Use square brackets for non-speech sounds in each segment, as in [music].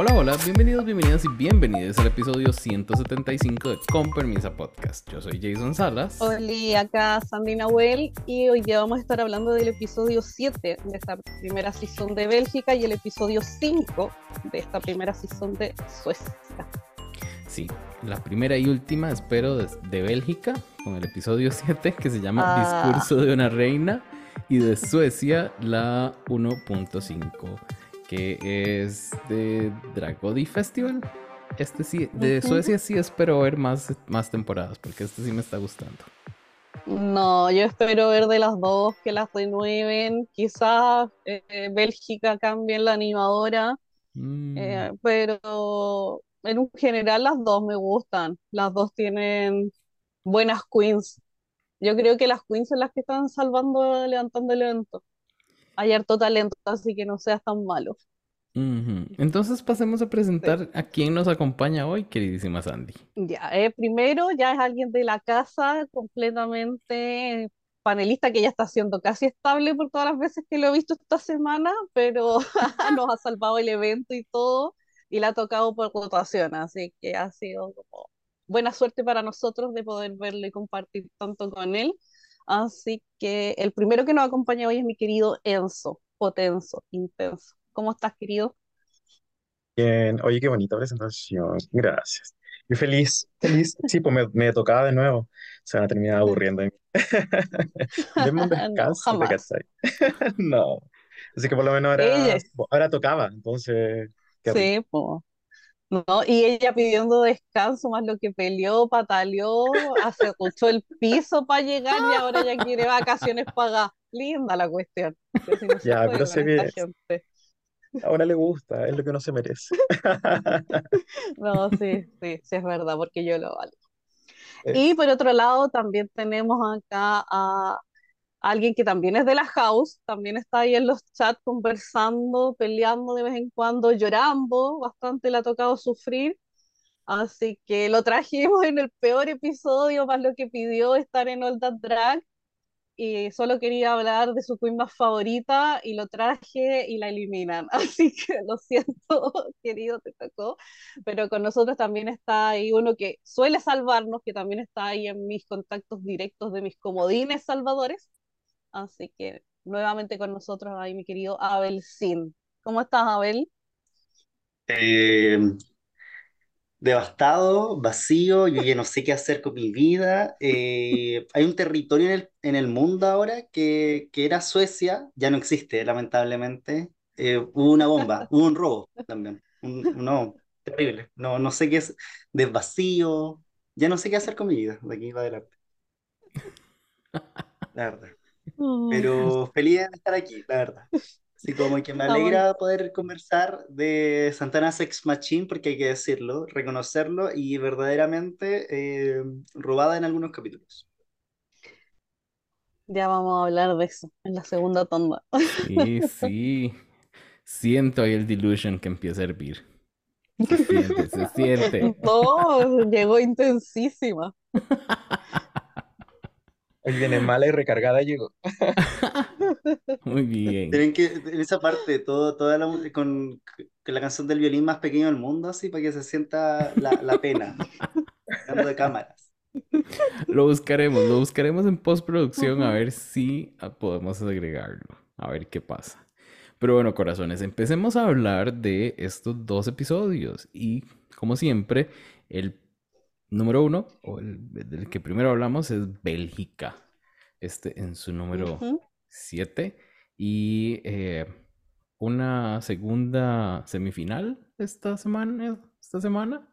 Hola, hola, bienvenidos, bienvenidas y bienvenidos al episodio 175 de Con Permisa Podcast. Yo soy Jason Salas. Hola, acá Sandy Nahuel y hoy ya vamos a estar hablando del episodio 7 de esta primera season de Bélgica y el episodio 5 de esta primera season de Suecia. Sí, la primera y última, espero, de, de Bélgica, con el episodio 7 que se llama Ah. Discurso de una Reina y de Suecia la 1.5 que es de Dragody Festival. Este sí, de. Suecia sí espero ver más, más temporadas porque este sí me está gustando. No, yo espero ver de las dos que las renueven. Quizás eh, Bélgica cambie la animadora, Mm, eh, pero en un general las dos me gustan. Las dos tienen buenas queens. Yo creo que las queens son las que están salvando, levantando el evento. Hay harto talento, así que no seas tan malo. Entonces pasemos a presentar a quién nos acompaña hoy, queridísima Sandy. Ya, eh, primero ya es alguien de la casa, completamente panelista que ya está siendo casi estable por todas las veces que lo he visto esta semana, pero [laughs] nos ha salvado el evento y todo, y le ha tocado por rotación, así que ha sido como buena suerte para nosotros de poder verlo y compartir tanto con él. Así que el primero que nos acompaña hoy es mi querido Enzo, Potenzo, Intenso. ¿Cómo estás, querido? Bien, oye, qué bonita presentación, gracias. Y feliz, feliz, sí, pues me, me tocaba de nuevo, se van a terminar [laughs] aburriendo de mí. [laughs] Denme un [laughs] No, descanso, ¿te jamás. cachai? No, así que por lo menos ahora, Ella, ahora tocaba, entonces, sí, po. No, y ella pidiendo descanso, más lo que peleó, pataleó, acerruchó el piso para llegar y ahora ya quiere vacaciones pagadas. Linda la cuestión. Si no Ya, pero se ve, gente. ahora le gusta, es lo que uno se merece. [laughs] No, sí, sí, sí es verdad, porque yo lo valgo. Eh, Y por otro lado, también tenemos acá a alguien que también es de la house, también está ahí en los chats conversando, peleando de vez en cuando, llorando, bastante le ha tocado sufrir. Así que lo trajimos en el peor episodio, más lo que pidió estar en All That Drag. Y solo quería hablar de su queen más favorita y lo traje y la eliminan. [laughs] Así que lo siento, [laughs] querido, te tocó. Pero con nosotros también está ahí uno que suele salvarnos, que también está ahí en mis contactos directos de mis comodines salvadores. Así que nuevamente con nosotros ahí mi querido Abel Sin. ¿Cómo estás, Abel? Eh, devastado, vacío, yo ya no sé qué hacer con mi vida. Eh, hay un territorio en el, en el mundo ahora que, que era Suecia, ya no existe, lamentablemente. Eh, hubo una bomba, [laughs] hubo un robo también. Un- no, terrible. No, no sé qué es, de vacío, ya no sé qué hacer con mi vida de aquí para adelante, la verdad. Pero feliz de estar aquí, la verdad. Así como que me alegra poder conversar de Santana Sex Machine, porque hay que decirlo, reconocerlo y verdaderamente eh, robada en algunos capítulos. Ya vamos a hablar de eso en la segunda tanda. Sí, sí. Siento ahí el delusion que empieza a hervir. Se siente, se siente. [laughs] No, llegó intensísima. [laughs] hoy viene mala y recargada llegó. [laughs] Muy bien. Tienen que, en esa parte, todo, toda la, con, con la canción del violín más pequeño del mundo, así, para que se sienta la, la pena, hablando de cámaras. Lo buscaremos, lo buscaremos en postproducción a ver si ah, podemos agregarlo, a ver qué pasa. Pero bueno, corazones, empecemos a hablar de estos dos episodios. Y como siempre, el número uno, o el del que primero hablamos, es Bélgica. Este en su número. 7. Y eh, una segunda semifinal esta semana. Esta semana.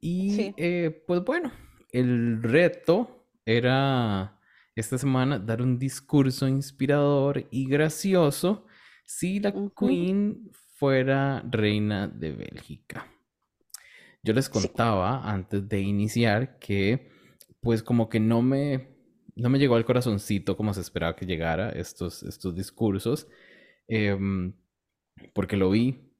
Y Sí. eh, pues bueno, el reto era esta semana dar un discurso inspirador y gracioso si la. Queen fuera reina de Bélgica. Yo les Sí. contaba antes de iniciar que pues como que no me, no me llegó al corazoncito como se esperaba que llegara estos, estos discursos, em, porque lo vi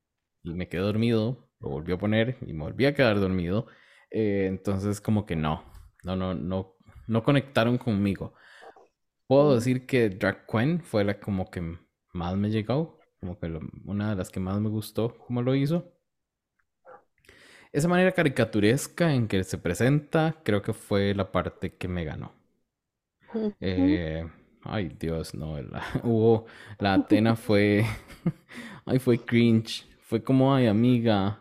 y me quedé dormido, lo volví a poner y me volví a quedar dormido, eh, entonces como que no, no, no, no, no conectaron conmigo. Puedo Mm. decir que Drag Queen fue la como que más me llegó, como que lo- una de las que más me gustó como lo hizo. Esa manera caricaturesca en que se presenta, creo que fue la parte que me ganó. Eh, ay, Dios, no, la, [laughs] hubo, la Atena fue, [laughs] ay, fue cringe, fue como, ay, amiga,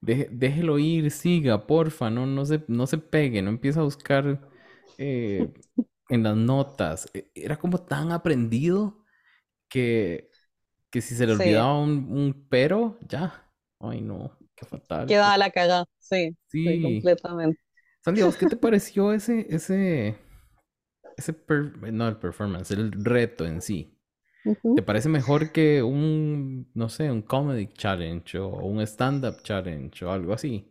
déjelo ir, siga, porfa, no, no se, no se pegue, no empieza a buscar eh, en las notas. E- Era como tan aprendido que, que si se le Sí, olvidaba un, un pero, ya, ay, no, qué fatal. qué- queda la cagada, sí, sí, Sí. completamente. Sandy, ¿a vos qué te [laughs] pareció ese, ese, ese, per- no el performance, el reto en sí? ¿Te parece mejor que un, no sé, un comedy challenge o un stand-up challenge o algo así?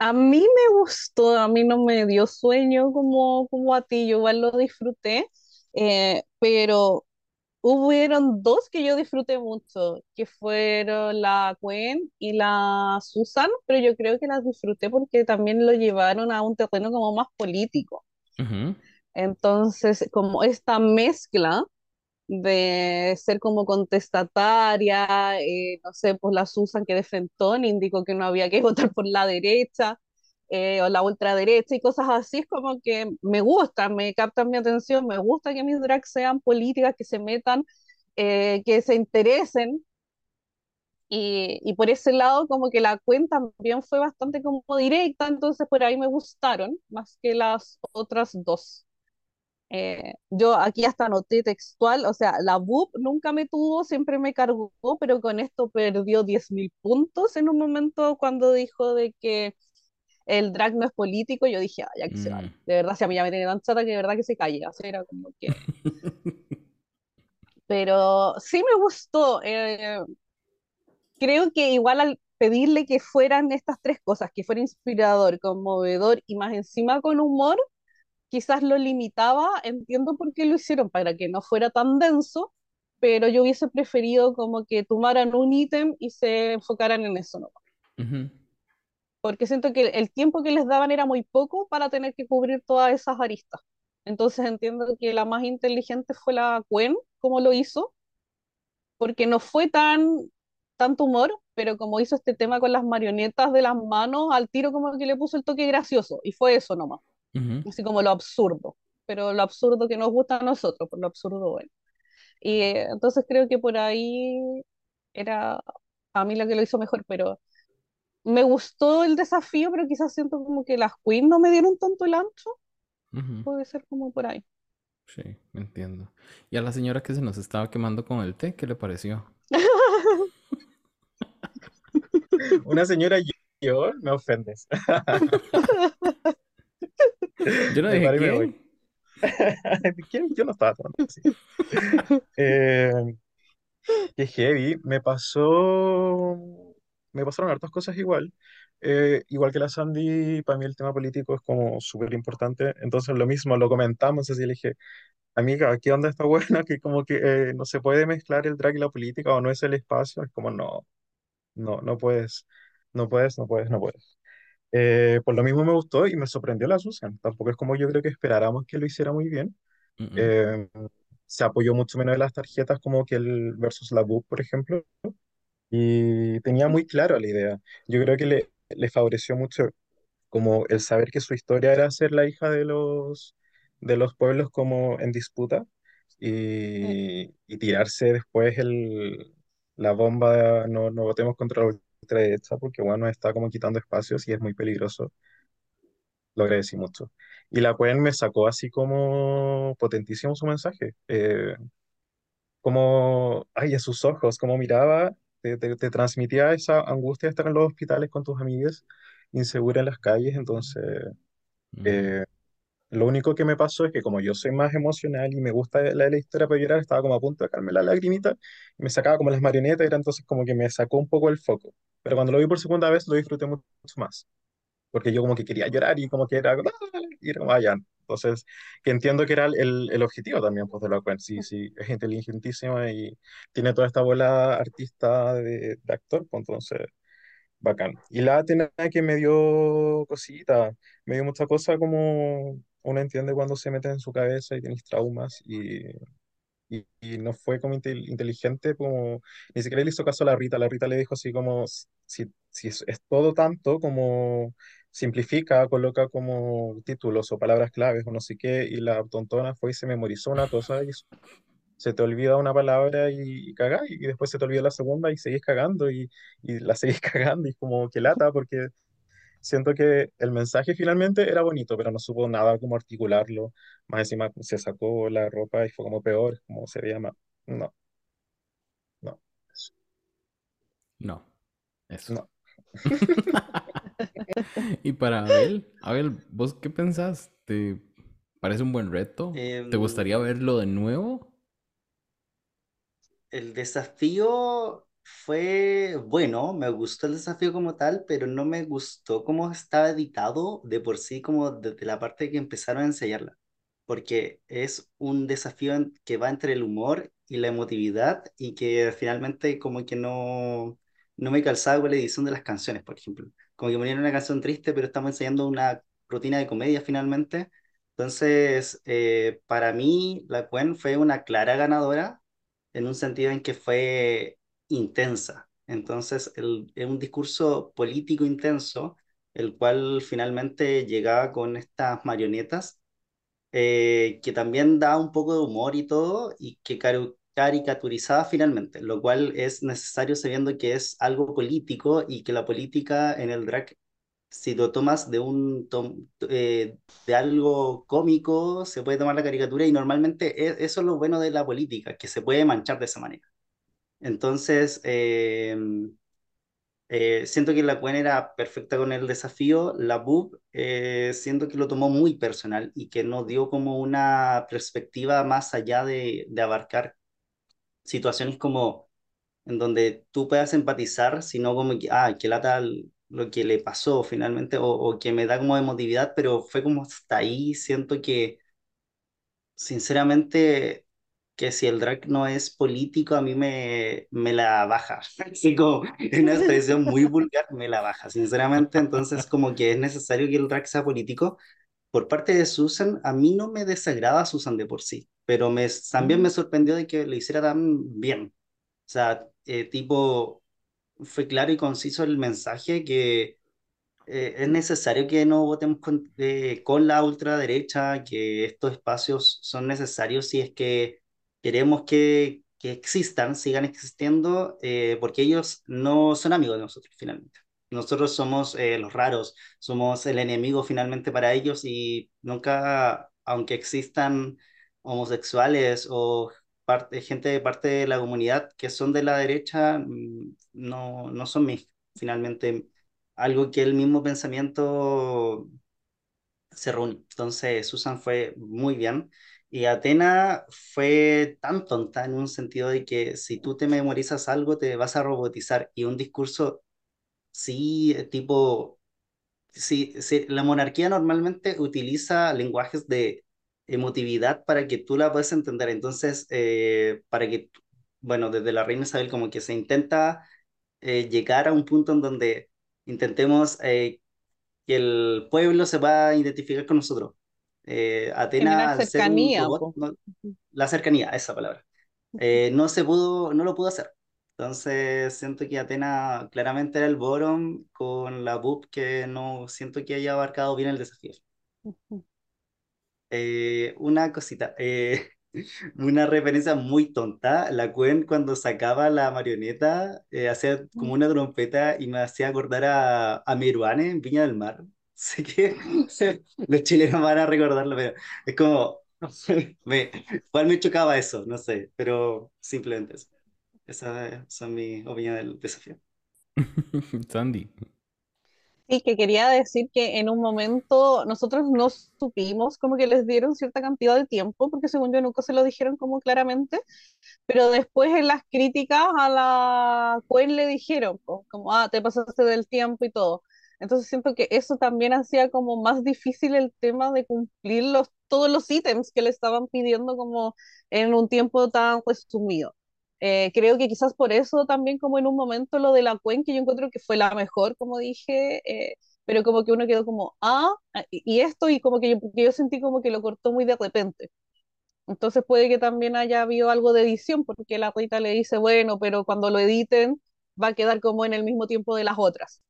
A mí me gustó, a mí no me dio sueño como, como a ti, yo igual lo disfruté, eh, pero hubieron dos que yo disfruté mucho, que fueron la Gwen y la Susan, pero yo creo que las disfruté porque también lo llevaron a un terreno como más político. Entonces, como esta mezcla de ser como contestataria, eh, no sé, pues la Susan que defendió, indicó que no había que [laughs] votar por la derecha eh, o la ultraderecha y cosas así, es como que me gusta, me captan mi atención, me gusta que mis drags sean políticas, que se metan, eh, que se interesen. Y, y por ese lado, como que la cuenta también fue bastante como directa, entonces por ahí me gustaron más que las otras dos. Eh, yo aquí hasta anoté textual, o sea, la BUP nunca me tuvo, siempre me cargó, pero con esto perdió 10.000 puntos en un momento cuando dijo de que el drag no es político, yo dije, ah, ya que se vaya. mm. De verdad, si a mí ya me tiene tan chata que de verdad que se calle, así era como que... [laughs] Pero sí me gustó, eh, creo que igual al pedirle que fueran estas tres cosas, que fuera inspirador, conmovedor y más encima con humor, quizás lo limitaba, entiendo por qué lo hicieron, para que no fuera tan denso, pero yo hubiese preferido como que tomaran un ítem y se enfocaran en eso, ¿no? Ujú, Porque siento que el tiempo que les daban era muy poco para tener que cubrir todas esas aristas. Entonces entiendo que la más inteligente fue la Gwen, como lo hizo, porque no fue tan tanto humor, pero como hizo este tema con las marionetas de las manos, al tiro como que le puso el toque gracioso, y fue eso nomás. ujú. así como lo absurdo, pero lo absurdo que nos gusta a nosotros, por lo absurdo bueno. Y eh, entonces creo que por ahí era a mí la que lo hizo mejor, pero me gustó el desafío, pero quizás siento como que las queens no me dieron tanto el ancho, puede ser como por ahí. Sí, entiendo. Y a la señora que se nos estaba quemando con el té, ¿qué le pareció? [laughs] Una señora yo, me ofendes. Yo no Me [laughs] dije me quién. [laughs] ¿Quién? Yo no estaba tomando así. Eh, qué heavy. Me pasó. Me pasaron hartas cosas igual. Eh, igual que la Sandy, para mí el tema político es como súper importante. Entonces, lo mismo, lo comentamos así. Le dije, amiga, ¿qué onda está buena? [laughs] Que como que eh, no se puede mezclar el drag y la política o no es el espacio. Es como, no, no, no puedes, no puedes, no puedes, no puedes. Eh, por lo mismo me gustó y me sorprendió la Susan. Tampoco es como yo creo que esperáramos que lo hiciera muy bien. Eh, se apoyó mucho menos en las tarjetas como que el versus la BUP, por ejemplo, y tenía muy claro la idea. Yo creo que le, le favoreció mucho como el saber que su historia era ser la hija de los, de los pueblos como en disputa y, y tirarse después el, la bomba, no, no votemos contra la ultraderecha porque bueno, está como quitando espacios y es muy peligroso. Lo agradecí mucho. Y la Cuen me sacó así como potentísimo su mensaje. Eh, como, ay, a sus ojos, como miraba, te, te- te transmitía esa angustia de estar en los hospitales con tus amigas, insegura en las calles. Entonces, mm. eh, lo único que me pasó es que como yo soy más emocional y me gusta la, la historia para llorar, estaba como a punto de sacarme la lagrimita y me sacaba como las marionetas, era entonces como que me sacó un poco el foco. Pero cuando lo vi por segunda vez, lo disfruté mucho más porque yo como que quería llorar y como que era, "Ah", y era como, "Ah, ya". Entonces, que entiendo que era el, el objetivo también, pues, de la Gwen. Sí, sí, es inteligentísima y tiene toda esta bola artista de, de actor, pues, entonces, bacán. Y la Atena que me dio cosita, me dio mucha cosa como uno entiende cuando se mete en su cabeza y tienes traumas y, y, y no fue como intel- inteligente, como ni siquiera le hizo caso a la Rita. La Rita le dijo así como, si, si es, es todo tanto como simplifica, coloca como títulos o palabras claves o no sé qué, y la tontona fue y se memorizó una cosa y se te olvida una palabra y, y cagás, y después se te olvida la segunda y seguís cagando y, y la [laughs] seguís cagando y como que lata porque siento que el mensaje finalmente era bonito, pero no supo nada cómo articularlo. Más encima se sacó la ropa y fue como peor, como se veía más. No, no, No, eso. no. [laughs] Y para Abel, Abel, ¿vos qué pensás? ¿Te parece un buen reto? ¿Te Em, gustaría verlo de nuevo? El desafío fue bueno, me gustó el desafío como tal, pero no me gustó cómo estaba editado de por sí, como desde la parte que empezaron a ensayarla, porque es un desafío que va entre el humor y la emotividad y que finalmente como que no, no me calzaba con la edición de las canciones, por ejemplo. Como que ponían una canción triste, pero estamos ensayando una rutina de comedia finalmente. Entonces, eh, para mí, la Gwen fue una clara ganadora en un sentido en que fue intensa. Entonces, es un discurso político intenso, el cual finalmente llegaba con estas marionetas, eh, que también da un poco de humor y todo, y que caru- caricaturizaba finalmente, lo cual es necesario sabiendo que es algo político y que la política en el drag, si lo tomas de un tom- eh, de algo cómico, se puede tomar la caricatura y normalmente e- eso es lo bueno de la política, que se puede manchar de esa manera. Entonces, eh, eh, siento que la Gwen era perfecta con el desafío. La Boob, eh, siento que lo tomó muy personal y que no dio como una perspectiva más allá de, de abarcar situaciones como en donde tú puedas empatizar, sino como que, ah, que lata lo que le pasó finalmente, o, o que me da como emotividad, pero fue como hasta ahí. Siento que Sinceramente, que si el drag no es político, a mí me, me la baja. [laughs] Así como, es una expresión muy vulgar, me la baja, sinceramente. Entonces, como que es necesario que el drag sea político. Por parte de Susan, a mí no me desagrada Susan de por sí, pero me, también me sorprendió de que lo hiciera tan bien. O sea, eh, tipo, fue claro y conciso el mensaje que eh, es necesario que no votemos con, eh, con la ultraderecha, que estos espacios son necesarios si es que queremos que, que existan, sigan existiendo, eh, porque ellos no son amigos de nosotros finalmente. Nosotros somos eh, los raros, somos el enemigo finalmente para ellos y nunca, aunque existan homosexuales o parte, gente de parte de la comunidad que son de la derecha, mm, no, no son mis, finalmente algo que el mismo pensamiento se reúne. Entonces, Susan fue muy bien. Y Atena fue tan tonta en un sentido de que si tú te memorizas algo, te vas a robotizar. Y un discurso, sí, eh, tipo, sí, sí, la monarquía normalmente utiliza lenguajes de emotividad para que tú la puedas entender. Entonces, eh, para que, bueno, desde la reina Isabel como que se intenta eh, llegar a un punto en donde intentemos eh, que el pueblo se va a identificar con nosotros. Generar Atena, al ser un cercanía, robot, po. no- la cercanía, esa palabra, no se pudo, no lo pudo hacer. Entonces siento que Atena claramente era el bottom con la Boop que no siento que haya abarcado bien el desafío. Eh, una cosita, eh, [laughs] una referencia muy tonta, la Cuen cuando sacaba la marioneta eh, hacía como una trompeta y me hacía acordar a, a Meruane en Viña del Mar. [laughs] Sé que [laughs] los chilenos van a recordarlo, pero es como, me, igual me chocaba eso, no sé, pero simplemente eso. Esa son mis opiniones del desafío. [laughs] Sandy. Sí, que quería decir que en un momento nosotros no supimos como que les dieron cierta cantidad de tiempo, porque según yo nunca se lo dijeron como claramente, pero después en las críticas a la Cuen le dijeron, pues, como, ah, te pasaste del tiempo y todo. Entonces siento que eso también hacía como más difícil el tema de cumplir los, todos los ítems que le estaban pidiendo como en un tiempo tan resumido. Eh, creo que quizás por eso también como en un momento lo de la Cuen, que yo encuentro que fue la mejor, como dije, eh, pero como que uno quedó como, ah, y y esto, y como que yo, yo sentí como que lo cortó muy de repente. Entonces puede que también haya habido algo de edición, porque la Rita le dice, bueno, pero cuando lo editen va a quedar como en el mismo tiempo de las otras.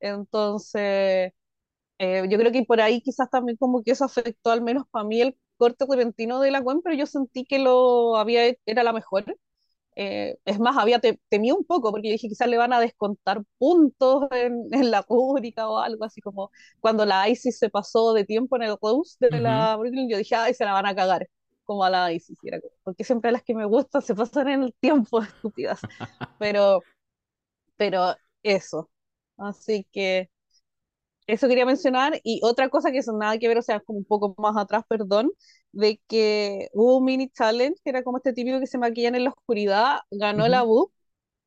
Entonces, eh, yo creo que por ahí quizás también como que eso afectó al menos para mí el corte repentino de la Gwen, pero yo sentí que lo había, era la mejor. Eh, es más, había te, temido un poco porque dije quizás le van a descontar puntos en, [laughs] en, la pública o algo así como cuando la Isis se pasó de tiempo en el Rose de uh -huh. la Brooklyn, yo dije, ay, se la van a cagar como a la Isis, porque siempre las que me gustan se pasan en el tiempo, [laughs] estúpidas. [laughs] Pero, pero eso. Así que eso quería mencionar. Y otra cosa que son nada que ver, o sea, como un poco más atrás, perdón, de que hubo un mini challenge, que era como este típico que se maquillan en la oscuridad, ganó uh -huh. la BUP.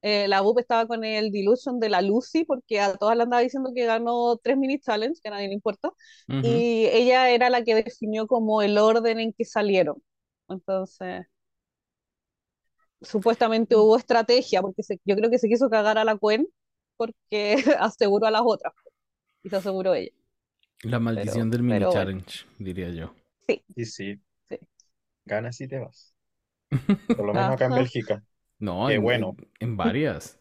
Eh, la BUP estaba con el Delusion de la Lucy, porque a todas le andaba diciendo que ganó tres mini challenges, que a nadie le importa. Uh -huh. Y ella era la que definió como el orden en que salieron. Entonces, supuestamente hubo estrategia, porque se, yo creo que se quiso cagar a la Cuen, porque [laughs] aseguró a las otras. Y se aseguró ella. La maldición pero, del mini challenge, bueno. diría yo. Sí. Y sí. sí. Ganas y te vas. [laughs] Por lo menos acá en Bélgica. No, qué en, bueno. En, en, varias.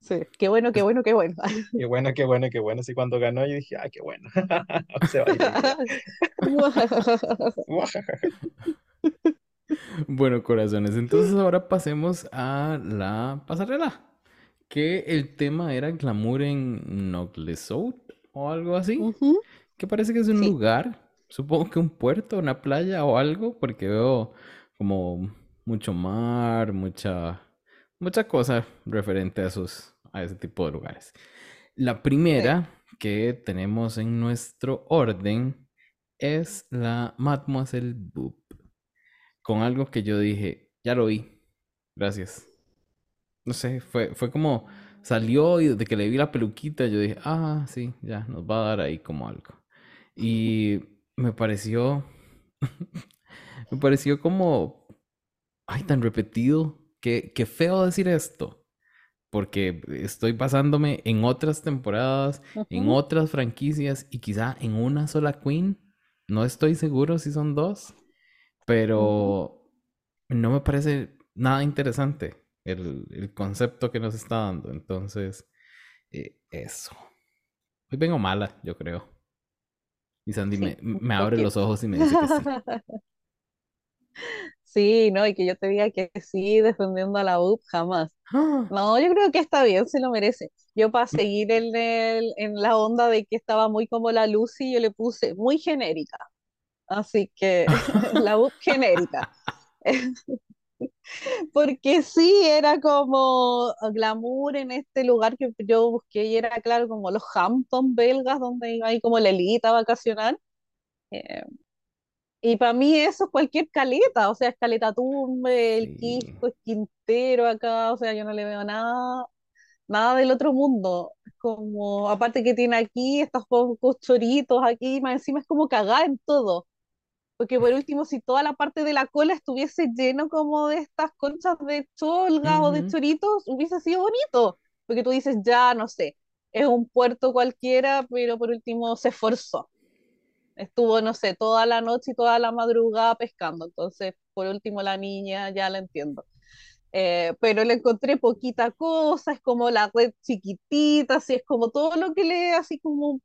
Sí, qué bueno, qué bueno, qué bueno. [laughs] Qué bueno, qué bueno, qué bueno. Sí, cuando ganó yo dije, ay, qué bueno. [laughs] Se va bueno, corazones, entonces ahora pasemos a la pasarela. Que el tema era glamour en Noglesout o algo así. Uh -huh. Que parece que es un Sí. lugar, supongo que un puerto, una playa o algo, porque veo como mucho mar, mucha, mucha cosa referente a esos, a ese tipo de lugares. La primera que tenemos en nuestro orden es la Mademoiselle Boop. Con algo que yo dije, ya lo vi. Gracias. No sé, fue, fue como salió y desde que le vi la peluquita yo dije, ah, sí, ya, nos va a dar ahí como algo. Y me pareció, [laughs] me pareció como, ay, tan repetido, que, que feo decir esto, porque estoy basándome en otras temporadas, en otras franquicias y quizá en una sola Queen. No estoy seguro si son dos, pero no me parece nada interesante el, el concepto que nos está dando. Entonces, eh, eso. Hoy vengo mala, yo creo. Y Sandy Sí, me, abre los ojos y me dice que sí. [laughs] Sí, no, y que yo te diga que sí defendiendo a la UP, jamás. ¡Ah! No, yo creo que está bien, se lo merece. Yo para seguir en, el, en la onda de que estaba muy como la Lucy, yo le puse muy genérica. Así que [laughs] la UP genérica. [laughs] [laughs] Porque sí, era como glamour en este lugar que yo busqué y era claro como los Hamptons belgas, donde iba ahí como la elite a vacacionar. Eh, y para mí eso es cualquier caleta, o sea, es Caleta Tumbe, el Sí. Quisco, es Quintero acá, o sea, yo no le veo nada, nada del otro mundo. Como, aparte que tiene aquí estos pocos choritos aquí, más encima es como cagada en todo. Porque por último, si toda la parte de la cola estuviese lleno como de estas conchas de cholga o de choritos, hubiese sido bonito. Porque tú dices, ya, no sé, es un puerto cualquiera, pero por último se esforzó. Estuvo, no sé, toda la noche y toda la madrugada pescando. Entonces, por último, la niña ya la entiendo. Eh, pero le encontré poquita cosa, es como la red chiquitita, así es como todo lo que le, así como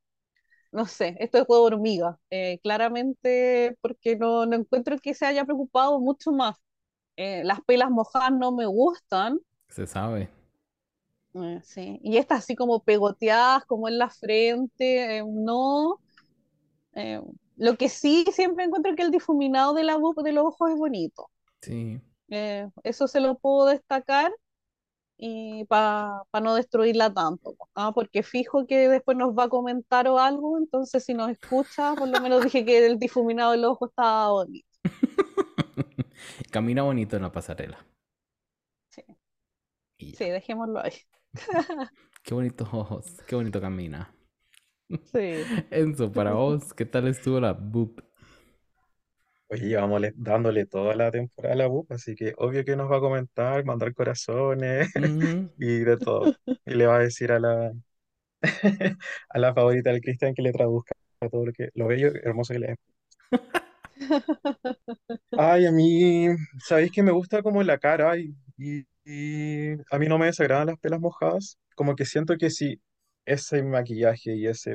no sé, esto es juego de hormiga, eh, claramente porque no, no encuentro que se haya preocupado mucho más. Eh, las pelas mojadas no me gustan, Se sabe. eh, sí, y estas así como pegoteadas, como en la frente, no. Lo que sí siempre encuentro que el difuminado de la de los ojos es bonito. Sí. Eso se lo puedo destacar y para no destruirla tanto, ¿ah? Porque fijo que después nos va a comentar o algo, entonces si nos escucha, por lo menos dije que el difuminado del ojo estaba bonito. [laughs] Camina bonito en la pasarela. Sí, sí, dejémoslo ahí. [laughs] Qué bonitos ojos. Qué bonito camina. Sí. [laughs] Enzo, para vos, ¿qué tal estuvo la boop? Oye, llevamos le- dándole toda la temporada a la BUP, así que obvio que nos va a comentar, mandar corazones Ujú. [laughs] y de todo. Y le va a decir a la, [laughs] a la favorita del Cristian que le traduzca todo lo que, lo bello y hermoso que le es. [laughs] Ay, a mí, ¿sabéis que me gusta como la cara y, y- y a mí no me desagradan las pelas mojadas? Como que siento que si ese maquillaje y ese,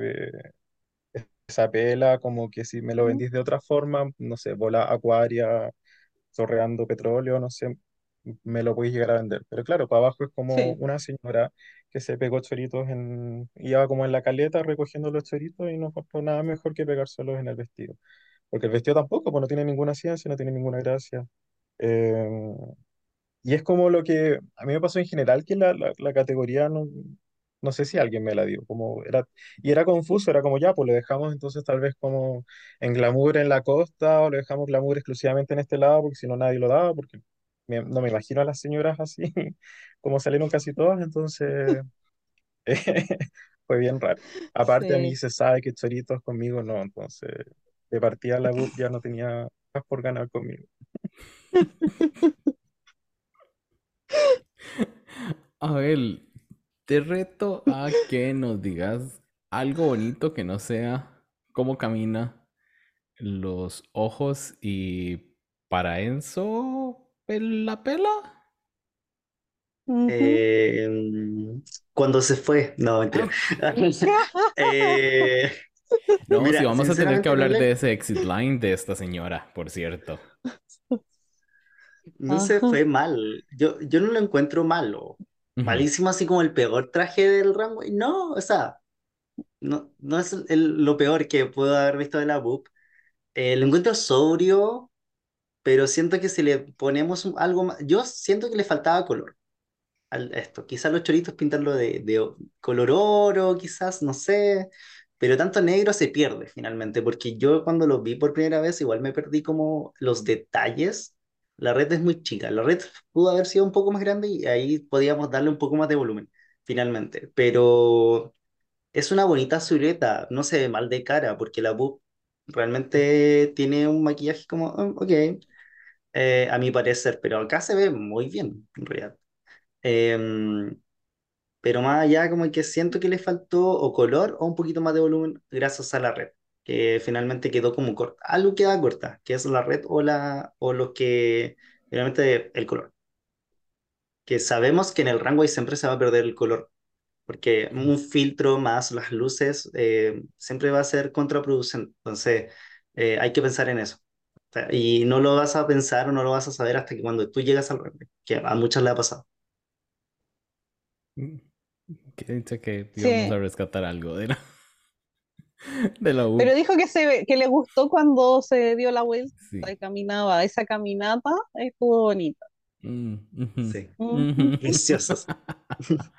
esa pela, como que si me lo vendís de otra forma, no sé, bola acuaria, chorreando petróleo, no sé, me lo podéis llegar a vender. Pero claro, para abajo es como Sí, una señora que se pegó choritos en, iba como en la caleta recogiendo los choritos y no encontró nada mejor que pegárselos en el vestido. Porque el vestido tampoco, pues no tiene ninguna ciencia, no tiene ninguna gracia. Eh, y es como lo que a mí me pasó en general, que la, la, la categoría no, no sé si alguien me la dio, como era, y era confuso, era como ya, pues lo dejamos entonces tal vez como en glamour en la costa, o lo dejamos glamour exclusivamente en este lado, porque si no nadie lo daba, porque me- no me imagino a las señoras así, [laughs] como salieron casi todas, entonces [laughs] fue bien raro. Aparte a mí sí. se sabe que choritos conmigo no, entonces de partida la ya no tenía más por ganar conmigo. [laughs] A ver, te reto a que nos digas algo bonito que no sea cómo camina los ojos y para Enzo, ¿la pela? Eh, cuando se fue, no, mentira. [laughs] Eh, No, mira, vamos a tener que hablar de ese exit line de esta señora, por cierto. no se fue mal. Yo, yo no lo encuentro malo. Malísimo así como el peor traje del runway. No, o sea, no, no es lo peor que puedo haber visto de la BUP. Eh, lo encuentro sobrio, pero siento que si le ponemos algo más, yo siento que le faltaba color. al- esto. Quizás los choritos pintarlo de, de color oro, quizás, no sé. Pero tanto negro se pierde finalmente, porque yo cuando lo vi por primera vez igual me perdí como los detalles. La red es muy chica, la red pudo haber sido un poco más grande y ahí podíamos darle un poco más de volumen, finalmente. Pero es una bonita silueta, no se ve mal de cara, porque la BUP realmente tiene un maquillaje como, "Mm, ok, eh, a mi parecer, pero acá se ve muy bien, en realidad. Em, pero más allá como que siento que le faltó o color o un poquito más de volumen gracias a la red, que finalmente quedó como corta. Algo queda corta, que es la red o, la, o lo que finalmente el color. Que sabemos que en el runway siempre se va a perder el color, porque un filtro más las luces eh, siempre va a ser contraproducente. Entonces eh, hay que pensar en eso. Y no lo vas a pensar o no lo vas a saber hasta que cuando tú llegas al runway, que a muchas le ha pasado. mm, Que dice que íbamos a Sí, rescatar algo de la, [laughs] de la pero dijo que se ve- que le gustó cuando se dio la vuelta Sí. y caminaba. Esa caminata estuvo bonita. Mm, Sí, preciosos. [laughs]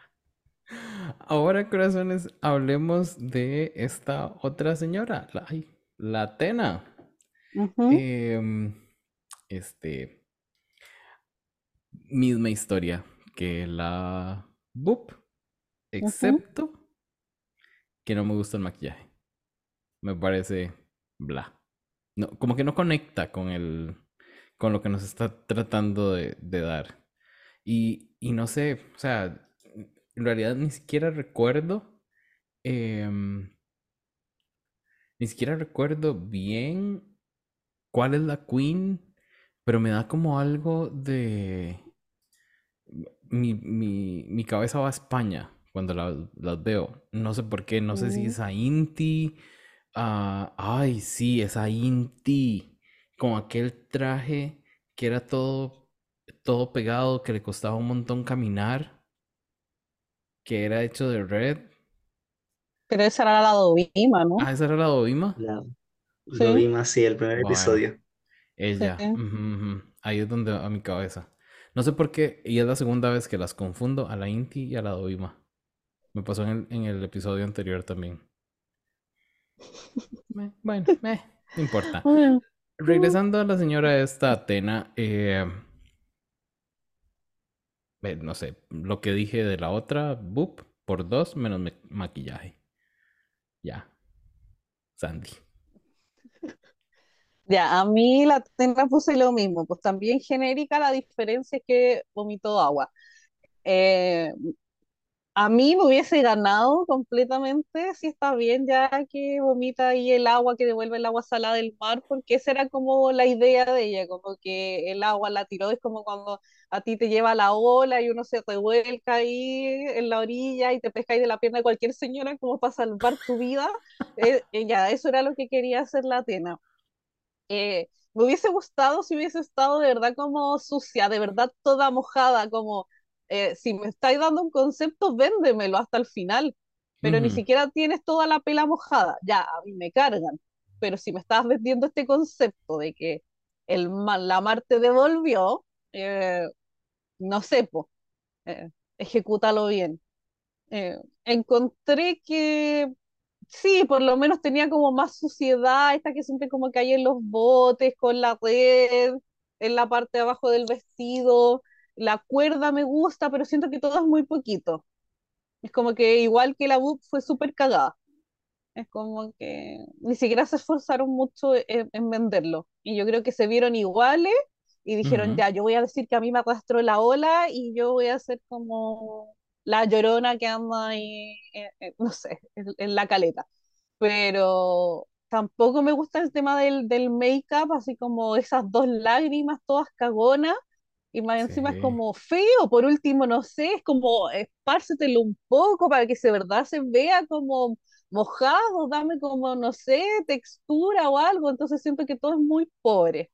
Ahora, corazones, hablemos de esta otra señora, la, ay, la Atena. Em, este, misma historia que la Boop, excepto que no me gusta el maquillaje. Me parece bla. No, como que no conecta con el, con lo que nos está tratando de, de dar. Y, y no sé, o sea, en realidad ni siquiera recuerdo, em, ni siquiera recuerdo bien cuál es la Queen, pero me da como algo de... Mi, mi, mi cabeza va a España cuando la- las veo. No sé por qué, no sé si Mm, es a Inti. Ah, ay, sí, es a Inti. Con aquel traje que era todo, todo pegado, que le costaba un montón caminar, que era hecho de red. Pero esa era la Dovima, ¿no? Ah, esa era la Dovima. La- Sí, vimos así el primer Bueno, episodio. sí. ella. Ahí es donde va mi cabeza. No sé por qué, y es la segunda vez que las confundo a la Inti y a la Dovima. Me pasó en el, en el episodio anterior también. Bueno, meh, no importa. Bueno, Regresando a la señora esta Atena, eh, eh, no sé, lo que dije de la otra, boop, por dos menos me- maquillaje. Ya, Sandy. Ya, a mí la tenda puse lo mismo, pues también genérica, la diferencia es que vomitó agua. Eh, a mí me hubiese ganado completamente si está bien ya que vomita ahí el agua, que devuelve el agua salada del mar, porque esa era como la idea de ella, como que el agua la tiró, es como cuando a ti te lleva la ola y uno se revuelca ahí en la orilla y te pescáis de la pierna cualquier señora como para salvar tu vida. Eh, eh, ya, eso era lo que quería hacer la Atena. Eh, me hubiese gustado si hubiese estado de verdad como sucia, de verdad toda mojada, como eh, si me estáis dando un concepto, véndemelo hasta el final, pero ni siquiera tienes toda la pela mojada, ya, a mí me cargan, pero si me estás vendiendo este concepto de que el la mar te devolvió, eh, no sé, pues, ejecútalo bien. Eh, encontré que Sí, por lo menos tenía como más suciedad, esta que siempre como que hay en los botes, con la red, en la parte de abajo del vestido, la cuerda me gusta, pero siento que todo es muy poquito. Es como que igual que la BUP fue súper cagada. Es como que ni siquiera se esforzaron mucho en, en venderlo. Y yo creo que se vieron iguales y dijeron, ujú. ya, yo voy a decir que a mí me arrastró la ola y yo voy a ser como la llorona que anda ahí, eh, eh, no sé, en en la caleta pero tampoco me gusta el tema del, del make-up, así como esas dos lágrimas todas cagonas, y más encima es como feo, por último, no sé, es como espárcetelo un poco para que de verdad se vea como mojado, dame como, no sé, textura o algo, entonces siento que todo es muy pobre.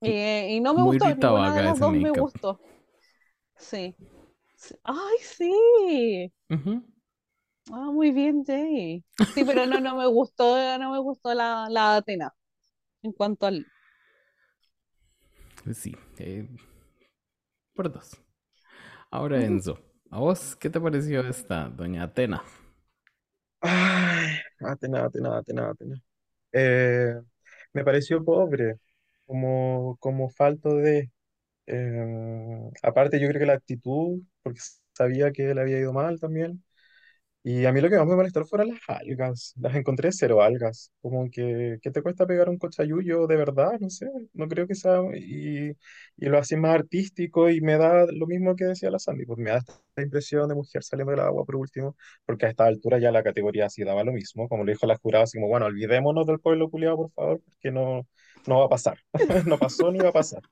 Eh, y no me Muy gustó, ninguna de las dos me gustó. Sí. Ay, sí. Ah, muy bien, Jay. Sí, pero no, no me gustó, no me gustó la, la Atena en cuanto al Sí, eh, por dos. Ahora. Enzo, ¿a vos qué te pareció esta, doña Atena? Ay, Atena, Atena, Atena, Atena. Eh, me pareció pobre, como, como falto de... eh, aparte, yo creo que la actitud, porque sabía que le había ido mal también. Y a mí lo que más me molestó fueron las algas. Las encontré cero algas. Como que, ¿qué te cuesta pegar un cochayuyo de verdad? No sé, no creo que sea... Y, y lo hacen más artístico y me da lo mismo que decía la Sandy, pues me da esta impresión de mujer saliendo del agua por último, porque a esta altura ya la categoría sí daba lo mismo, como le dijo la jurada, así como, bueno, olvidémonos del pueblo culiado, por favor, porque no, no va a pasar. [laughs] No pasó ni va a pasar.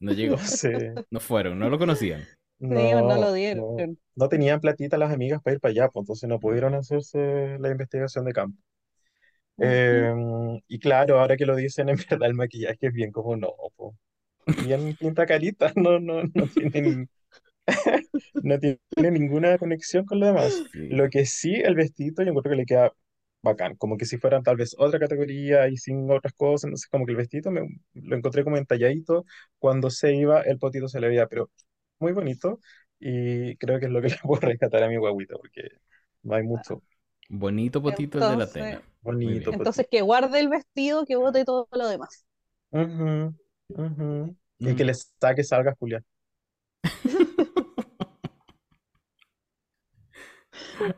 No llegó, [laughs] Sí, no fueron, no lo conocían. Sí, o no lo no, dieron. no, no tenían platita las amigas para ir para allá, pues entonces no pudieron hacerse la investigación de campo. Eh, y claro, ahora que lo dicen, [laughs] en verdad el maquillaje es bien como no, po. Bien pinta carita, [laughs] no, no, no tiene, no tiene ninguna conexión con lo demás. Sí. Lo que sí, el vestidito yo encuentro que le queda bacán, como que si fueran tal vez otra categoría y sin otras cosas, entonces como que el vestidito me, lo encontré como entalladito, cuando se iba el potito se le veía, pero muy bonito y creo que es lo que [laughs] le puedo rescatar a mi guaguita, porque no hay mucho. Bonito potito el de la. Entonces, Muy Bonito entonces potito. que guarde el vestido, que bote todo lo demás. Ujú, ujú. Y que Mm. le saque salga Julián. [laughs]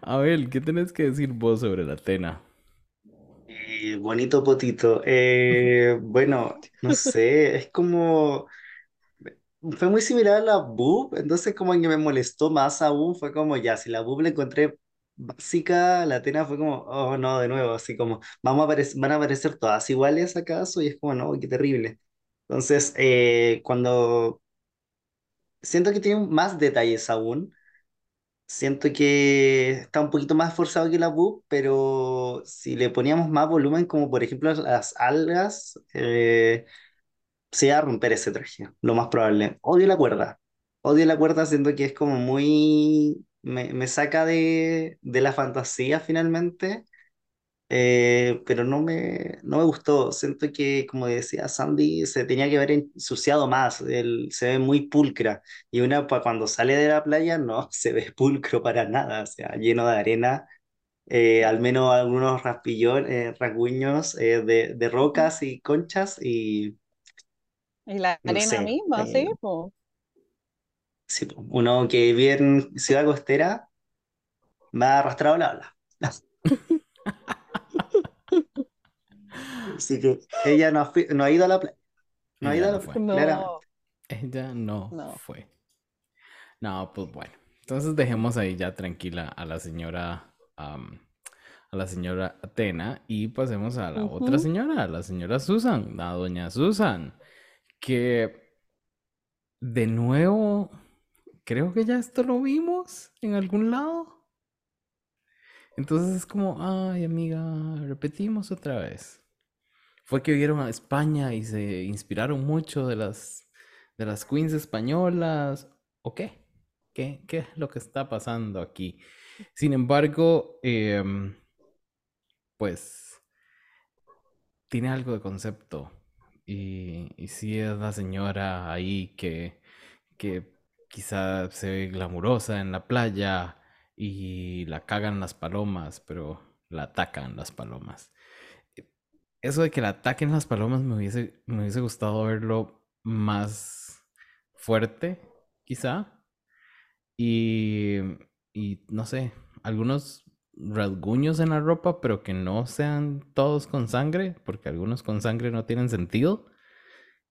Abel, ¿qué tenés que decir vos sobre la Atena? Eh, bonito potito. Eh, bueno, no sé, es como... Fue muy similar a la boob, entonces como que me molestó más aún, fue como ya, si la boob la encontré básica, la Atena fue como, oh no, de nuevo, así como, vamos a van a aparecer todas iguales acaso, y es como, no, qué terrible. Entonces, eh, cuando siento que tiene más detalles aún, siento que está un poquito más forzado que la boob, pero si le poníamos más volumen, como por ejemplo las algas, eh, se a romper ese traje, lo más probable. Odio la cuerda. Odio la cuerda, siento que es como muy... Me, me saca de, de la fantasía finalmente, eh, pero no me, no me gustó. Siento que, como decía Sandy, se tenía que haber ensuciado más. Él, se ve muy pulcra. Y una cuando sale de la playa no [laughs] se ve pulcro para nada, o sea, lleno de arena. eh, al menos algunos raspillones, rasguños eh, de, de rocas y conchas y Y la no arena sé, misma, eh, sí, po. sí, po, uno que vive en Ciudad Costera me ha arrastrado la ola. Así que ella no ha, fui- no ha ido a la playa, no ha ido a la playa, claramente. Ella no no. fue. No, pues bueno. Entonces dejemos ahí ya tranquila a la señora, a la señora Atena y pasemos a la otra señora, a la señora Susan, la doña Susan, que de nuevo, creo que ya esto lo vimos en algún lado. Entonces es como, ay amiga, repetimos otra vez. Fue que vieron a España y se inspiraron mucho de las, de las queens españolas, ¿o qué? ¿Qué, qué es lo que está pasando aquí? Sin embargo, em, pues tiene algo de concepto. Y, y es la señora ahí que, que quizá se ve glamurosa en la playa y la cagan las palomas, pero la atacan las palomas. Eso de que la ataquen las palomas me hubiese, me hubiese gustado verlo más fuerte, quizá. Y, y no sé, algunos rasguños en la ropa, pero que no sean todos con sangre, porque algunos con sangre no tienen sentido,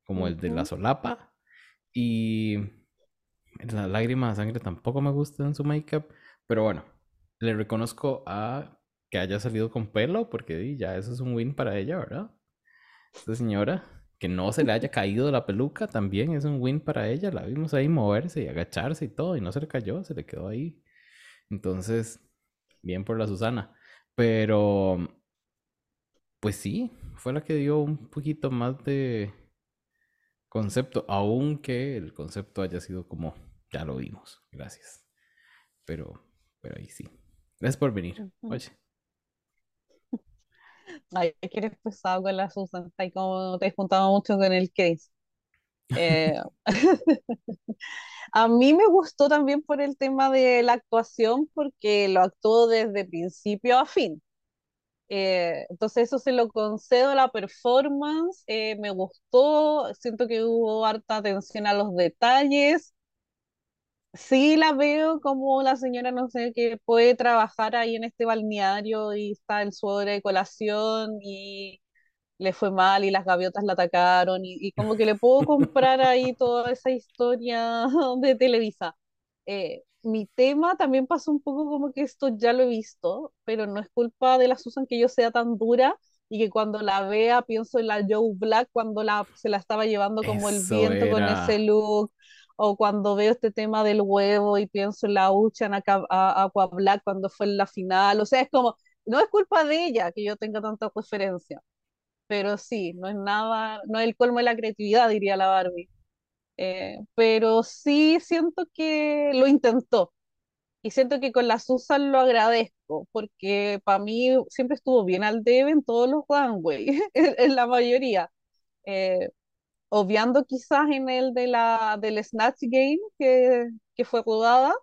como el de la solapa. Y la lágrima de sangre tampoco me gusta en su make-up, pero bueno, le reconozco a que haya salido con pelo, porque ya eso es un win para ella, ¿verdad? Esta señora, que no se le haya [laughs] caído la peluca, también es un win para ella. La vimos ahí moverse y agacharse y todo, y no se le cayó, se le quedó ahí. Entonces, bien por la Susana. Pero, pues sí, fue la que dio un poquito más de concepto, aunque el concepto haya sido como, ya lo vimos, gracias. Pero, pero ahí sí. Gracias por venir. Oye, [laughs] Ay, que eres pesado con la Susan, está ahí como te he juntado mucho con el Chris. Eh, [laughs] a mí me gustó también por el tema de la actuación, porque lo actuó desde principio a fin. Eh, entonces eso se lo concedo a la performance, eh, me gustó, siento que hubo harta atención a los detalles. Sí la veo como la señora, no sé, que puede trabajar ahí en este balneario y está el sobre de colación y le fue mal y las gaviotas la atacaron y, y como que le puedo comprar ahí toda esa historia [laughs] de Televisa. Eh, mi tema también pasó un poco como que esto ya lo he visto, pero no es culpa de la Susan que yo sea tan dura y que cuando la vea pienso en la Joe Black cuando la, se la estaba llevando como el viento con ese look. O cuando veo este tema del huevo y pienso en la Uchan Aqua, a- Aqua Black cuando fue en la final. O sea, es como, no es culpa de ella que yo tenga tanta referencia pero sí, no es nada, no es el colmo de la creatividad, diría la Barbie. Eh, pero sí siento que lo intentó y siento que con la Susan lo agradezco, porque para mí siempre estuvo bien al debe en todos los runways, [laughs] en, en la mayoría. Eh, obviando quizás en el de la, del Snatch Game que, que fue rodada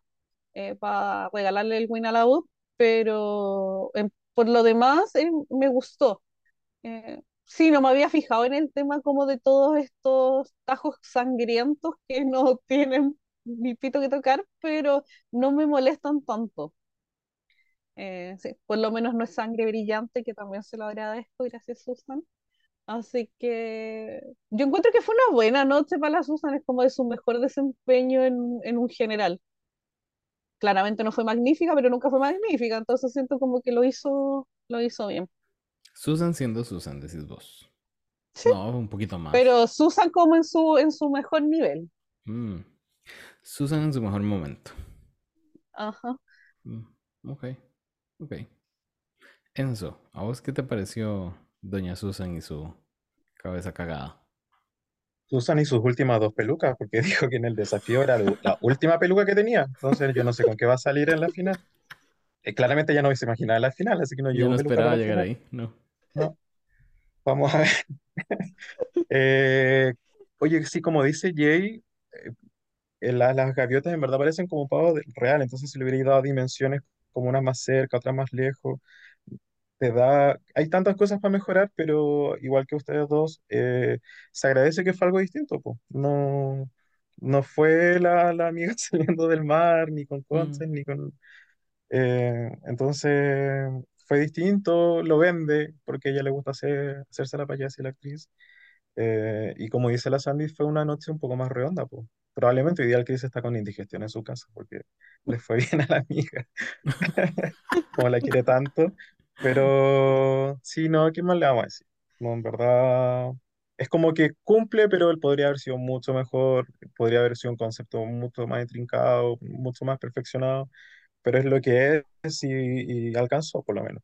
para regalarle el win a la U, pero eh, por lo demás eh, me gustó. Eh, sí, no me había fijado en el tema como de todos estos tajos sangrientos que no tienen ni pito que tocar, pero no me molestan tanto. Eh, sí, por lo menos no es sangre brillante, que también se lo agradezco, gracias Susan. Así que yo encuentro que fue una buena noche para la Susan, es como de su mejor desempeño en, en un general. Claramente no fue magnífica, pero nunca fue magnífica, entonces siento como que lo hizo, lo hizo bien. Susan siendo Susan, decís vos. Sí, No, un poquito más. pero Susan como en su, en su mejor nivel. Mm. Susan en su mejor momento. Ajá. Mm, Ok, ok. Enzo, ¿a vos qué te pareció Doña Susan y su cabeza cagada? Susan y sus últimas dos pelucas, porque [laughs] dijo que en el desafío era la última peluca que tenía. Entonces yo no sé con qué va a salir en la final. Eh, claramente ya no se imaginaba la final, así que no Yo no esperaba llegar final. ahí, no. No, vamos a ver. [laughs] Eh, oye, sí, como dice Jay, eh, la- las gaviotas en verdad parecen como un pavo de- real, entonces si le hubiera dado dimensiones como unas más cerca, otras más lejos, te da... Hay tantas cosas para mejorar, pero igual que ustedes dos, eh, se agradece que fue algo distinto, po. No, no fue la, la amiga [laughs] saliendo del mar, ni con Mm. Ni con... eh, entonces fue distinto, lo vende, porque a ella le gusta hacer, hacerse la payasa y la actriz. Eh, y como dice la Sandy, fue una noche un poco más redonda, po. probablemente día el Chris está con indigestión en su casa porque le fue [laughs] bien a la amiga, [laughs] como la quiere tanto. Pero sí, no, ¿qué más le vamos a decir? No, en verdad, es como que cumple, pero él podría haber sido mucho mejor, podría haber sido un concepto mucho más intrincado, mucho más perfeccionado, pero es lo que es y, y alcanzó por lo menos.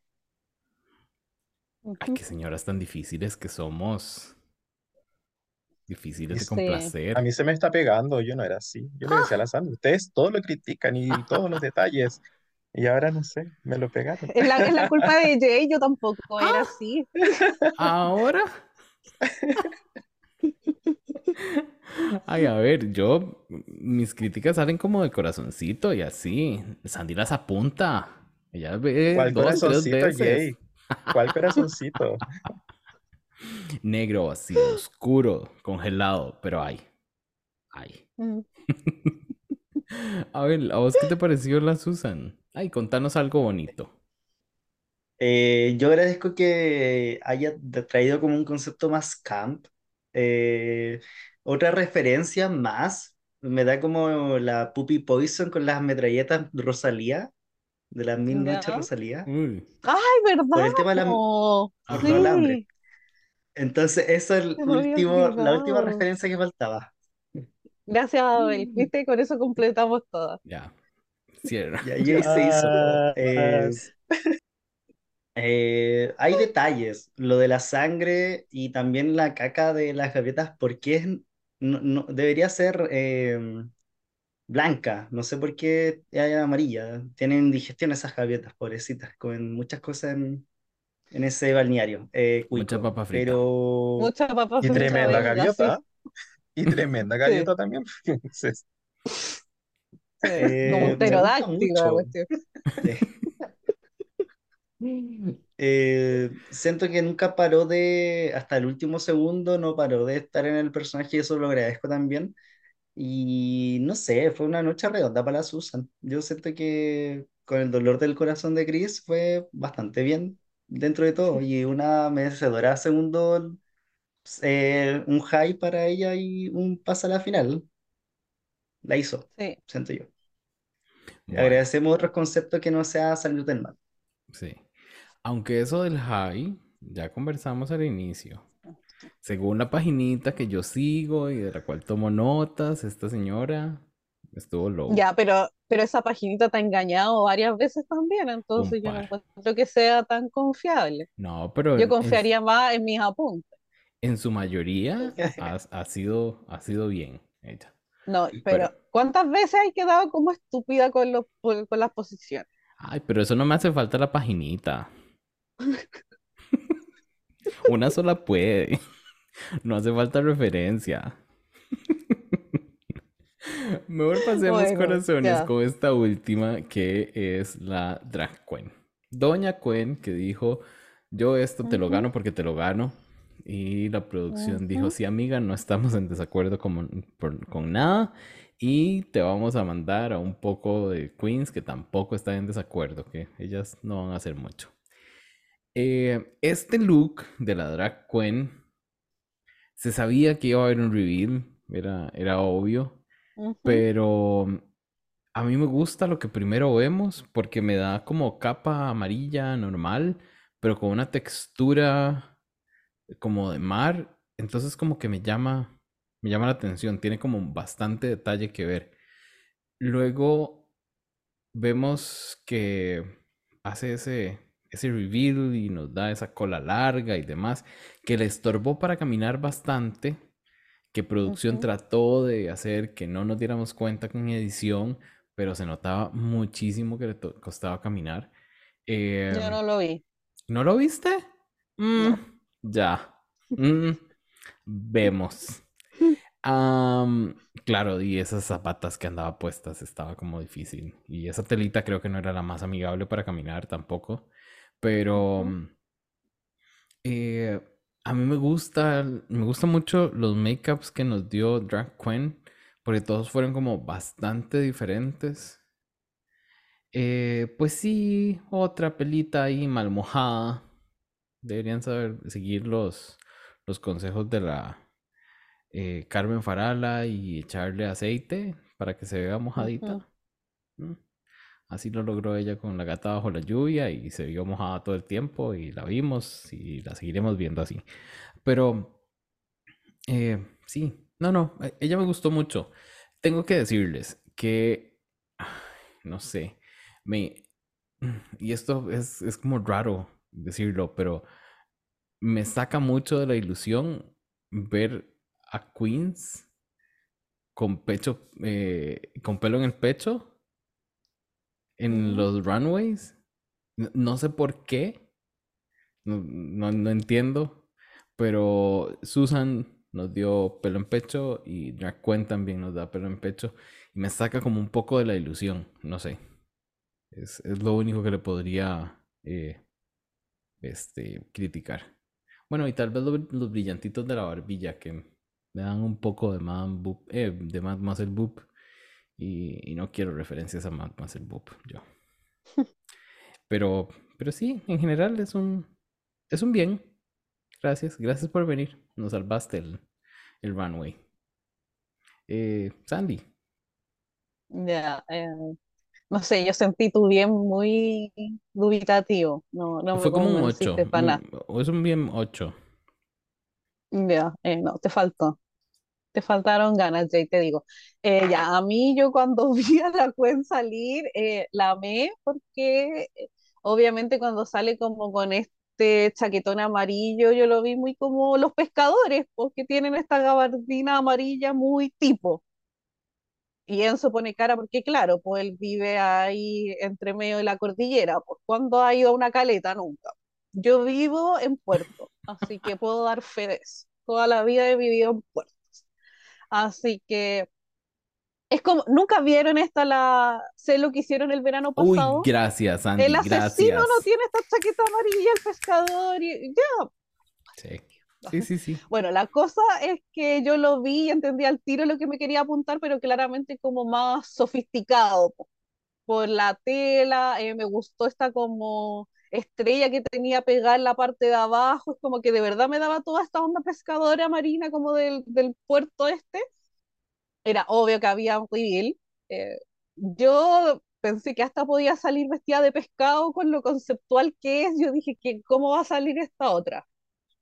Ay, qué señoras tan difíciles que somos. Difíciles de complacer. A mí se me está pegando, yo no era así. Yo le decía a la Sandra, ustedes todo lo critican y [laughs] todos los detalles. Y ahora no sé, me lo pegaron. Es la, es la culpa de [laughs] Jay, yo tampoco era Ah. así. Ahora. [laughs] Ay, a ver, yo, mis críticas salen como de corazoncito y así. Sandy las apunta. Ella ve ¿Cuál dos, tres corazoncito, veces. Jay? ¿Cuál corazoncito? Negro, así, oscuro, congelado, pero hay. Hay. Mm. [laughs] A ver, ¿a vos qué te pareció la Susan? Ay, contanos algo bonito. Eh, yo agradezco que haya traído como un concepto más camp. Eh, otra referencia más, me da como la Puppy Poison con las metralletas Rosalía, de las mil noches Ya. Rosalía, Uy, Ay, por el ¿verdad? tema de la, por. Sí, Entonces, eso es el último, la última referencia que faltaba. Gracias, Abel. ¿Viste? Con eso completamos todas. ya. Cierra. Y ahí se hizo. Eh, Yes. Eh, hay detalles, lo de la sangre y también la caca de las gaviotas, ¿por qué es- no, no- debería ser eh, blanca? No sé por qué es amarilla. Tienen digestión esas gaviotas, pobrecitas, comen muchas cosas en, en ese balneario. eh, Mucha cuico. papa frita. Pero Mucha papa Y frita, tremenda Abel, ya gaviota. Y tremenda gaviota también. [laughs] Entonces, Sí, Eh, como me un gusta pterodáctilo la mucho. cuestión. Eh, siento que nunca paró de, hasta el último segundo, no paró de estar en el personaje y eso lo agradezco también. Y no sé, fue una noche redonda para Susan. Yo siento que con el dolor del corazón de Chris fue bastante bien dentro de todo y una merecedora segundo, eh, un high para ella y un pase a la final. La hizo, Sí. siento yo. Bueno, Agradecemos otros conceptos que no sea salir del mar. sí. Aunque eso del high, ya conversamos al inicio. Según la paginita que yo sigo y de la cual tomo notas, esta señora estuvo low. Ya, pero, pero esa paginita te ha engañado varias veces también, entonces yo no encuentro que sea tan confiable. No, pero Yo en, en- confiaría más en mis apuntes. en su mayoría [laughs] ha, ha sido, ha sido bien ella. No, Pero- pero ¿cuántas veces hay quedado como estúpida con los, con con las posiciones? Ay, pero eso no me hace falta la paginita. [laughs] Una sola puede. [laughs] No hace falta referencia. [laughs] Mejor pasemos Bueno, corazones con esta última que es la drag queen. Doña Queen que dijo, yo esto te lo gano porque te lo gano. Y la producción dijo, sí amiga, no estamos en desacuerdo con, por- con nada. Y te vamos a mandar a un poco de queens que tampoco están en desacuerdo, que ellas no van a hacer mucho. Eh, este look de la drag queen se sabía que iba a haber un reveal, era, era obvio, pero a mí me gusta lo que primero vemos porque me da como capa amarilla normal, pero con una textura como de mar, entonces como que me llama, me llama la atención, tiene como bastante detalle que ver. Luego vemos que hace ese, ese reveal y nos da esa cola larga y demás, que le estorbó para caminar bastante, que producción trató de hacer que no nos diéramos cuenta con edición, pero se notaba muchísimo que le costaba caminar. Yo Em, no lo vi. ¿No lo viste? Mm, No. ya. Mm, vemos. [laughs] Claro, y esas zapatas que andaba puestas estaba como difícil. Y esa telita creo que no era la más amigable para caminar tampoco. Pero mm, eh, a mí me gusta, me gustan mucho los makeups que nos dio Drag Queen, porque todos fueron como bastante diferentes. Eh, pues sí, otra pelita ahí mal mojada. Deberían saber seguir los, los consejos de la eh, Carmen Farala y echarle aceite para que se vea mojadita. Mm. Así lo logró ella con la gata bajo la lluvia y se vio mojada todo el tiempo y la vimos y la seguiremos viendo así. Pero eh, sí, no, no, e, ella me gustó mucho. Tengo que decirles que, [sighs] no sé, me... [sighs] Y esto es, es como raro decirlo, pero me saca mucho de la ilusión ver a Queens con pecho, eh, con pelo en el pecho en los runways. No, sé por qué. No, no, entiendo. Pero Susan nos dio pelo en pecho y Drag Queen también nos da pelo en pecho. Y me saca como un poco de la ilusión. No sé. Es, es lo único que le podría eh, este, criticar. Bueno, y tal vez los, brillantitos de la barbilla que me dan un poco de más, eh, de más muscle boop. Y, no quiero referencias a Mad Muscle Boop, yo. [laughs] Pero, pero sí, en general es un, es un bien. Gracias, gracias por venir. Nos salvaste el, el runway. Eh, Sandy. Ya, eh, no sé, yo sentí tu bien muy dubitativo. No, no Fue como un 8. Es un bien 8. Ya, eh, no, te faltó te faltaron ganas, Jay, te digo. Eh, ya, a mí yo cuando [laughs] vi a la Cuen salir, eh, la amé porque eh, obviamente cuando sale como con este chaquetón amarillo, yo lo vi muy como los pescadores, porque tienen esta gabardina amarilla muy tipo. Y Enzo pone cara porque, claro, pues él vive ahí entre medio de la cordillera. Pues cuando ha ido a una caleta, nunca. Yo vivo en Puerto, así que puedo dar fe de eso. Toda la vida he vivido en Puerto. Así que es como, nunca vieron esta la sé lo que hicieron el verano pasado. Uy, gracias, Andy. El asesino no tiene esta chaqueta amarilla, el pescador y ya. Sí. [laughs] Sí, sí, sí. Bueno, la cosa es que yo lo vi y entendí al tiro lo que me quería apuntar, pero claramente como más sofisticado por la tela, eh, me gustó esta como estrella que tenía pegada en la parte de abajo, es como que de verdad me daba toda esta onda pescadora marina como del, del puerto este. Era obvio que había un reveal. Eh, yo pensé que hasta podía salir vestida de pescado con lo conceptual que es. Yo dije que cómo va a salir esta otra.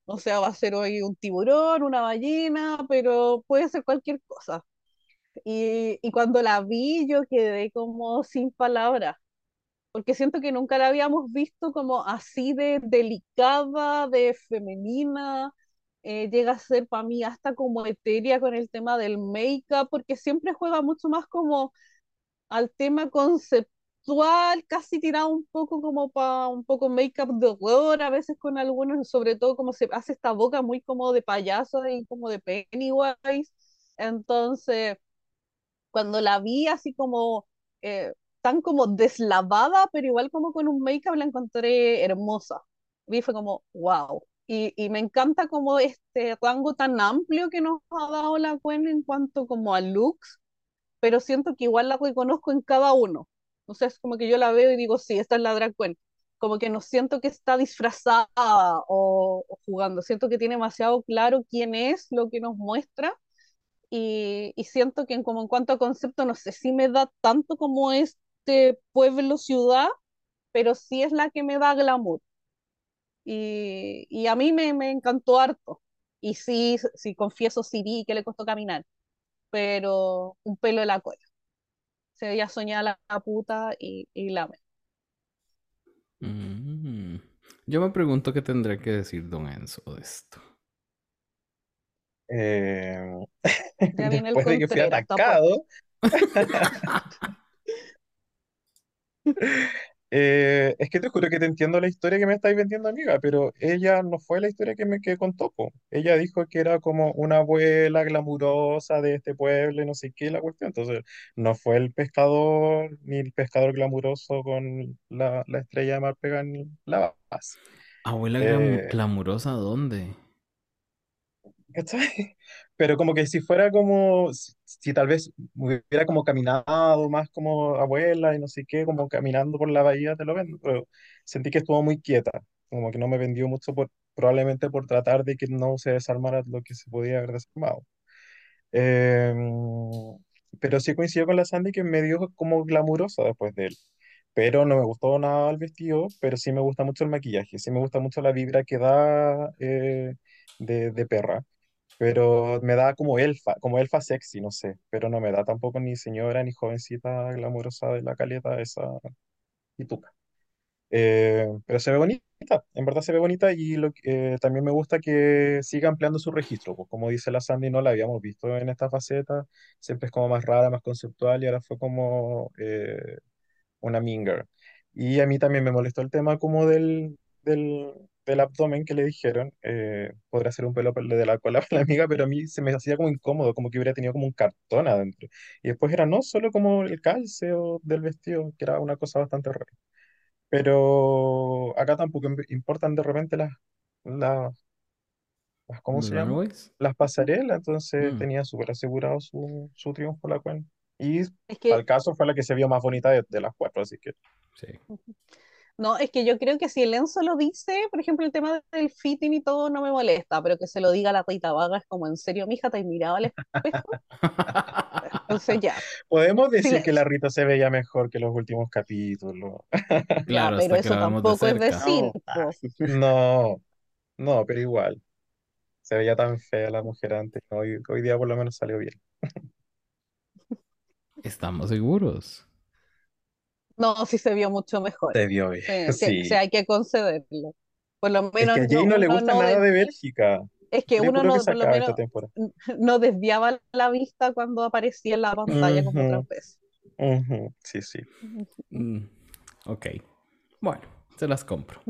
O sea, va a ser hoy un tiburón, una ballena, pero puede ser cualquier cosa. Y, y cuando la vi, yo quedé como sin palabras porque siento que nunca la habíamos visto como así de delicada, de femenina, eh, llega a ser para mí hasta como etérea con el tema del make-up, porque siempre juega mucho más como al tema conceptual, casi tirado un poco como para un poco make-up de horror, a veces con algunos, sobre todo como se hace esta boca muy como de payaso y como de Pennywise. Entonces, cuando la vi así como... Eh, tan como deslavada, pero igual como con un make-up la encontré hermosa. Vi fue como, wow. Y, y, me encanta como este rango tan amplio que nos ha dado la Gwen en cuanto como a looks, pero siento que igual la reconozco en cada uno. O sea, es como que yo la veo y digo, sí, esta es la drag. Como que no siento que está disfrazada o, o jugando, siento que tiene demasiado claro quién es, lo que nos muestra y, y, siento que en, como en cuanto a concepto, no sé si me da tanto como es pueblo, ciudad, pero sí es la que me da glamour. Y, y a mí me, me, encantó harto. Y sí, sí, confieso, sí vi que le costó caminar, pero un pelo de la cola. Se veía soñada la, puta y, y la mm. Yo me pregunto qué tendrá que decir Don Enzo de esto. Eh, [laughs] después de que fui atacado, [laughs] Eh, es que te juro que te entiendo la historia que me estáis vendiendo, amiga, pero ella no fue la historia que me que contó. Po. Ella dijo que era como una abuela glamurosa de este pueblo y no sé qué la cuestión. Entonces, no fue el pescador ni el pescador glamuroso con la, la estrella de mar pega ni la paz. ¿Abuela eh, glamurosa dónde? Pero como que si fuera como, si, tal vez hubiera como caminado más como abuela y no sé qué, como caminando por la bahía, te lo vendo, pero sentí que estuvo muy quieta, como que no me vendió mucho por, probablemente por tratar de que no se desarmara lo que se podía haber desarmado. Em, pero sí coincido con la Sandy que es medio como glamurosa después de él. Pero no me gustó nada el vestido, pero sí me gusta mucho el maquillaje, sí me gusta mucho la vibra que da eh, de, de perra. Pero me da como elfa, como elfa sexy, no sé. Pero no me da tampoco ni señora ni jovencita glamurosa de la caleta esa pituca. Eh, pero se ve bonita, en verdad se ve bonita y lo, eh, también me gusta que siga ampliando su registro, pues como dice la Sandy, no la habíamos visto en esta faceta, siempre es como más rara, más conceptual y ahora fue como eh, una minger. Y a mí también me molestó el tema como del, del, del abdomen que le dijeron, eh, podrá ser un pelo de la cola [laughs] para la amiga, pero a mí se me hacía como incómodo, como que hubiera tenido como un cartón adentro. Y después era no solo como el calcio del vestido, que era una cosa bastante rara. Pero acá tampoco im- importan de repente las, las, las- ¿cómo ¿Los se llama? Las pasarelas, entonces Mm. tenía súper asegurado su, su triunfo la Gwen. Y Es al que, caso fue la que se vio más bonita de, de las cuatro, así que Sí. No, es que yo creo que si el Enzo lo dice, por ejemplo, el tema del fitting y todo no me molesta, pero que se lo diga la Rita Vaga es como, ¿en serio, mija, te has mirado al espejo? [laughs] Entonces ya, podemos decir que la. Rita se veía mejor que los últimos capítulos. [laughs] Ya, Claro, pero eso vemos de tampoco es decir. No, no, pero igual, se veía tan fea la mujer antes. Hoy, hoy día por lo menos salió bien. Estamos seguros. No, sí se vio mucho mejor. Se vio bien, Sí, sí, sí, sí. hay que concederlo. Por lo Es menos que a Jay no le gusta no nada de Bélgica. es que uno que no, por lo menos [laughs] no desviaba la vista cuando aparecía en la pantalla como Ujú, otras veces. ujú, Sí, sí. Mm, ok. Bueno, se las compro.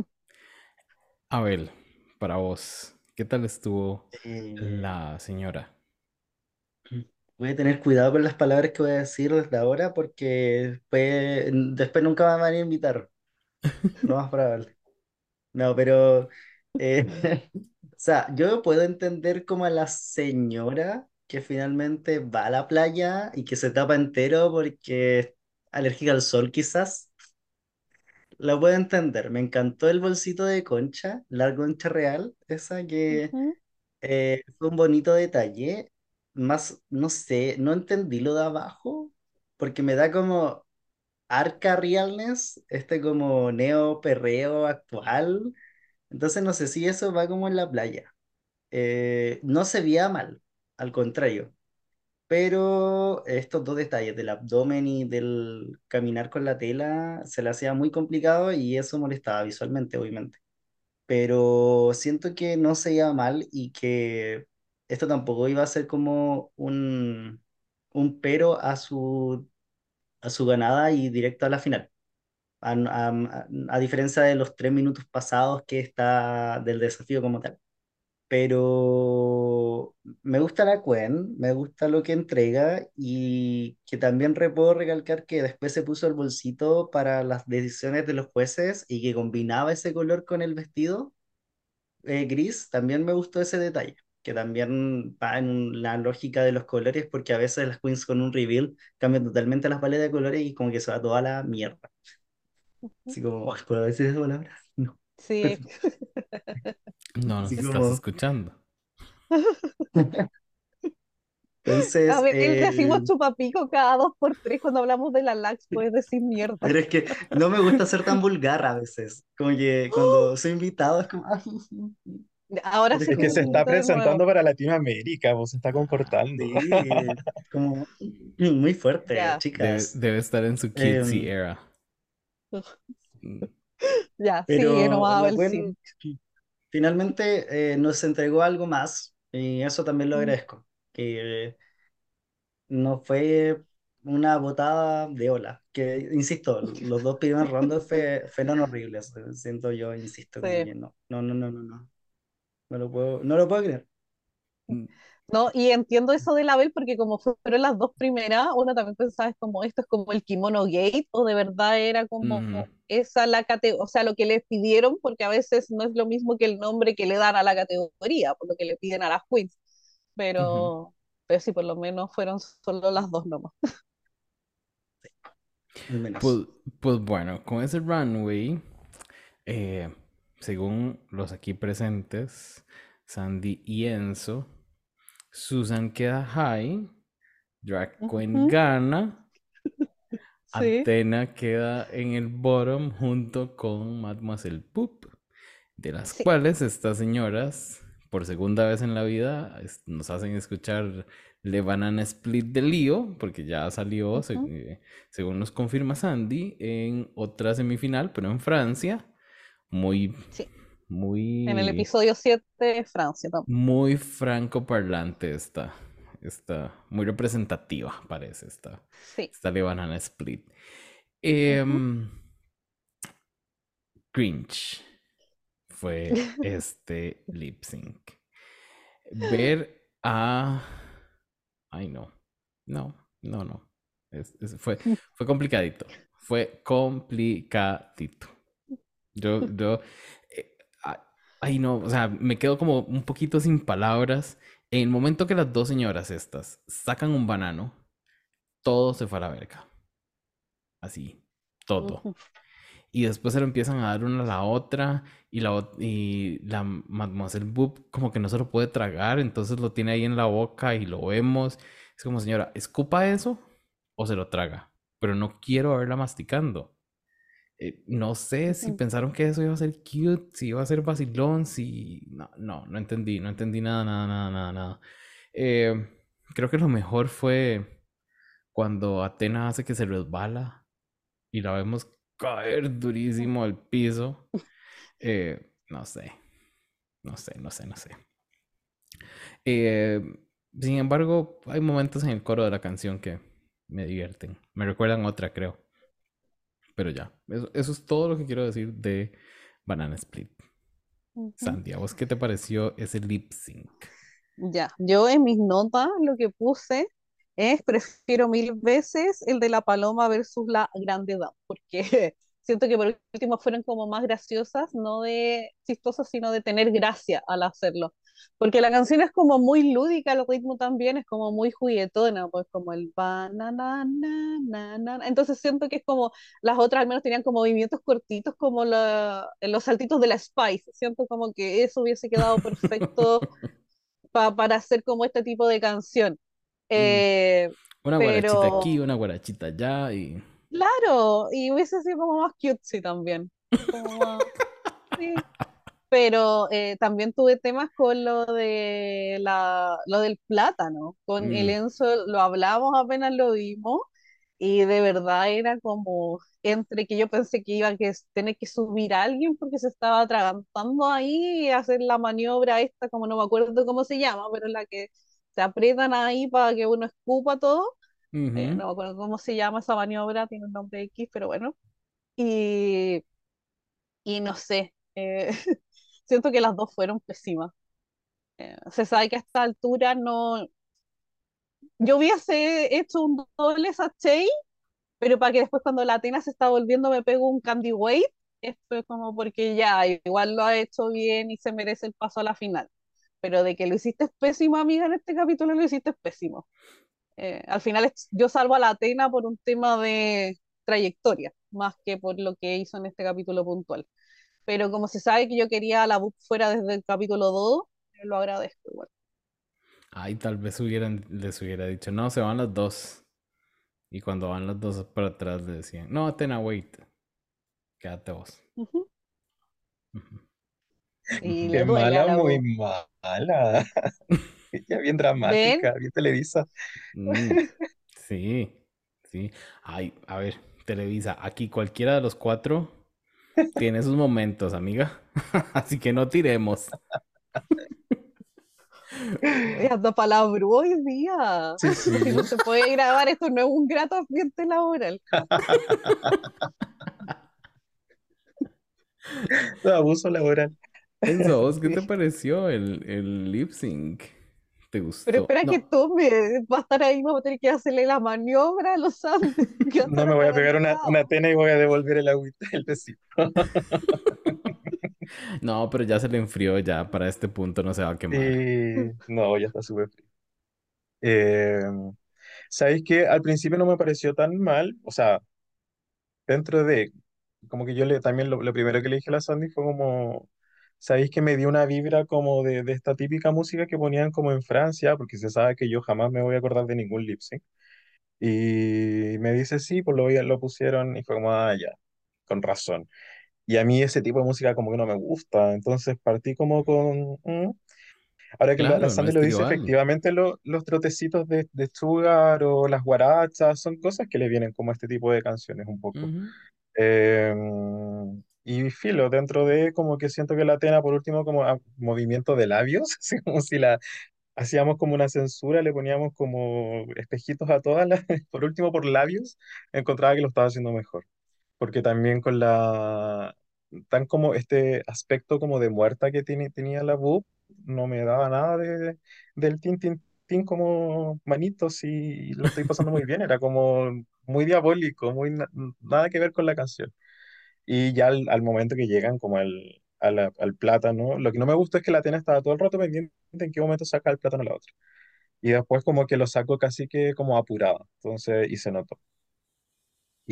Abel, para vos, ¿qué tal estuvo eh, la señora? Voy a tener cuidado con las palabras que voy a decir desde ahora porque después, después nunca me van a invitar, lo más probable. No, pero, eh, [laughs] o sea, yo puedo entender como a la señora que finalmente va a la playa y que se tapa entero porque es alérgica al sol quizás. Lo puedo entender. Me encantó el bolsito de concha, la concha real, esa que eh, fue un bonito detalle. Más, no sé, no entendí lo de abajo porque me da como arca realness, este como neo perreo actual. Entonces no sé si eso va como en la playa. Eh, no se veía mal, al contrario. Pero estos dos detalles del abdomen y del caminar con la tela se le hacía muy complicado y eso molestaba visualmente, obviamente. Pero siento que no se iba mal y que esto tampoco iba a ser como un, un pero a su, a su ganada y directo a la final. A, a- a diferencia de los tres minutos pasados que está del desafío como tal. Pero me gusta la Quen, me gusta lo que entrega y que también puedo recalcar que después se puso el bolsito para las decisiones de los jueces y que combinaba ese color con el vestido eh, gris. También me gustó ese detalle, que también va en la lógica de los colores porque a veces las queens con un reveal cambian totalmente las paletas de colores y como que se va toda la mierda. Así como, "Ay, ¿puedo decir esa palabra? [laughs] No. Sí, No nos estás como- escuchando. [laughs] Entonces, a ver, eh, decimos chupapico cada dos por tres cuando hablamos de la lax, puedes decir mierda. pero es que no me gusta ser tan vulgar a veces. Como que cuando soy invitado es como, "Ah, [laughs] Ahora Es sí Es que se está presentando para Latinoamérica, pues se está comportando. sí, como muy fuerte. Debe, chicas. debe estar en su cutesy Em, era. [laughs] Ya, Pero la Abel, Gwen sí. finalmente eh, nos entregó algo más y eso también lo Mm. agradezco. Que eh, no fue una botada de ola. Que, insisto, los dos primeros rondos fue, fueron horribles. Siento yo, insisto, Sí. que no, no, no, no, no, no. Lo puedo, no lo puedo creer. mm, No, y entiendo eso de la Abel porque como fueron las dos primeras, uno también pensaba, es como esto es como el kimono gate, o de verdad era como Mm. esa la categoría, o sea, lo que les pidieron, porque a veces no es lo mismo que el nombre que le dan a la categoría, por lo que le piden a las queens, pero, pero sí, por lo menos fueron solo las dos nomás. [laughs] Pues, pues bueno, con ese runway, eh, según los aquí presentes, Sandy y Enzo, Susan queda high, Drag Queen gana, [laughs] Sí. Athena queda en el bottom junto con Mademoiselle Poop, de las Sí. cuales estas señoras, por segunda vez en la vida, nos hacen escuchar Le Banana Split de Lío, porque ya salió, eh, según nos confirma Sandy, en otra semifinal, pero en Francia, muy, Sí. muy... En el episodio 7, Francia también. Muy francoparlante esta, esta, muy representativa parece esta, Sí. esta de Banana Split. Em, cringe fue [laughs] este lip sync. Ver a... Ay, no. No, no, no. Es- es- fue, fue complicadito. Fue complicadito. Yo, yo... eh, ay, no. O sea, me quedo como un poquito sin palabras. En el momento que las dos señoras estas sacan un banano, todo se fue a la verga. Así. Todo. Y después se lo empiezan a dar una a la otra. Y la, y la Mademoiselle Boop como que no se lo puede tragar. Entonces lo tiene ahí en la boca y lo vemos. Es como, señora, escupa eso o se lo traga. Pero no quiero verla masticando. Eh, no sé si pensaron que eso iba a ser cute, si iba a ser vacilón, si... No, no, no entendí, no entendí nada, nada, nada, nada, nada. Eh, creo que lo mejor fue cuando Atena hace que se resbala y la vemos caer durísimo al piso. Eh, no sé, no sé, no sé, no sé. Eh, sin embargo, hay momentos en el coro de la canción que me divierten. Me recuerdan otra, creo. Pero ya, eso, eso es todo lo que quiero decir de Banana Split. Ujú. Sandy, ¿a vos qué te pareció ese lip sync? Ya, yo en mis notas lo que puse es [laughs] prefiero mil veces el de la paloma versus la grande dama, porque [laughs] siento que por último fueron como más graciosas, no de chistosas, sino de tener gracia al hacerlo. Porque la canción es como muy lúdica, el ritmo también es como muy juguetona, pues como el banana, na, na, na. Entonces siento que es como las otras al menos tenían como movimientos cortitos como la, los saltitos de la Spice. Siento como que eso hubiese quedado perfecto [laughs] pa- para hacer como este tipo de canción. Eh, Una guarachita pero aquí, una guarachita allá y... claro, y hubiese sido como más cutesy también. Como sí. [laughs] Pero eh, también tuve temas con lo de la, lo del plátano. Con el Mm, Enzo lo hablamos apenas lo vimos y de verdad era como entre que yo pensé que iba a que tener que subir a alguien porque se estaba atragantando ahí y hacer la maniobra esta, como no me acuerdo cómo se llama, pero la que se aprietan ahí para que uno escupa todo. Eh, no me acuerdo cómo se llama esa maniobra, tiene un nombre X, pero bueno. Y, y no sé, eh, [laughs] siento que las dos fueron pésimas. Eh, se sabe que a esta altura no... Yo hubiese hecho un doble sachet pero para que después cuando la Atena se está volviendo me pego un candy weight, esto es como porque ya, igual lo ha hecho bien y se merece el paso a la final. Pero de que lo hiciste pésimo, amiga, en este capítulo lo hiciste pésimo. Eh, al final yo salvo a la Atena por un tema de trayectoria, más que por lo que hizo en este capítulo puntual. Pero como se sabe que yo quería a la BUP fuera desde el capítulo 2, eh, lo agradezco igual. Ay, tal vez hubieran, les hubiera dicho, no, se van las dos. Y cuando van las dos para atrás le decían, no, Atena, wait. Quédate vos. Ujú. Y [laughs] Qué mala, la muy mala. [laughs] Ella bien ¿Ven? dramática, bien televisa. Mm, sí, sí. Ay, a ver, Televisa, aquí cualquiera de los cuatro tiene sus momentos, amiga. [laughs] Así que no tiremos. Anda palabra hoy día. Sí, sí. Si [laughs] no se puede grabar, esto no es un grato ambiente laboral. [laughs] Abuso laboral. Enzo, ¿vos qué te pareció el, el lip sync? ¿Te Pero gustó? espera que No, tome, va a estar ahí, vamos a tener que hacerle la maniobra a los Andes, [laughs] que No me voy a pegar una, una tena y voy a devolver el agüita, el besito. [laughs] no, pero ya se le enfrió, ya para este punto no se va a quemar. No, ya está súper frío. Eh, ¿sabéis que al principio no me pareció tan mal? O sea, dentro de, como que yo le, también lo, lo primero que le dije a la Sandy fue como, sabéis que me dio una vibra como de, de esta típica música que ponían como en Francia, porque se sabe que yo jamás me voy a acordar de ningún lip sync. Y me dice, sí, pues lo, lo pusieron y fue como, ah, ya, con razón. Y a mí ese tipo de música como que no me gusta, entonces partí como con... mm. Ahora que la, la Claro, no Sandy lo dice, efectivamente lo- los trotecitos de, de Sugar o las guarachas son cosas que le vienen como a este tipo de canciones un poco. Eh, y filo, dentro de como que siento que la Atena, por último, como a- movimiento de labios, [laughs] así como si la hacíamos como una censura, le poníamos como espejitos a todas las, [laughs] por último, por labios, encontraba que lo estaba haciendo mejor. Porque también con la, tan como este aspecto como de muerta que tiene, tenía la BUP, no me daba nada de, del tin, tin, tin como manitos y lo estoy pasando muy bien, era como muy diabólico, muy na- nada que ver con la canción. Y ya al, al momento que llegan como al, a la- al plátano, lo que no me gustó es que la Atena estaba todo el rato pendiente en qué momento saca el plátano la otra. Y después como que lo sacó casi que como apurado, entonces, y se notó.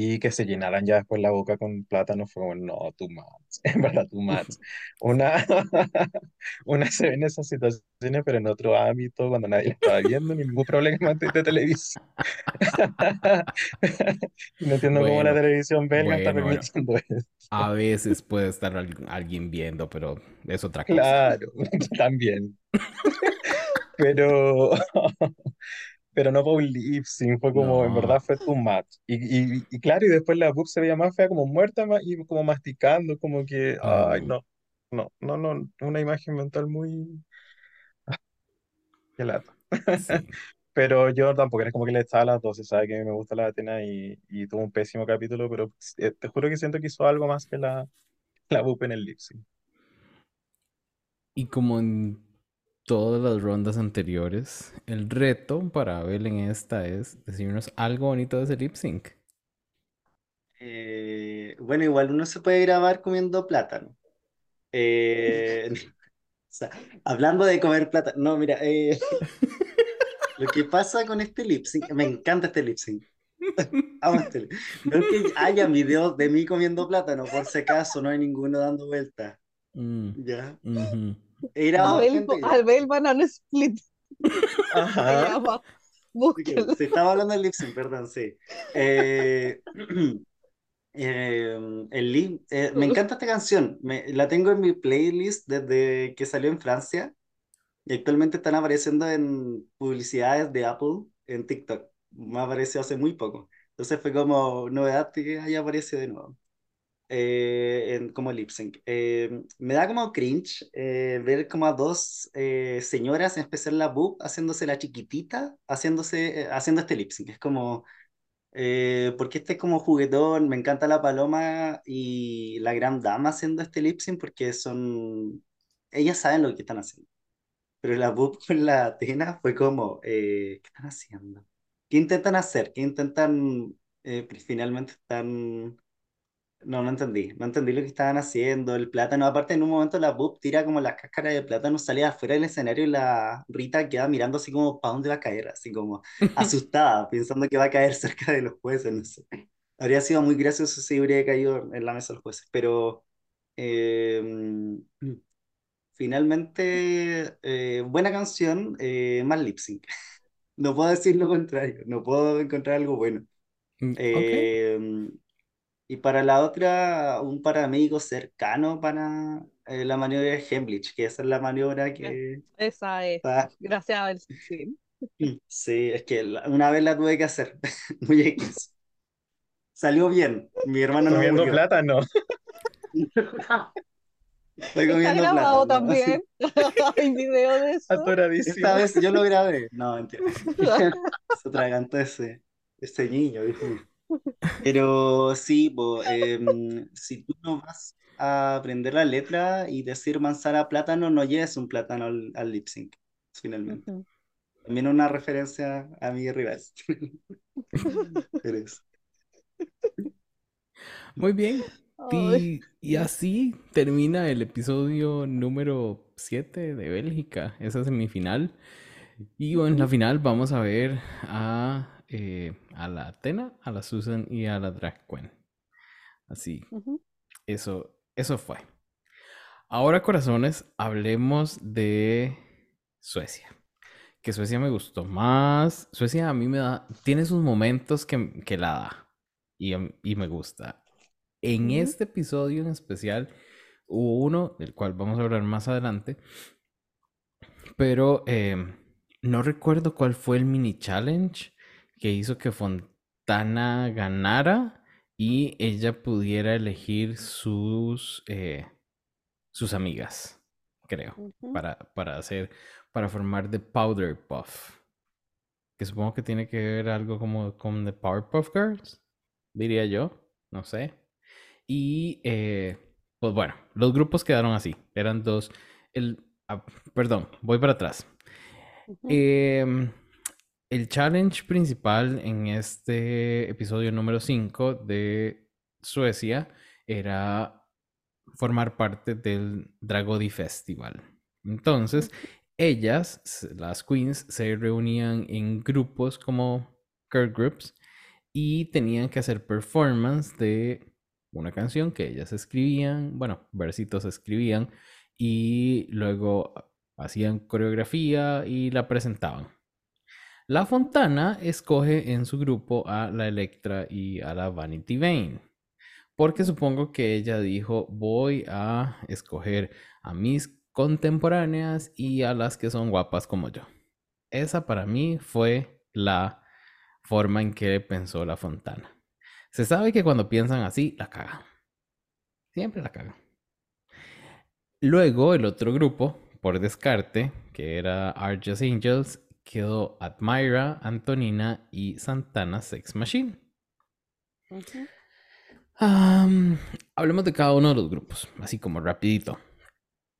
Y que se llenaran ya después la boca con plátano fue como, no, too much, [laughs] en verdad, too much. [laughs] Una, [laughs] una se ve en esas situaciones, pero en otro ámbito, cuando nadie la estaba viendo, ningún problema de, televisión. No entiendo cómo la Bueno, televisión belga está bueno, bueno. permitiendo eso. A veces puede estar al- alguien viendo, pero es otra cosa. Claro, también. Pero, pero no fue un lip sync, fue como, en verdad fue too much. Y, y, y claro, y después la Boop se veía más fea, como muerta y como masticando, como que, ay, no, no, no, no, una imagen mental muy, [laughs] qué lata. sí. [laughs] Pero yo tampoco es como que le estaba a las 12, sabe que me gusta la Atena y, y tuvo un pésimo capítulo, pero eh, te juro que siento que hizo algo más que la, la Boop en el lip sync. Y como en todas las rondas anteriores, el reto para Abel en esta es decirnos algo bonito de ese lip sync. Eh, bueno, igual uno se puede grabar comiendo plátano. Eh, [laughs] o sea, hablando de comer plátano, no, mira, eh, [laughs] lo que pasa con este lip sync, me encanta este lip sync. [laughs] Este No es que haya videos de mí comiendo plátano, por si acaso, no hay ninguno dando vueltas. Mm, Ya. Era Abel, Abel Banana Split Ajá. [laughs] Se estaba hablando del lip sync, perdón, sí. Eh, [clears throat] eh, el lip- eh, me encanta esta canción. Me- la tengo en mi playlist desde que salió en Francia y actualmente están apareciendo en publicidades de Apple en TikTok. Me apareció hace muy poco. Entonces fue como novedad que haya aparecido de nuevo. Eh, en- como lip sync. Eh, me da como cringe eh, ver como a dos eh, señoras, en especial la Boop, haciéndose la chiquitita, haciéndose, eh, haciendo este lip sync. Es como, eh, porque este es como juguetón, me encanta la Paloma y la Gran Dama haciendo este lip sync porque son, ellas saben lo que están haciendo. Pero la Boop [laughs] con la Atena fue como, ¿qué están haciendo? ¿Qué intentan hacer? ¿Qué intentan, finalmente están... No, no entendí. No entendí lo que estaban haciendo. El plátano, aparte en un momento la Boop tira como la cáscara de plátano, sale afuera del escenario y la Rita queda mirando así como para dónde va a caer, así como [laughs] asustada, pensando que va a caer cerca de los jueces, no sé. Habría sido muy gracioso si hubiera caído en la mesa de los jueces, pero eh, finalmente, eh, buena canción, eh, más lip sync. [laughs] No puedo decir lo contrario, no puedo encontrar algo bueno. Mm, Ok. Eh, y para la otra, un paramédico cercano para eh, la maniobra de Hemlich, que esa es la maniobra que Esa es. está... Gracias, Abel. Sí. [laughs] Sí, es que la- una vez la tuve que hacer, [laughs] muy X. Salió bien, mi hermano no Comiendo murió. plátano. [laughs] Estoy Está comiendo grabado plátano. también. Hay video de eso. Atoradísimo. Esta vez yo lo grabé. No, mentira. Se atragantó ese, ese niño, dijo. Pero sí, po, em, si tú no vas a aprender la letra y decir manzana plátano, no lleves un plátano al, al lip sync, finalmente. Ujú. También una referencia a mi rival. [laughs] Muy bien. Y, y así termina el episodio número 7 de Bélgica, esa semifinal. Y bueno, en la final vamos a ver a, eh, a la Atena, a la Susan y a la Drag Queen. Así, eso, eso fue. Ahora, corazones, hablemos de Suecia. Que Suecia me gustó más. Suecia a mí me da, tiene sus momentos que, que la da y, y me gusta. En este episodio en especial hubo uno, del cual vamos a hablar más adelante, pero em, no recuerdo cuál fue el mini challenge que hizo que Fontana ganara y ella pudiera elegir sus, eh, sus amigas, creo, para, para hacer, para formar The Powder Puff. Que supongo que tiene que ver algo como con The Powerpuff Girls, diría yo, no sé. Y eh, pues bueno, los grupos quedaron así. Eran dos. El, ah, perdón, voy para atrás. Em, el challenge principal en este episodio número 5 de Suecia era formar parte del Dragodi Festival. Entonces, ellas, las queens, se reunían en grupos como girl groups y tenían que hacer performance de una canción que ellas escribían, bueno, versitos escribían y luego hacían coreografía y la presentaban. La Fontana escoge en su grupo a la Electra y a la Vanity Vane. Porque supongo que ella dijo, voy a escoger a mis contemporáneas y a las que son guapas como yo. Esa para mí fue la forma en que pensó la Fontana. Se sabe que cuando piensan así, la cagan. Siempre la cagan. Luego el otro grupo, por descarte, que era Argus Angels, quedó Admira, Antonina y Santana Sex Machine. Hablemos de cada uno de los grupos, así como rapidito.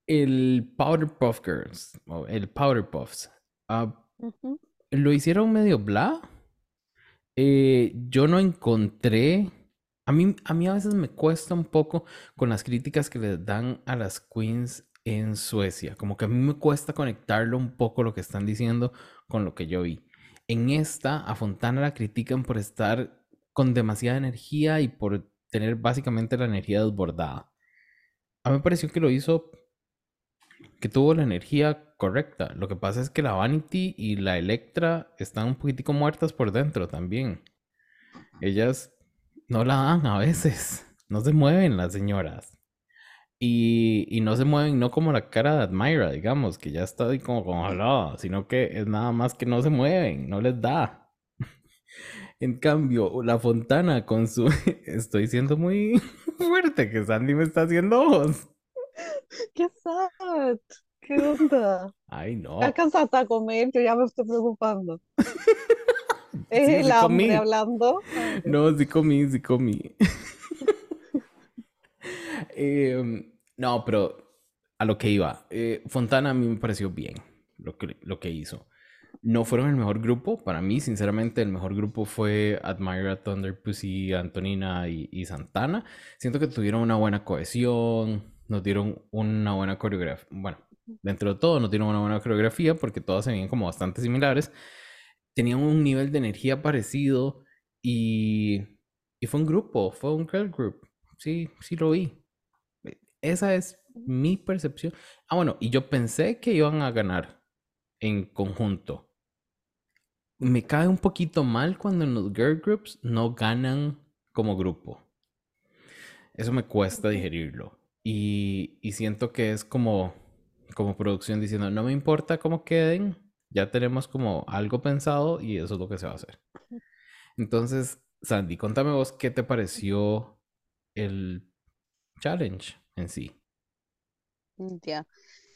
El Powderpuff Girls, o el Powderpuffs, ah, Ujú. lo hicieron medio bla. Eh, yo no encontré. A mí, a mí a veces me cuesta un poco con las críticas que les dan a las queens en Suecia. Como que a mí me cuesta conectarlo un poco lo que están diciendo con lo que yo vi. En esta, a Fontana la critican por estar con demasiada energía y por tener básicamente la energía desbordada. A mí me pareció que lo hizo, que tuvo la energía correcta. Lo que pasa es que la Vanity y la Electra están un poquitico muertas por dentro también. Ellas no la dan a veces. No se mueven las señoras. Y, y no se mueven no como la cara de Admira, digamos, que ya está ahí como congelada, sino que es nada más que no se mueven, no les da. [laughs] En cambio, la Fontana con su... [laughs] Estoy siendo muy [laughs] fuerte, que Sandy me está haciendo ojos. ¡Qué sad! ¿Qué onda? Ay, no. ¿Alcanzaste a comer? Yo ya me estoy preocupando. ¿Es Sí, el sí hambre comí. hablando? No, sí comí, sí comí. [laughs] Em, no, pero a lo que iba. eh, Fontana a mí me pareció bien lo que, lo que hizo. No fueron el mejor grupo. Para mí, sinceramente, el mejor grupo fue Admira, Thunder Pussy, Antonina y, Santana. Siento que tuvieron una buena cohesión, nos dieron una buena coreografía. Bueno, dentro de todo, nos dieron una buena coreografía porque todas se veían como bastante similares. Tenían un nivel de energía parecido y, y fue un grupo, fue un girl group. Sí, sí lo vi. Esa es mi percepción. Ah, bueno, y yo pensé que iban a ganar en conjunto. Me cae un poquito mal cuando en los girl groups no ganan como grupo. Eso me cuesta digerirlo. Y, y siento que es como, como producción diciendo, no me importa cómo queden, ya tenemos como algo pensado y eso es lo que se va a hacer. Entonces, Sandy, contame vos qué te pareció el challenge en sí. Ya.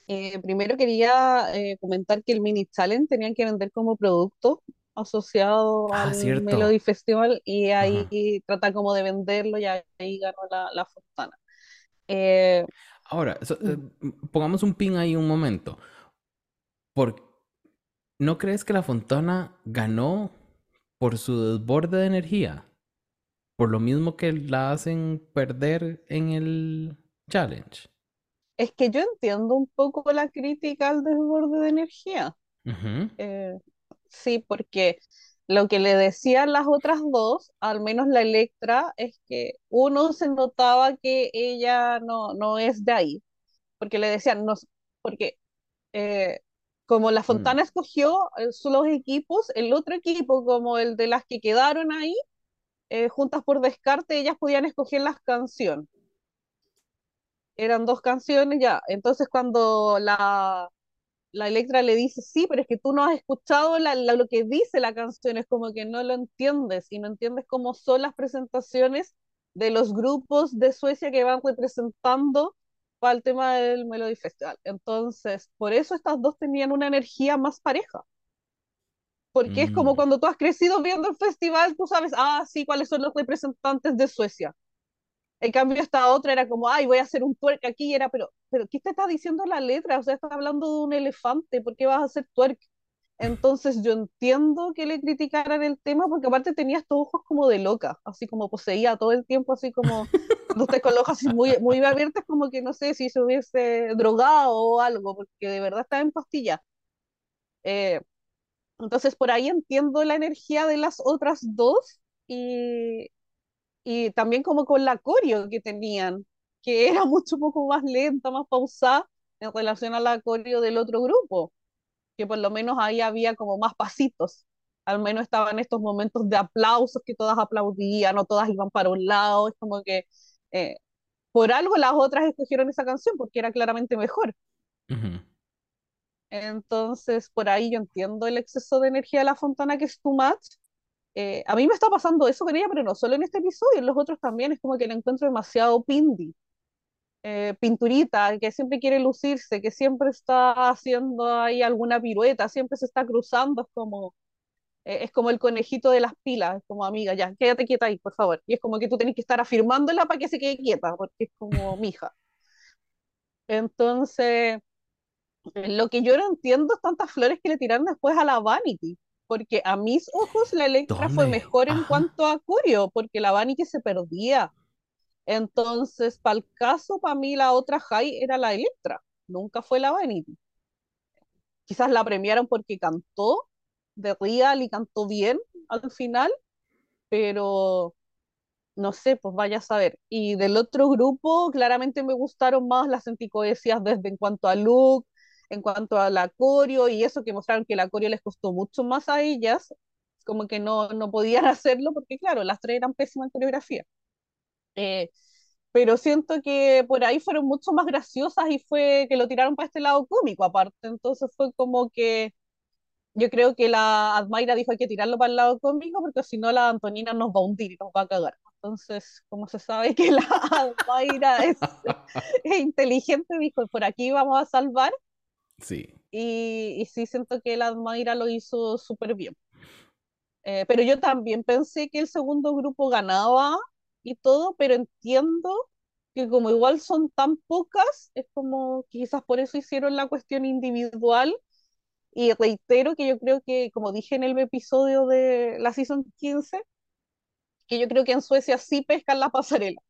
Eh, primero quería eh, comentar que el mini challenge tenían que vender como producto asociado Ah, al cierto. Melody Festival y ahí trata como de venderlo y ahí ganó la, la Fontana. Eh, Ahora, so- eh, pongamos un pin ahí un momento. ¿Por, ¿No crees que la Fontana ganó por su desborde de energía? Por lo mismo que la hacen perder en el challenge. es que yo entiendo un poco la crítica al desborde de energía. Eh, sí, porque lo que le decían las otras dos, al menos la Electra, es que uno se notaba que ella no, no es de ahí. porque le decían, no, porque eh, como la Fontana escogió eh, los equipos, el otro equipo, como el de las que quedaron ahí, eh, juntas por descarte, ellas podían escoger las canciones. Eran dos canciones ya. Entonces cuando la, la Electra le dice, sí, pero es que tú no has escuchado lo que dice la canción, es como que no lo entiendes y no entiendes cómo son las presentaciones de los grupos de Suecia que van representando para el tema del Melody Festival. Entonces, por eso estas dos tenían una energía más pareja. Porque es como mm. cuando tú has crecido viendo el festival, tú sabes, ah, sí, cuáles son los representantes de Suecia. En cambio, esta otra era como, ay, voy a hacer un twerk aquí, era, pero, pero, ¿qué te está diciendo la letra? O sea, estás hablando de un elefante, ¿por qué vas a hacer twerk? Entonces yo entiendo que le criticaran el tema porque aparte tenía estos ojos como de loca, así como poseía todo el tiempo, así como usted con los ojos así muy, muy abiertos, como que no sé si se hubiese drogado o algo, porque de verdad estaba en pastilla. Eh, entonces por ahí entiendo la energía de las otras dos y, y también como con la coreo que tenían, que [laughs] era mucho poco más lenta, más pausada en relación a la coreo del otro grupo, que por lo menos ahí había como más pasitos. Al menos estaban estos momentos de aplausos que todas aplaudían o todas iban para un lado. Es como que eh, por algo las otras escogieron esa canción porque era claramente mejor. Entonces, por ahí yo entiendo el exceso de energía de la Fontana que es too much, eh, a mí me está pasando eso con ella, pero no solo en este episodio, en los otros también, es como que la encuentro demasiado pindi, eh, pinturita, que siempre quiere lucirse, que siempre está haciendo ahí alguna pirueta, siempre se está cruzando, es como, eh, es como el conejito de las pilas, como amiga, ya, quédate quieta ahí, por favor. Y es como que tú tenés que estar afirmándola para que se quede quieta, porque es como mi hija. Entonces, lo que yo no entiendo es tantas flores que le tiraron después a la Vanity porque a mis ojos la Electra fue mejor en cuanto a Curio, porque la Vanity se perdía. Entonces, para el caso, para mí la otra high era la Electra, nunca fue la Vanity. Quizás la premiaron porque cantó de real y cantó bien al final, pero no sé, pues vaya a saber. Y del otro grupo, claramente me gustaron más las anticoesias desde en cuanto a look, en cuanto a la coreo y eso que mostraron que la coreo les costó mucho más a ellas, como que no, no podían [laughs] hacerlo porque claro, las tres eran pésimas en coreografía. Eh, pero siento que por ahí fueron mucho más graciosas y fue que lo tiraron para este lado cómico aparte, entonces fue como que yo creo que la Admaira dijo hay que tirarlo para el lado cómico porque si no la Antonina nos va a hundir y nos va a cagar. Entonces, como se sabe que la [laughs] Admaira es, [laughs] es inteligente, dijo, por aquí vamos a salvar, Sí. Y, sí siento que la Admaira lo hizo súper bien. Eh, pero yo también pensé que el segundo grupo ganaba y todo, pero entiendo que como igual son tan pocas, es como quizás por eso hicieron la cuestión individual. Y reitero que yo creo que, como dije en el episodio de la Season 15, que yo creo que en Suecia sí pescan la pasarela.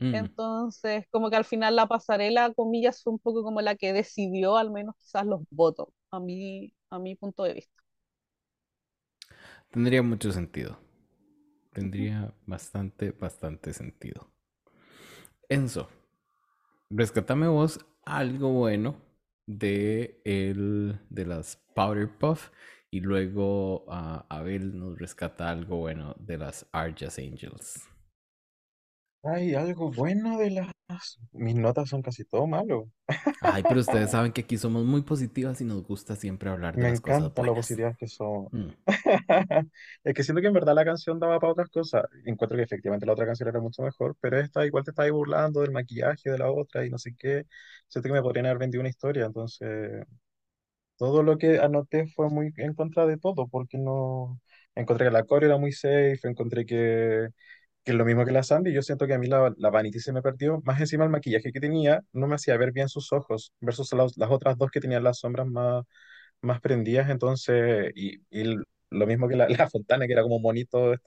Mm. Entonces, como que al final la pasarela, comillas, fue un poco como la que decidió al menos quizás los votos, a mi, a mi punto de vista. Tendría mucho sentido. Tendría bastante, bastante sentido. Enzo, rescatame vos algo bueno de el de las Powder Puff y luego a Abel nos rescata algo bueno de las Arjas Angels. Hay algo bueno de las... Mis notas son casi todo malo. Ay, pero ustedes [laughs] saben que aquí somos muy positivas y nos gusta siempre hablar de Me las cosas encanta lo buenas. positivas que son. Mm. [laughs] Es que siento que en verdad la canción daba para otras cosas. Encuentro que efectivamente la otra canción era mucho mejor, pero esta igual te estaba burlando del maquillaje de la otra y no sé qué. Siento que me podrían haber vendido una historia, entonces todo lo que anoté fue muy en contra de todo, porque no... Encontré que la core era muy safe, encontré que que es lo mismo que la Sandy, yo siento que a mí la, la Vanity se me perdió, más encima el maquillaje que tenía no me hacía ver bien sus ojos, versus las, otras dos que tenían las sombras más, más prendidas, entonces, y, y lo mismo que la, [laughs] la Fontana, que era como estos,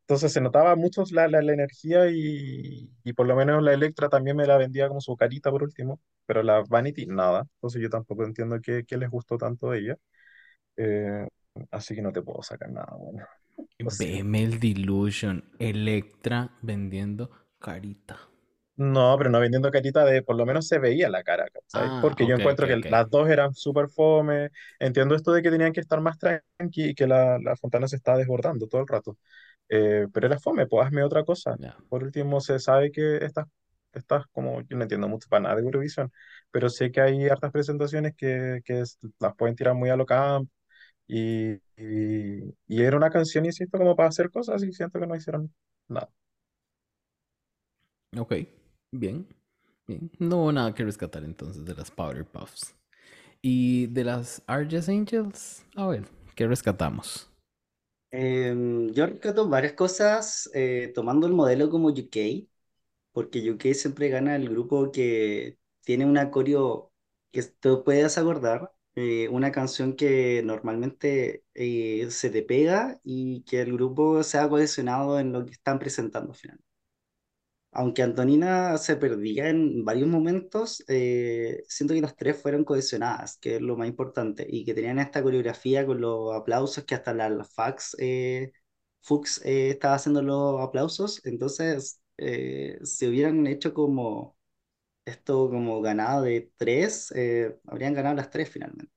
entonces se notaba mucho la, la, la energía y, y, por lo menos la Electra también me la vendía como su carita por último, pero la Vanity nada, entonces yo tampoco entiendo qué, qué les gustó tanto a ella, eh, así que no te puedo sacar nada bueno. BML Delusion, Electra vendiendo carita. No, pero no vendiendo carita de, por lo menos se veía la cara, ¿sabes? Ah, Porque yo encuentro que las dos eran súper fome. Entiendo esto de que tenían que estar más tranqui y que la, la fontana se estaba desbordando todo el rato. Eh, pero era fome, pues hazme otra cosa. Ya. Por último, se sabe que estas, estas como, yo no entiendo mucho para nada de Eurovisión, pero sé que hay hartas presentaciones que, que las pueden tirar muy a lo camp y, y, y era una canción, insisto, como para hacer cosas y siento que no hicieron nada. Ok, bien, bien. No hubo nada que rescatar entonces de las Powder Puffs. Y de las Arges Angels, a ver, ¿qué rescatamos? Em, yo rescato varias cosas eh, tomando el modelo como UK, porque UK siempre gana el grupo que tiene una coreo que te puedes acordar, eh, una canción que normalmente eh, se te pega y que el grupo se ha cohesionado en lo que están presentando finalmente. Aunque Antonina se perdía en varios momentos, eh, siento que las tres fueron cohesionadas, que es lo más importante, y que tenían esta coreografía con los aplausos, que hasta la, la Fax, eh, Fuchs eh, estaba haciendo los aplausos, entonces si hubieran hecho como esto como ganado de tres, eh, habrían ganado las tres finalmente.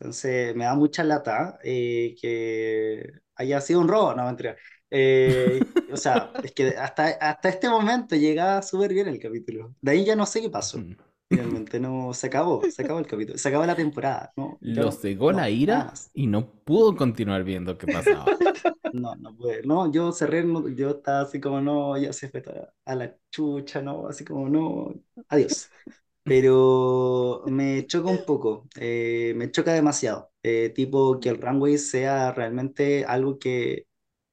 Entonces me da mucha lata eh, que haya sido un robo, no mentira. Eh, o sea, [laughs] es que hasta, hasta este momento llegaba súper bien el capítulo. De ahí ya no sé qué pasó. Mm. Finalmente no, se acabó, se acabó el capítulo, se acabó la temporada. No, yo Lo no, cegó no, la ira y no pudo continuar viendo qué pasaba. [laughs] No, no puede. No, yo cerré, no, yo estaba así como, no, ya se fue a la chucha, no, así como, no, adiós. Pero me choca un poco, eh, me choca demasiado. Eh, tipo que el runway sea realmente algo que,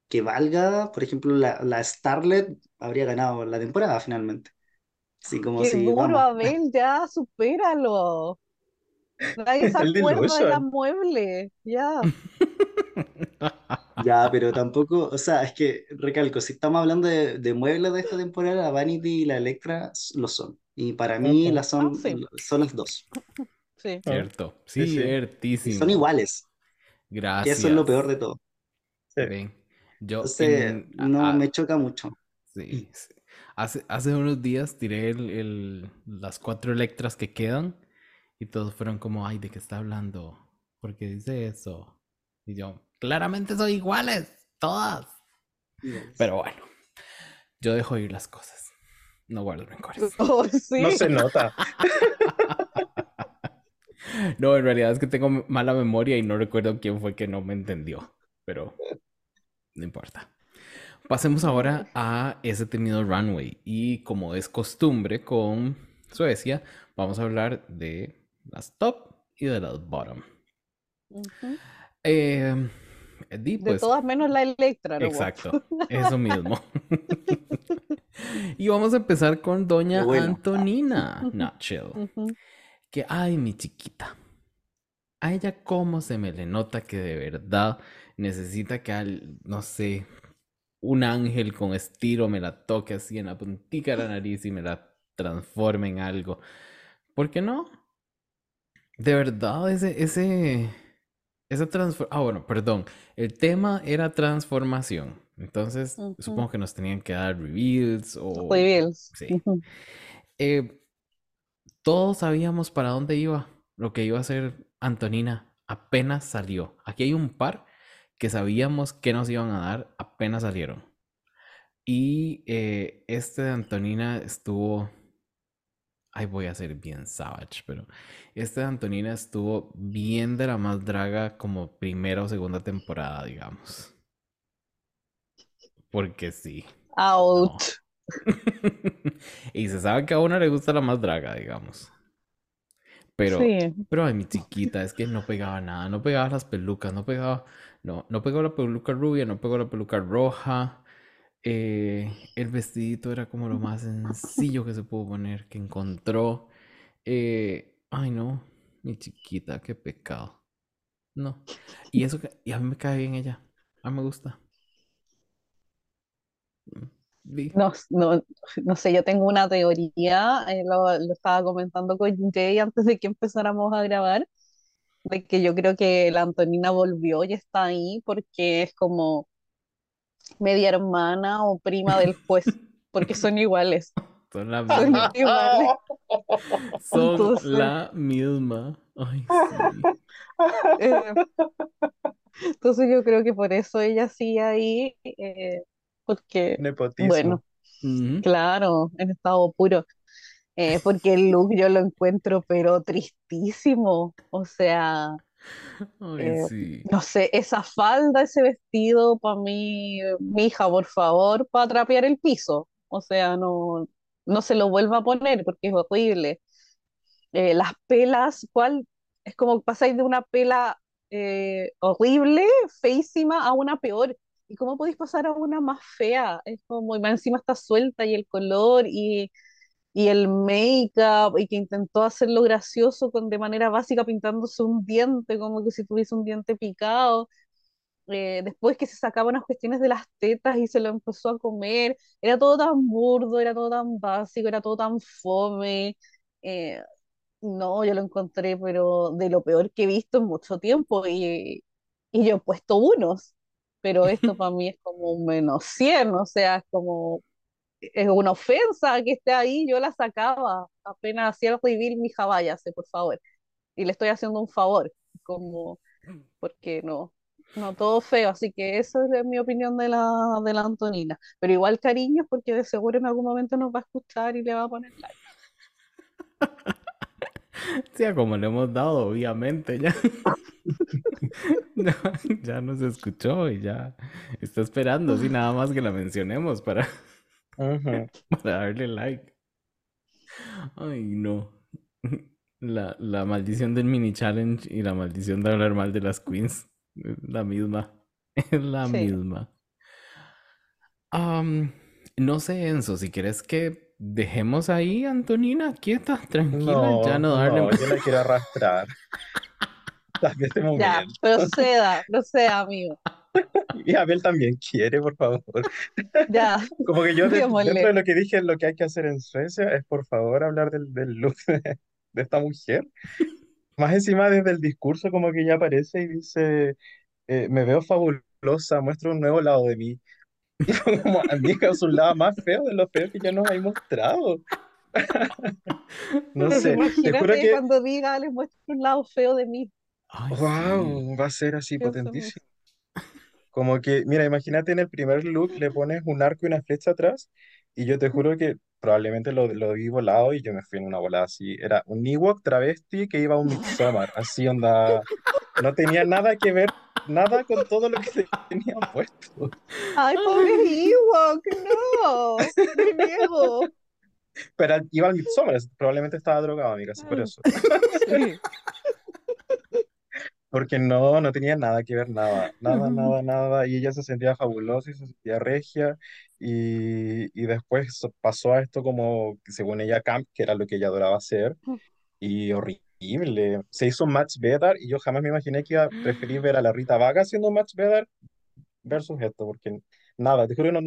que valga. Por ejemplo, la, la Starlet habría ganado la temporada finalmente. Así como Qué si, duro, vamos, Abel, ya, supéralo. Nadie [laughs] se El acuerda de la mueble, ya. [laughs] ya, pero tampoco, o sea, es que recalco, si estamos hablando de, de muebles de esta temporada, la Vanity y la Electra lo son. Y para mí las Ah, son, sí, son las dos. sí. Cierto, Sí, sí. Y son ciertísimo. iguales, que eso es lo peor Gracias. de todo. Sí. Ven, yo Entonces, en... no a- me choca mucho. sí, sí. Hace, hace unos días tiré el, el- las cuatro Electras que quedan y todos fueron como, ay, ¿de qué está hablando? ¿Por qué dice eso? Y yo, claramente son iguales, todas. Pero bueno, yo dejo ir las cosas. No guardo rencores. [laughs] Oh, sí. No se nota. [laughs] No, en realidad es que tengo mala memoria y no recuerdo quién fue que no me entendió. Pero no importa. Pasemos ahora a ese temido runway. Y como es costumbre con Suecia, vamos a hablar de las top y de las bottom. Eh, di, De pues, todas menos la Electra, ¿no? exacto, eso mismo. [laughs] Y vamos a empezar con doña bueno. Antonina Nutshell. Que, ay, mi chiquita. A ella cómo se me le nota que de verdad necesita que, al, no sé, un ángel con estilo me la toque así en la puntica de la nariz y me la transforme en algo. ¿Por qué no? De verdad, ese, ese, esa transformación... Ah, bueno, perdón. El tema era transformación. Entonces, Ujú. supongo que nos tenían que dar reveals o... Reveals. Sí. Eh, todos sabíamos para dónde iba, lo que iba a hacer Antonina apenas salió. Aquí hay un par que sabíamos que nos iban a dar apenas salieron. Y eh, este de Antonina estuvo... Ay, voy a ser bien savage, pero este de Antonina estuvo bien de la más draga como primera o segunda temporada, digamos. Porque sí. Out. [laughs] y se sabe que a uno le gusta la más draga, digamos. Pero, Sí. pero ay, mi chiquita, es que no pegaba nada, no pegaba las pelucas, no pegaba, no, no pegó la peluca rubia, no pegó la peluca roja. eh, el vestidito era como lo más sencillo que se pudo poner, que encontró. eh, ay, no, mi chiquita, qué pecado. No. Y eso y a mí me cae bien ella, a mí me gusta. No, no, no sé, yo tengo una teoría, eh, lo, lo estaba comentando con Jay antes de que empezáramos a grabar, de que yo creo que la Antonina volvió y está ahí porque es como media hermana o prima del juez, porque [laughs] son iguales. Son la Son misma. iguales. [laughs] Son Entonces- la misma. Ay, sí. Eh, Entonces yo creo que por eso ella sigue ahí, eh, porque, Nepotismo. bueno, claro, en estado puro, eh, porque el look yo lo encuentro pero tristísimo, o sea, Ay, eh, sí. no sé, esa falda, ese vestido, para mí, mi hija, por favor, para trapear el piso, o sea, no, no se lo vuelva a poner porque es horrible. Eh, las pelas, ¿cuál? Es como pasáis de una pela eh, horrible, feísima, a una peor. ¿Y cómo podéis pasar a una más fea? Es como, y más encima está suelta y el color y, y el make-up y que intentó hacerlo gracioso con de manera básica pintándose un diente, como que si tuviese un diente picado. Eh, después que se sacaba unas cuestiones de las tetas y se lo empezó a comer. Era todo tan burdo, era todo tan básico, era todo tan fome. Eh, no, yo lo encontré, pero de lo peor que he visto en mucho tiempo. Y, y yo he puesto unos, pero esto [laughs] para mí es como un menos 100, o sea, es como, es una ofensa que esté ahí. Yo la sacaba, apenas hacía el reveal, mi hija, por favor. Y le estoy haciendo un favor, como, porque no, no todo feo. Así que eso es mi opinión de la, de la Antonina. Pero igual cariño, porque de seguro en algún momento nos va a escuchar y le va a poner like. Sí, como le hemos dado, obviamente, ya. [laughs] Ya, ya nos escuchó y ya está esperando, así nada más que la mencionemos para, [laughs] Para darle like. Ay, no. [laughs] La, la maldición del mini challenge y la maldición de hablar mal de las queens. Es la misma. [laughs] Es la Sí. misma. Am, no sé, Enzo, si quieres que dejemos ahí Antonina quieta, tranquila, No, ya no darle no, más. yo la quiero arrastrar. Este Ya, proceda, proceda, amigo. Y Abel también quiere, por favor. [laughs] Ya, Como que yo dentro de lo que dije, lo que hay que hacer en Suecia es por favor hablar del, del look de, de esta mujer. Más encima desde el discurso como que ya aparece y dice, eh, me veo fabulosa, muestro un nuevo lado de mí. [laughs] Y como, amiga, es un lado más feo de lo feo que ya nos hay mostrado. [laughs] No pero sé, te imagínate juro que, cuando diga, les muestro un lado feo de mí. Ay, sí. wow, va a ser así Dios potentísimo. Como que, mira, imagínate en el primer look le pones un arco y una flecha atrás y yo te juro que probablemente lo, lo vi volado y yo me fui en una volada así. Era un Ewok travesti que iba a un Midsommar, así onda. No tenía nada que ver, nada con todo lo que se tenía puesto. Ay, pobre Ewok, no, me niego. Pero iba al Midsommar, probablemente estaba drogado, amiga, así por eso. [laughs] Sí. Porque no, no tenía nada que ver, nada, nada, nada, nada. Y ella se sentía fabulosa y se sentía regia. Y, y después pasó a esto como, según ella, camp, que era lo que ella adoraba hacer. Y horrible. Se hizo match better y yo jamás me imaginé que iba a preferir ver a la [gasps] Rita Vaga haciendo match better versus esto, porque nada, te juro, no,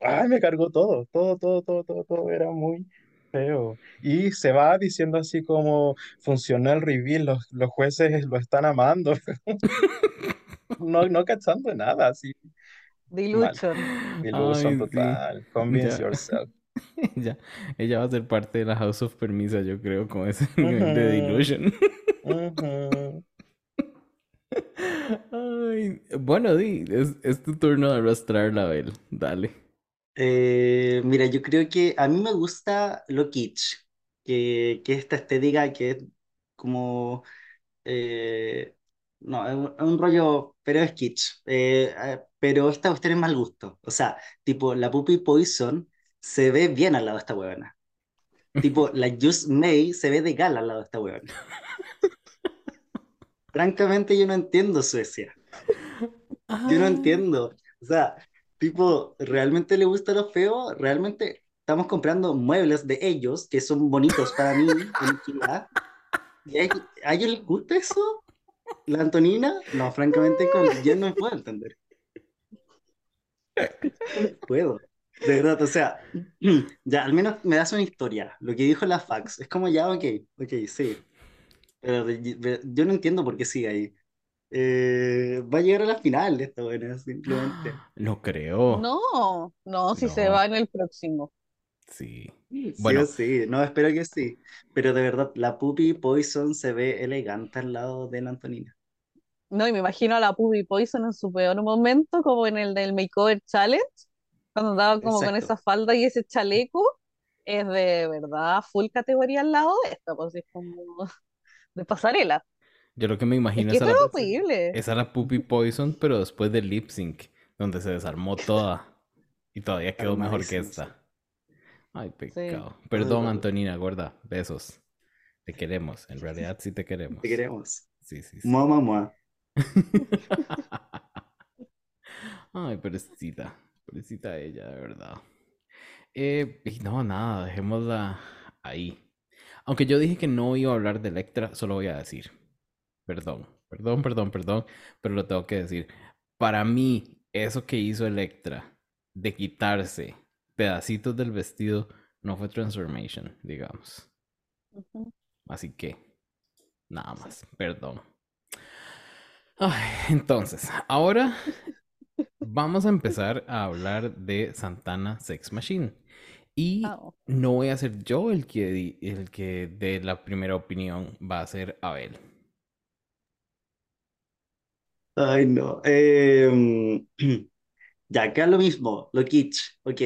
ay, me cargó todo, todo, todo, todo, todo, todo, era muy feo. Y se va diciendo así como funcionó el reveal, los, los jueces lo están amando, [laughs] no, no cachando nada, así, Dilution. Ay, sí. total, convince [laughs] Ya. yourself. Ella, ella va a ser parte de la House of Permisa, yo creo, con ese [laughs] nivel de. Ay, bueno, Di, es, es tu turno de arrastrar la Bel. Dale. Eh, mira, yo creo que a mí me gusta lo kitsch, que, que esta estética que es como, eh, no, es un, es un rollo, pero es kitsch, eh, eh, pero esta cuestión es mal gusto, o sea, tipo, la Puppy Poison se ve bien al lado de esta huevona, tipo, la Just May se ve de gala al lado de esta huevona. [laughs] Francamente yo no entiendo Suecia. Yo no entiendo. O sea, tipo, ¿realmente le gusta lo feo? ¿Realmente estamos comprando muebles de ellos que son bonitos para mí a, a ellos les gusta eso? ¿La Antonina? No, francamente, yo no puedo entender. No puedo. De verdad, o sea, [clears throat] ya, al menos me das una historia. Lo que dijo la fax. Es como ya, ok, ok, sí. Pero yo no entiendo por qué sigue ahí. Eh, va a llegar a la final esta buena, simplemente. [gasps] No creo. No, no, si se va en el próximo. Sí. Sí Bueno, sí, no, espero que sí. Pero de verdad, la Puppy Poison se ve elegante al lado de la Antonina. No, y me imagino a la Puppy Poison en su peor momento, como en el del Makeover Challenge, cuando andaba como con Exacto. esa falda y ese chaleco, es de verdad full categoría al lado de esta, pues es como [laughs] de pasarela. Yo lo que me Es imagino que es a esto es la, horrible. es a la Puppy Poison, pero después del lip sync, donde se desarmó toda y todavía [laughs] quedó mejor que esta. Ay, pecado. Perdón. Antonina, gorda. Besos. Te queremos. En realidad sí te queremos. Te queremos. Sí, sí, sí. Mua, mua, mua. [laughs] Ay, pobrecita. Pobrecita ella, de verdad. Eh, y no, nada, dejémosla ahí. Aunque yo dije que no iba a hablar de Electra, solo voy a decir. Perdón, perdón, perdón, perdón, pero lo tengo que decir. Para mí, eso que hizo Electra de quitarse pedacitos del vestido no fue transformation, digamos. Así que, nada más, perdón. Ay, entonces, ahora [laughs] vamos a empezar a hablar de Santana Sex Machine. Y Ah, oh. no voy a ser yo el que, el que dé la primera opinión, va a ser Abel. Ay, no. Eh, [clears throat] ya, acá lo mismo, lo kitsch, ok.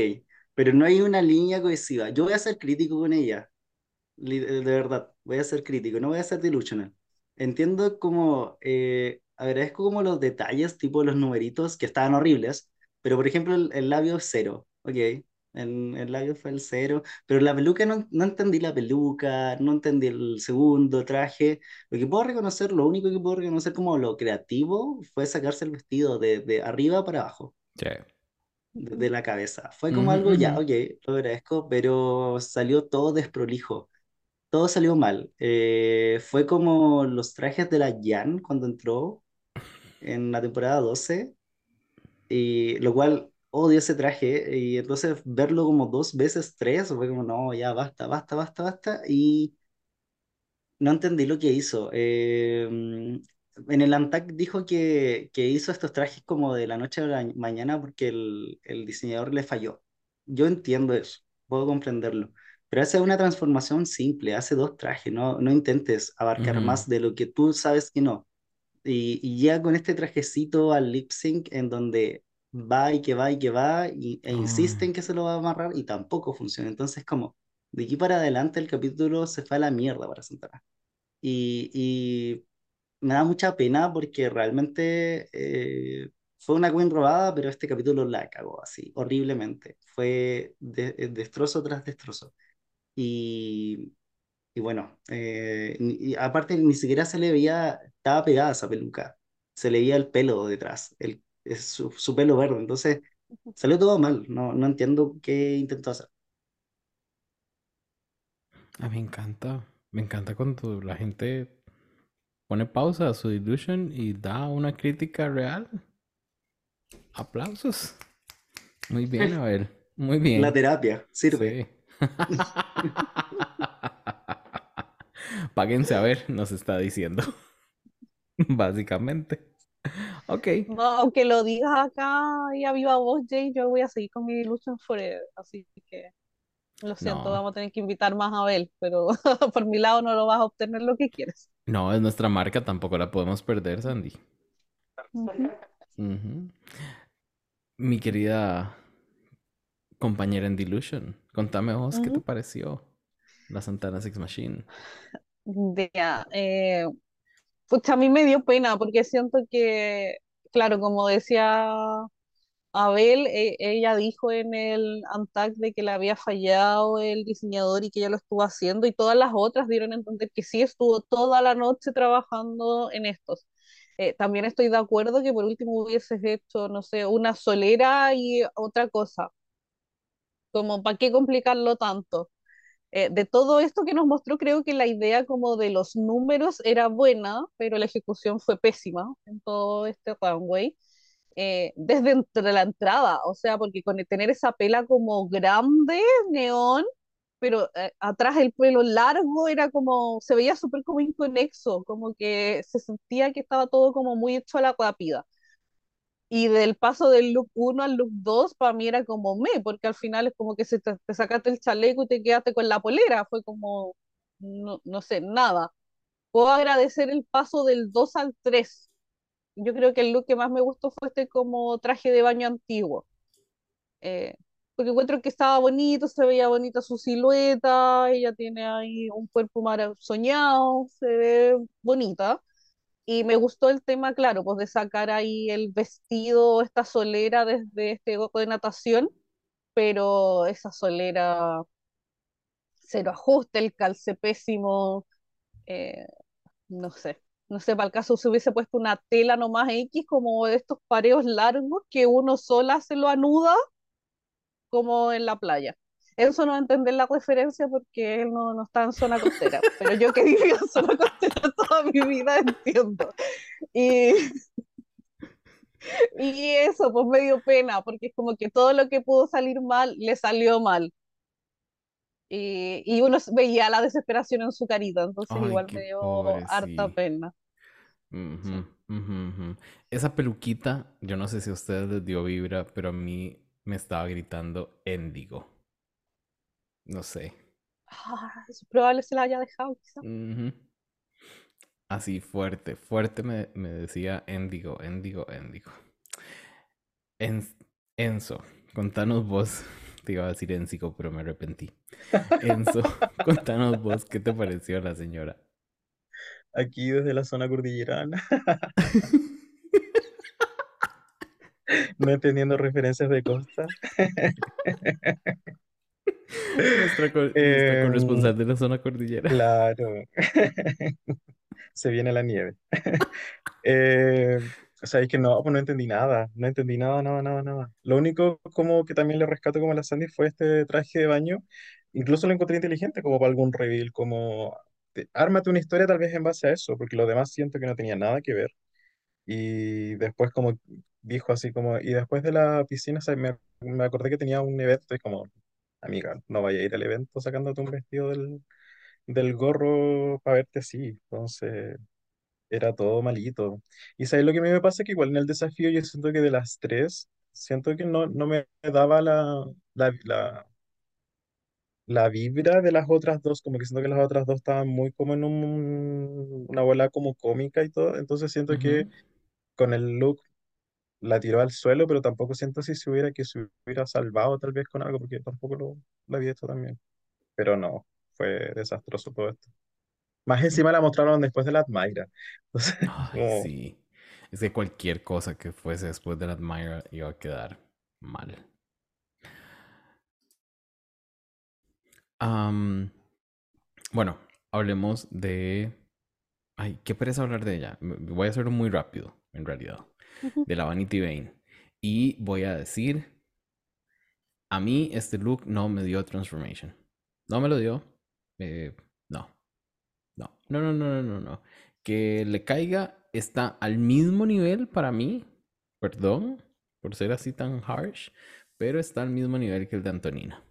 Pero no hay una línea cohesiva. Yo voy a ser crítico con ella. li- De verdad, voy a ser crítico, no voy a ser delusional. Entiendo como, eh, agradezco como los detalles, tipo los numeritos que estaban horribles, pero por ejemplo el, el labio cero, ok, el, el labio fue el cero, pero la peluca no, no entendí la peluca, no entendí el segundo traje, lo que puedo reconocer, lo único que puedo reconocer como lo creativo fue sacarse el vestido de, de arriba para abajo Sí. de, de la cabeza. Fue como Ujú, algo ya, ujú. ok, lo agradezco, pero salió todo desprolijo. Todo salió mal. Eh, fue como los trajes de la Jan cuando entró en la temporada 12, y lo cual odio ese traje, y entonces verlo como dos veces, tres, fue como, no, ya basta, basta, basta, basta, y no entendí lo que hizo. Eh, en el ANTAC dijo que, que hizo estos trajes como de la noche a la mañana porque el, el diseñador le falló. Yo entiendo eso, puedo comprenderlo. Pero hace una transformación simple, hace dos trajes, no, no intentes abarcar Ujú. más de lo que tú sabes que no. Y, y llega con este trajecito al lip sync en donde va y que va y que va y, e insiste Ay, en que se lo va a amarrar y tampoco funciona. Entonces, como de aquí para adelante el capítulo se fue a la mierda para Santana. Y, y me da mucha pena porque realmente eh, fue una queen robada, pero este capítulo la cagó así, horriblemente. Fue de- eh, destrozo tras destrozo. Y, y bueno, eh, y aparte ni siquiera se le veía, estaba pegada esa peluca, se le veía el pelo detrás, el, es su, su pelo verde, entonces salió todo mal, no, no entiendo qué intentó hacer. ay, me encanta. Me encanta cuando la gente pone pausa a su delusion y da una crítica real. Aplausos. Muy bien, [laughs] Abel. Muy La bien. terapia sirve. Sí. [laughs] [laughs] Páguense a ver, nos está diciendo. Básicamente. Ok. No, aunque lo digas acá y a viva voz, Jay, yo voy a seguir con mi Illusion Forever. Así que lo siento, No. vamos a tener que invitar más a Abel, pero [laughs] por mi lado no lo vas a obtener lo que quieres. No, es nuestra marca, tampoco la podemos perder, Sandy. Mi querida compañera en Delusion, contame vos qué te pareció la Santana Six Machine. Ya, eh, pucha, a mí me dio pena porque siento que, claro, como decía Abel, e- ella dijo en el ANTAC de que le había fallado el diseñador y que ella lo estuvo haciendo y todas las otras dieron a entender que sí estuvo toda la noche trabajando en estos. Eh, también estoy de acuerdo que por último hubieses hecho, no sé, una solera y otra cosa, como para qué complicarlo tanto. Eh, de todo esto que nos mostró, creo que la idea como de los números era buena, pero la ejecución fue pésima en todo este runway eh, desde entre la entrada, o sea, porque con tener esa pela como grande, neón, pero eh, atrás el pelo largo era como, se veía súper como inconexo, como que se sentía que estaba todo como muy hecho a la rápida. Y del paso del look 1 al look 2, para mí era como me, porque al final es como que se te, te sacaste el chaleco y te quedaste con la polera. Fue como, no, no sé, nada. Puedo agradecer el paso del 2 al 3. Yo creo que el look que más me gustó fue este como traje de baño antiguo. Eh, porque encuentro que estaba bonito, se veía bonita su silueta, ella tiene ahí un cuerpo soñado, se ve bonita. Y me gustó el tema, claro, pues de sacar ahí el vestido, esta solera desde este gozo de natación, pero esa solera cero ajuste, el calce pésimo, eh, no sé. No sé, para el caso se hubiese puesto una tela nomás X, como de estos pareos largos que uno sola se lo anuda como en la playa. Eso no va a entender la referencia porque él no, no está en zona costera, pero yo que viví en zona costera [laughs] toda mi vida entiendo. Y, y eso, pues me dio pena, porque es como que todo lo que pudo salir mal, le salió mal. Y, y uno veía la desesperación en su carita, entonces Ay, igual me dio pobre, harta sí. pena. Sí. Esa peluquita, yo no sé si a ustedes les dio vibra, pero a mí me estaba gritando Índigo. No sé. Ah, es probable se la haya dejado, quizá. Así fuerte, fuerte me, me decía Índigo, Índigo, Índigo. En- Enzo, contanos vos, [laughs] te iba a decir Énzico, pero me arrepentí. Enzo, [laughs] contanos vos, ¿qué te pareció la señora? Aquí desde la zona cordillerana, [laughs] no entendiendo referencias de costa. Nuestra, co- nuestra Em, corresponsal de la zona cordillera. claro, [laughs] se viene la nieve. [laughs] Eh, o sea, es que no, pues no entendí nada, no entendí nada, nada, nada, nada. Lo único como que también le rescato como a la Sandy fue este traje de baño. Incluso lo encontré inteligente como para algún reveal, como te- ármate una historia tal vez en base a eso, porque lo demás siento que no tenía nada que ver. Y después como dijo así como, y después de la piscina, o sea, me, me acordé que tenía un evento y como, amiga, no vaya a ir al evento sacándote un vestido del, del gorro para verte así. Entonces... Era todo malito. Y sabes lo que a mí me pasa que igual en el desafío yo siento que de las tres, siento que no, no me daba la, la, la, la vibra de las otras dos, como que siento que las otras dos estaban muy como en un, una bola como cómica y todo, entonces siento que con el look la tiró al suelo, pero tampoco siento si se hubiera que se hubiera salvado tal vez con algo, porque tampoco lo, lo había hecho también. Pero no, fue desastroso todo esto. Más encima la mostraron después de la Admira. [laughs] Entonces, Ay, como, sí. Es que cualquier cosa que fuese después del Admire iba a quedar mal. Bueno, hablemos de... Ay, qué pereza hablar de ella. Voy a hacerlo muy rápido, en realidad. De la Vanity Vane. Y voy a decir, a mí este look no me dio transformation. No me lo dio. Eh, no. No, no, no, no, no, no, no. Que le caiga está al mismo nivel para mí. Perdón por ser así tan harsh, pero está al mismo nivel que el de Antonina.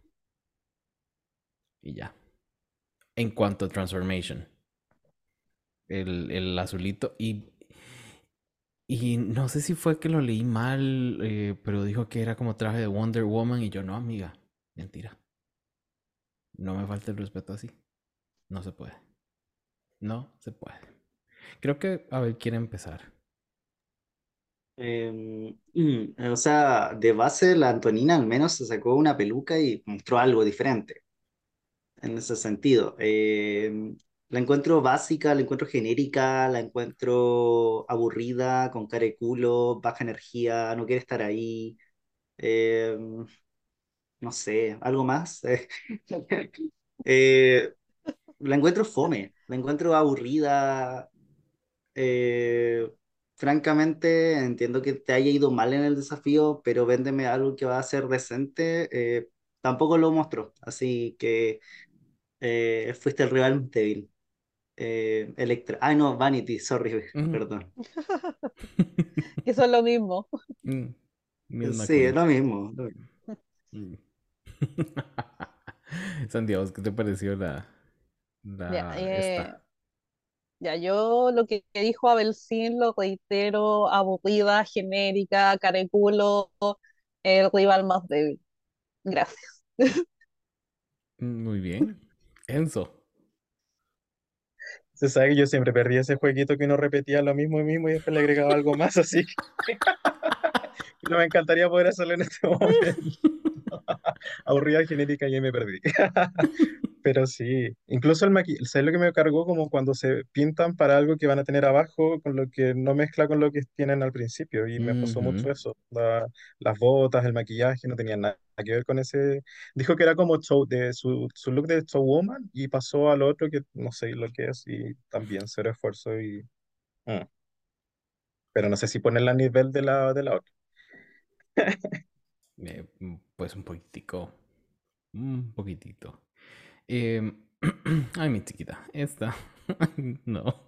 Y ya. En cuanto a transformation, el, el azulito y y no sé si fue que lo leí mal, eh, pero dijo que era como traje de Wonder Woman y yo no, amiga, mentira. No me falta el respeto así. No se puede. No se puede. Creo que Abel quiere empezar. Em, mm, o sea, de base la Antonina al menos se sacó una peluca y mostró algo diferente en ese sentido. Em, la encuentro básica, la encuentro genérica, la encuentro aburrida, con cara de culo, baja energía, no quiere estar ahí. Em, no sé, algo más. [laughs] Eh, la encuentro fome, la encuentro aburrida. Eh, francamente, entiendo que te haya ido mal en el desafío, pero véndeme algo que va a ser decente. Eh, tampoco lo mostró, así que eh, fuiste el rival débil. Eh, Electra. Ay, no, Vanity, sorry, [laughs] perdón. [laughs] Que son lo mismo. Mm, Sí, es lo mismo. lo mismo. Mm. [laughs] Santiago, ¿qué te pareció la, Ya, la eh, esta? Ya, yo lo que dijo Abelcín lo reitero, aburrida, genérica, careculo, el rival más débil. Gracias. Muy bien. Enzo. Se sabe que yo siempre perdía ese jueguito que uno repetía lo mismo y mismo y después le agregaba algo más, así que [laughs] no me encantaría poder hacerlo en este momento. [laughs] [laughs] Aburrida genérica y me perdí. Pero sí, incluso el maquillaje, ¿sabes lo que me cargó? Como cuando se pintan para algo que van a tener abajo, con lo que no mezcla con lo que tienen al principio. Y me pasó Ujú. mucho eso. La- las botas, el maquillaje, no tenían nada que ver con ese. Dijo que era como show de su, su look de showwoman y pasó al otro que no sé lo que es y también cero esfuerzo y. mm. Pero no sé si ponerla a nivel de la, de la otra. [laughs] Eh, mm, pues un poquitico. Un poquitito. Em, [clears throat] ay, mi chiquita. Esta. [laughs] No.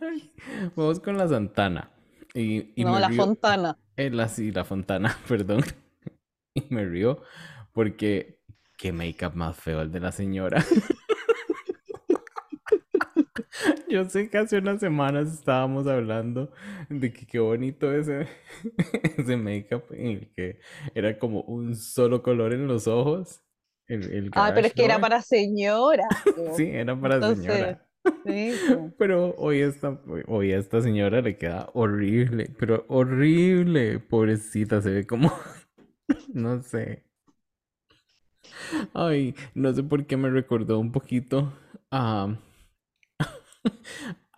Ay, Vamos con la Santana. Y, y No, la río. Fontana. Eh, la, sí, la Fontana, [laughs] perdón. Y me río porque qué make-up más feo el de la señora. [laughs] Yo sé que hace unas semanas estábamos hablando de que qué bonito ese, ese make-up en el que era como un solo color en los ojos. El, el Ah, pero es que era para señora. [laughs] Sí, era para Entonces, señora. sí. [laughs] Pero hoy esta, hoy a esta señora le queda horrible, pero horrible. Pobrecita, se ve como, [laughs] no sé. Ay, no sé por qué me recordó un poquito a,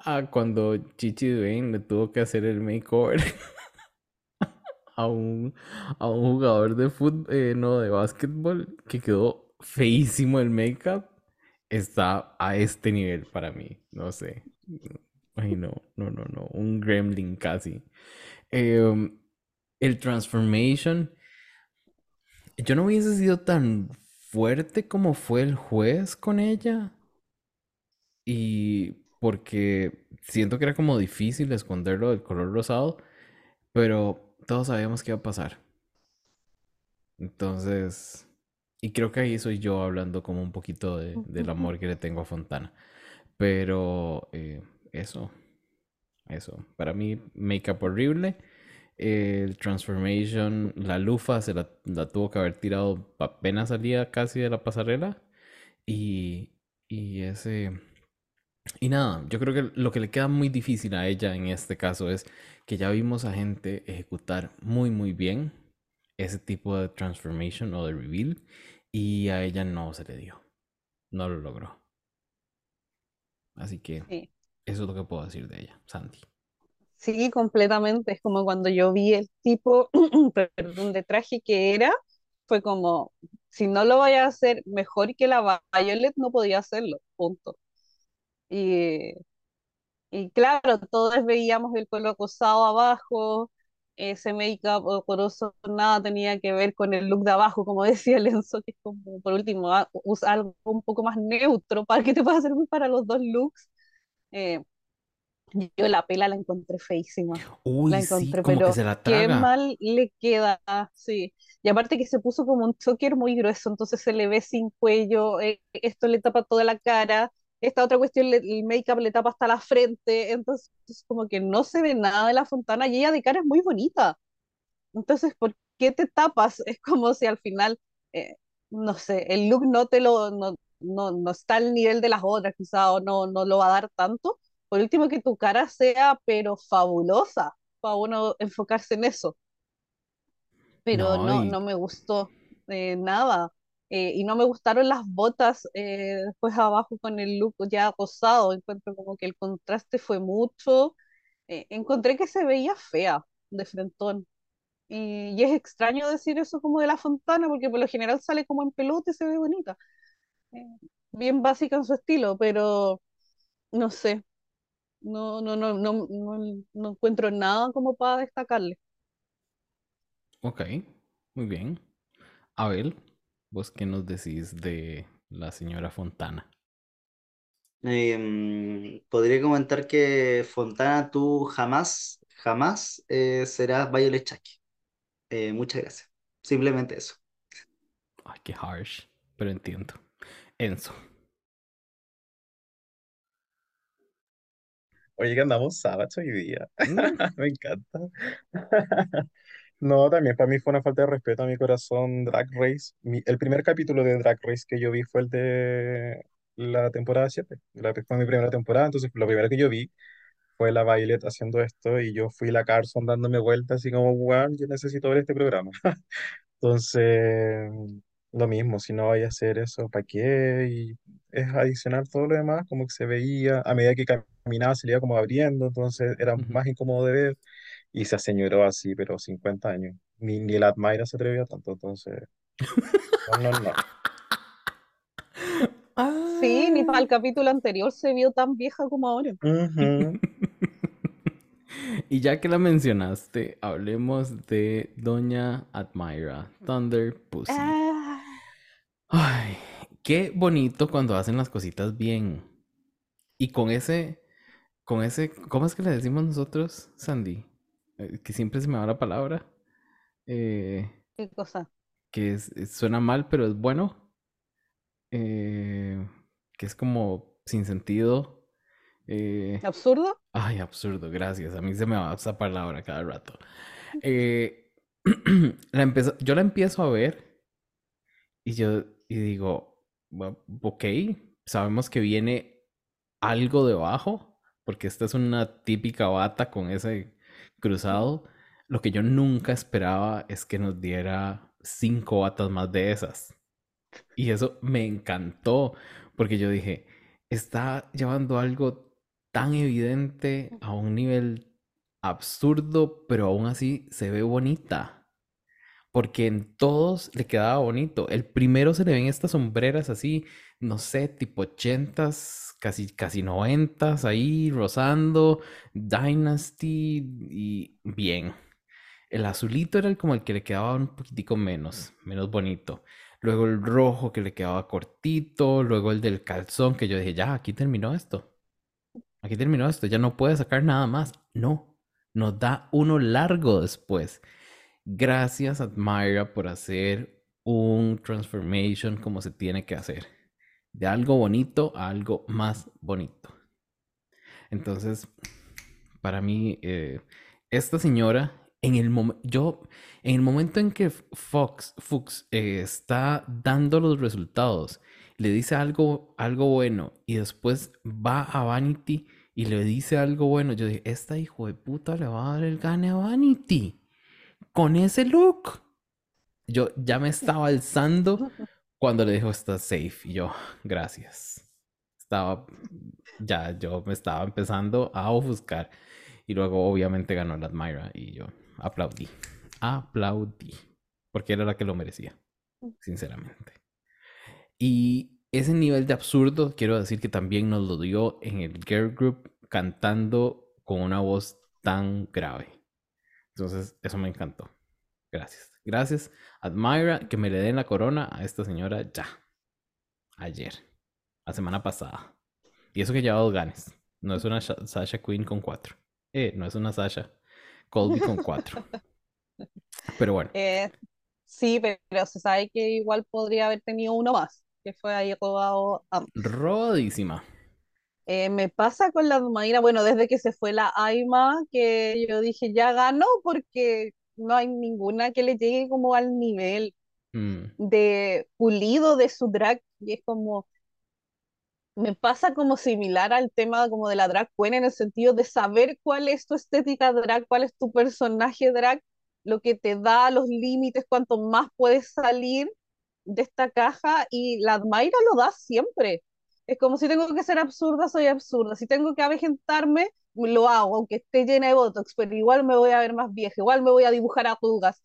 a cuando Chichi Dwayne le tuvo que hacer el makeover a un, a un jugador de fútbol, no, de básquetbol, que quedó feísimo el make-up. Está a este nivel para mí, no sé. Ay, no, no, no, no, un gremlin casi. Em, el transformation, yo no hubiese sido tan fuerte como fue el juez con ella. Y porque siento que era como difícil esconderlo del color rosado, pero todos sabíamos que iba a pasar. Entonces, y creo que ahí soy yo hablando como un poquito de- del amor que le tengo a Fontana. Pero eh, eso, eso. Para mí, make-up horrible. El transformation, la lufa se la, la tuvo que haber tirado apenas salía casi de la pasarela. Y, y ese... Y nada, yo creo que lo que le queda muy difícil a ella en este caso es que ya vimos a gente ejecutar muy muy bien ese tipo de transformation o de reveal y a ella no se le dio, no lo logró. Así que Sí. eso es lo que puedo decir de ella, Sandy. Sí, completamente. Es como cuando yo vi el tipo, [clears throat] perdón, de traje que era, fue como, si no lo vaya a hacer mejor que la Violet, no podía hacerlo, punto. Y, y claro, todos veíamos el pelo acosado abajo, ese make-up horroroso, nada tenía que ver con el look de abajo, como [laughs] decía Lenzo, que es como, por último, ah, usa algo un poco más neutro para que te pueda servir para los dos looks. Eh, yo la pela la encontré feísima. Uy, La sí, encontré, que pero se la qué traga. mal le queda, sí. Y aparte que se puso como un choker muy grueso, entonces se le ve sin cuello, eh, esto le tapa toda la cara, esta otra cuestión, le- el make-up le tapa hasta la frente, entonces como que no se ve nada de la Fontana y ella de cara es muy bonita. Entonces, ¿por qué te tapas? [laughs] Es como si al final, eh, no sé, el look no te lo, no, no, no está al nivel de las otras, quizá, o no, no lo va a dar tanto. Por último, que tu cara sea, pero fabulosa, para uno enfocarse en eso. Pero No, no, y no me gustó eh, nada. Eh, y no me gustaron las botas eh, después abajo con el look ya rosado. Encuentro como que el contraste fue mucho. Eh, encontré que se veía fea de frentón. Y, y es extraño decir eso como de la Fontana, porque por lo general sale como en pelota y se ve bonita. Eh, bien básica en su estilo, pero no sé, no, no, no, no, no, no encuentro nada como para destacarle. ok, muy bien. Abel, ¿vos qué nos decís de la señora Fontana? Em, podría comentar que Fontana, tú jamás, jamás eh, serás Violet Chachki. Eh, muchas gracias. Simplemente eso. Ay, qué harsh, pero entiendo. Enzo. Oye, que andamos sábado hoy día. Mm, [laughs] Me encanta. [laughs] No, también para mí fue una falta de respeto a mi corazón Drag Race. Mi- el primer capítulo de Drag Race que yo vi fue el de la temporada 7. La, fue mi primera temporada, entonces lo primero que yo vi fue la Violet haciendo esto y yo fui la Carson dándome vueltas así como, wow, yo necesito ver este programa. [laughs] Entonces, lo mismo, si no vaya a hacer eso, ¿para qué? Y es adicionar todo lo demás, como que se veía, a medida que caminaba se le iba como abriendo, entonces era ujú. más incómodo de ver y se aseñoró así, pero 50 años. Ni, ni la Admira se atrevía tanto, entonces, no, no, no. [laughs] Sí, ni para el capítulo anterior se vio tan vieja como ahora. [laughs] Y ya que la mencionaste, hablemos de Doña Admira, Thunder Pussy. Ah, Ay, qué bonito cuando hacen las cositas bien. Y con ese, con ese, ¿cómo es que le decimos nosotros, Sandy? Eh, que siempre se me va la palabra. Eh, qué cosa. que es- suena mal, pero es bueno. Eh, que es como sin sentido. Eh, ¿Absurdo? Ay, absurdo, gracias. A mí se me va esa palabra cada rato. [laughs] [clears throat] La empiezo- yo la empiezo a ver y yo y digo, "Bu- ok, sabemos que viene algo debajo, porque esta es una típica bata con ese cruzado. Lo que yo nunca esperaba es que nos diera cinco batas más de esas. Y eso me encantó, porque yo dije, está llevando algo tan evidente a un nivel absurdo, pero aún así se ve bonita. Porque en todos le quedaba bonito. El primero se le ven estas sombreras así, no sé, tipo ochentas, casi, casi noventas, ahí rozando, Dynasty y bien. El azulito era el como el que le quedaba un poquitico menos, menos bonito. Luego el rojo que le quedaba cortito, luego el del calzón que yo dije, ya, aquí terminó esto. Aquí terminó esto, ya no puede sacar nada más. No, nos da uno largo después. Gracias, Admira, por hacer un transformation como se tiene que hacer. De algo bonito a algo más bonito. Entonces, para mí, eh, esta señora, en el momento, yo, en el momento en que Fox, Fuchs eh, está dando los resultados, le dice algo, algo bueno y después va a Vanity y le dice algo bueno, yo dije, esta hijo de puta le va a dar el gane a Vanity con ese look. Yo ya me estaba alzando cuando le dijo está safe y yo, gracias. Estaba, ya yo me estaba empezando a ofuscar y luego obviamente ganó la Admira y yo aplaudí, aplaudí, porque era la que lo merecía, sinceramente. Y ese nivel de absurdo, quiero decir que también nos lo dio en el Girl Group cantando con una voz tan grave. Entonces, eso me encantó. Gracias. Gracias, Admira, que me le den la corona a esta señora ya. Ayer. La semana pasada. Y eso que lleva dos ganes. No es una Sha- Sasha Queen con cuatro. Eh, no es una Sasha Colby con cuatro. [laughs] Pero bueno. Eh, sí, pero se sabe que igual podría haber tenido uno más, que fue ahí robado. Rodísima. Eh, me pasa con la Admaira, bueno, desde que se fue la Aima, que yo dije, ya ganó porque no hay ninguna que le llegue como al nivel Mm, de pulido de su drag, y es como, me pasa como similar al tema como de la drag queen en el sentido de saber cuál es tu estética drag, cuál es tu personaje drag, lo que te da los límites, cuanto más puedes salir de esta caja y la Admaira lo da siempre. Es como si tengo que ser absurda, soy absurda. Si tengo que avejentarme, lo hago, aunque esté llena de botox, pero igual me voy a ver más vieja, igual me voy a dibujar arrugas.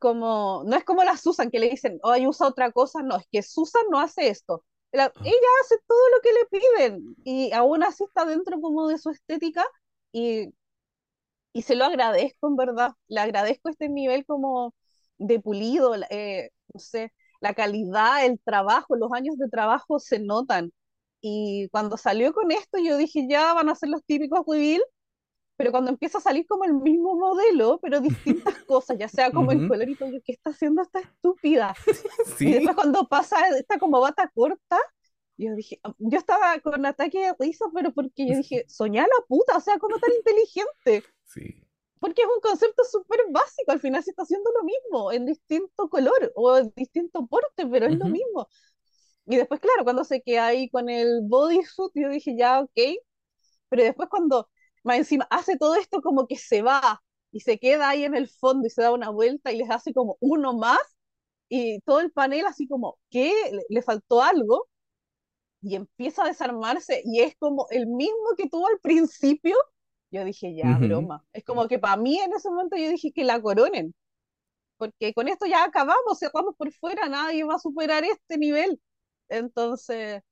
Como, no es como la Susan que le dicen, ay, usa otra cosa, no, es que Susan no hace esto. La- ella hace todo lo que le piden y aún así está dentro como de su estética y, y se lo agradezco en verdad, le agradezco este nivel como de pulido, eh, no sé, la calidad, el trabajo, los años de trabajo se notan. Y cuando salió con esto, yo dije, ya van a ser los típicos reveal, pero cuando empieza a salir como el mismo modelo, pero distintas [laughs] cosas, ya sea como el Ujú. colorito, yo, ¿qué está haciendo esta estúpida? [laughs] Y Sí. después cuando pasa esta como bata corta, Yo dije, yo estaba con ataque de risa, pero porque yo dije, [laughs] soñá la puta, o sea, como tan inteligente. Sí. Porque es un concepto súper básico, al final se está haciendo lo mismo, en distinto color o en distinto porte, pero es lo Ujú. mismo. Y después, claro, cuando se queda ahí con el bodysuit, yo dije, ya, ok, pero después cuando más encima hace todo esto como que se va y se queda ahí en el fondo y se da una vuelta y les hace como uno más y todo el panel así como, ¿qué? Le, le faltó algo y empieza a desarmarse y es como el mismo que tuvo al principio. Yo dije, ya, Ujú. broma. Es como que para mí en ese momento yo dije que la coronen, porque con esto ya acabamos, cerramos por fuera, nadie va a superar este nivel. Entonces,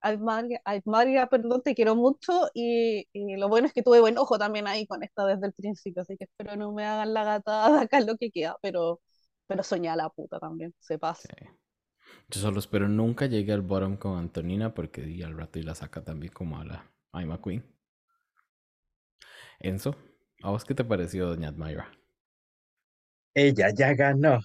Admaria, Admaria, perdón, te quiero mucho y, y lo bueno es que tuve buen ojo también ahí con esta desde el principio, así que espero no me hagan la gata [laughs] de acá en lo que queda, pero, pero soñá la puta también, se pasa. Sí. Yo solo espero nunca llegue al bottom con Antonina porque di al rato y la saca también como a la I'm a Queen. Enzo, ¿a vos qué te pareció Doña Admira? Ella ya ganó.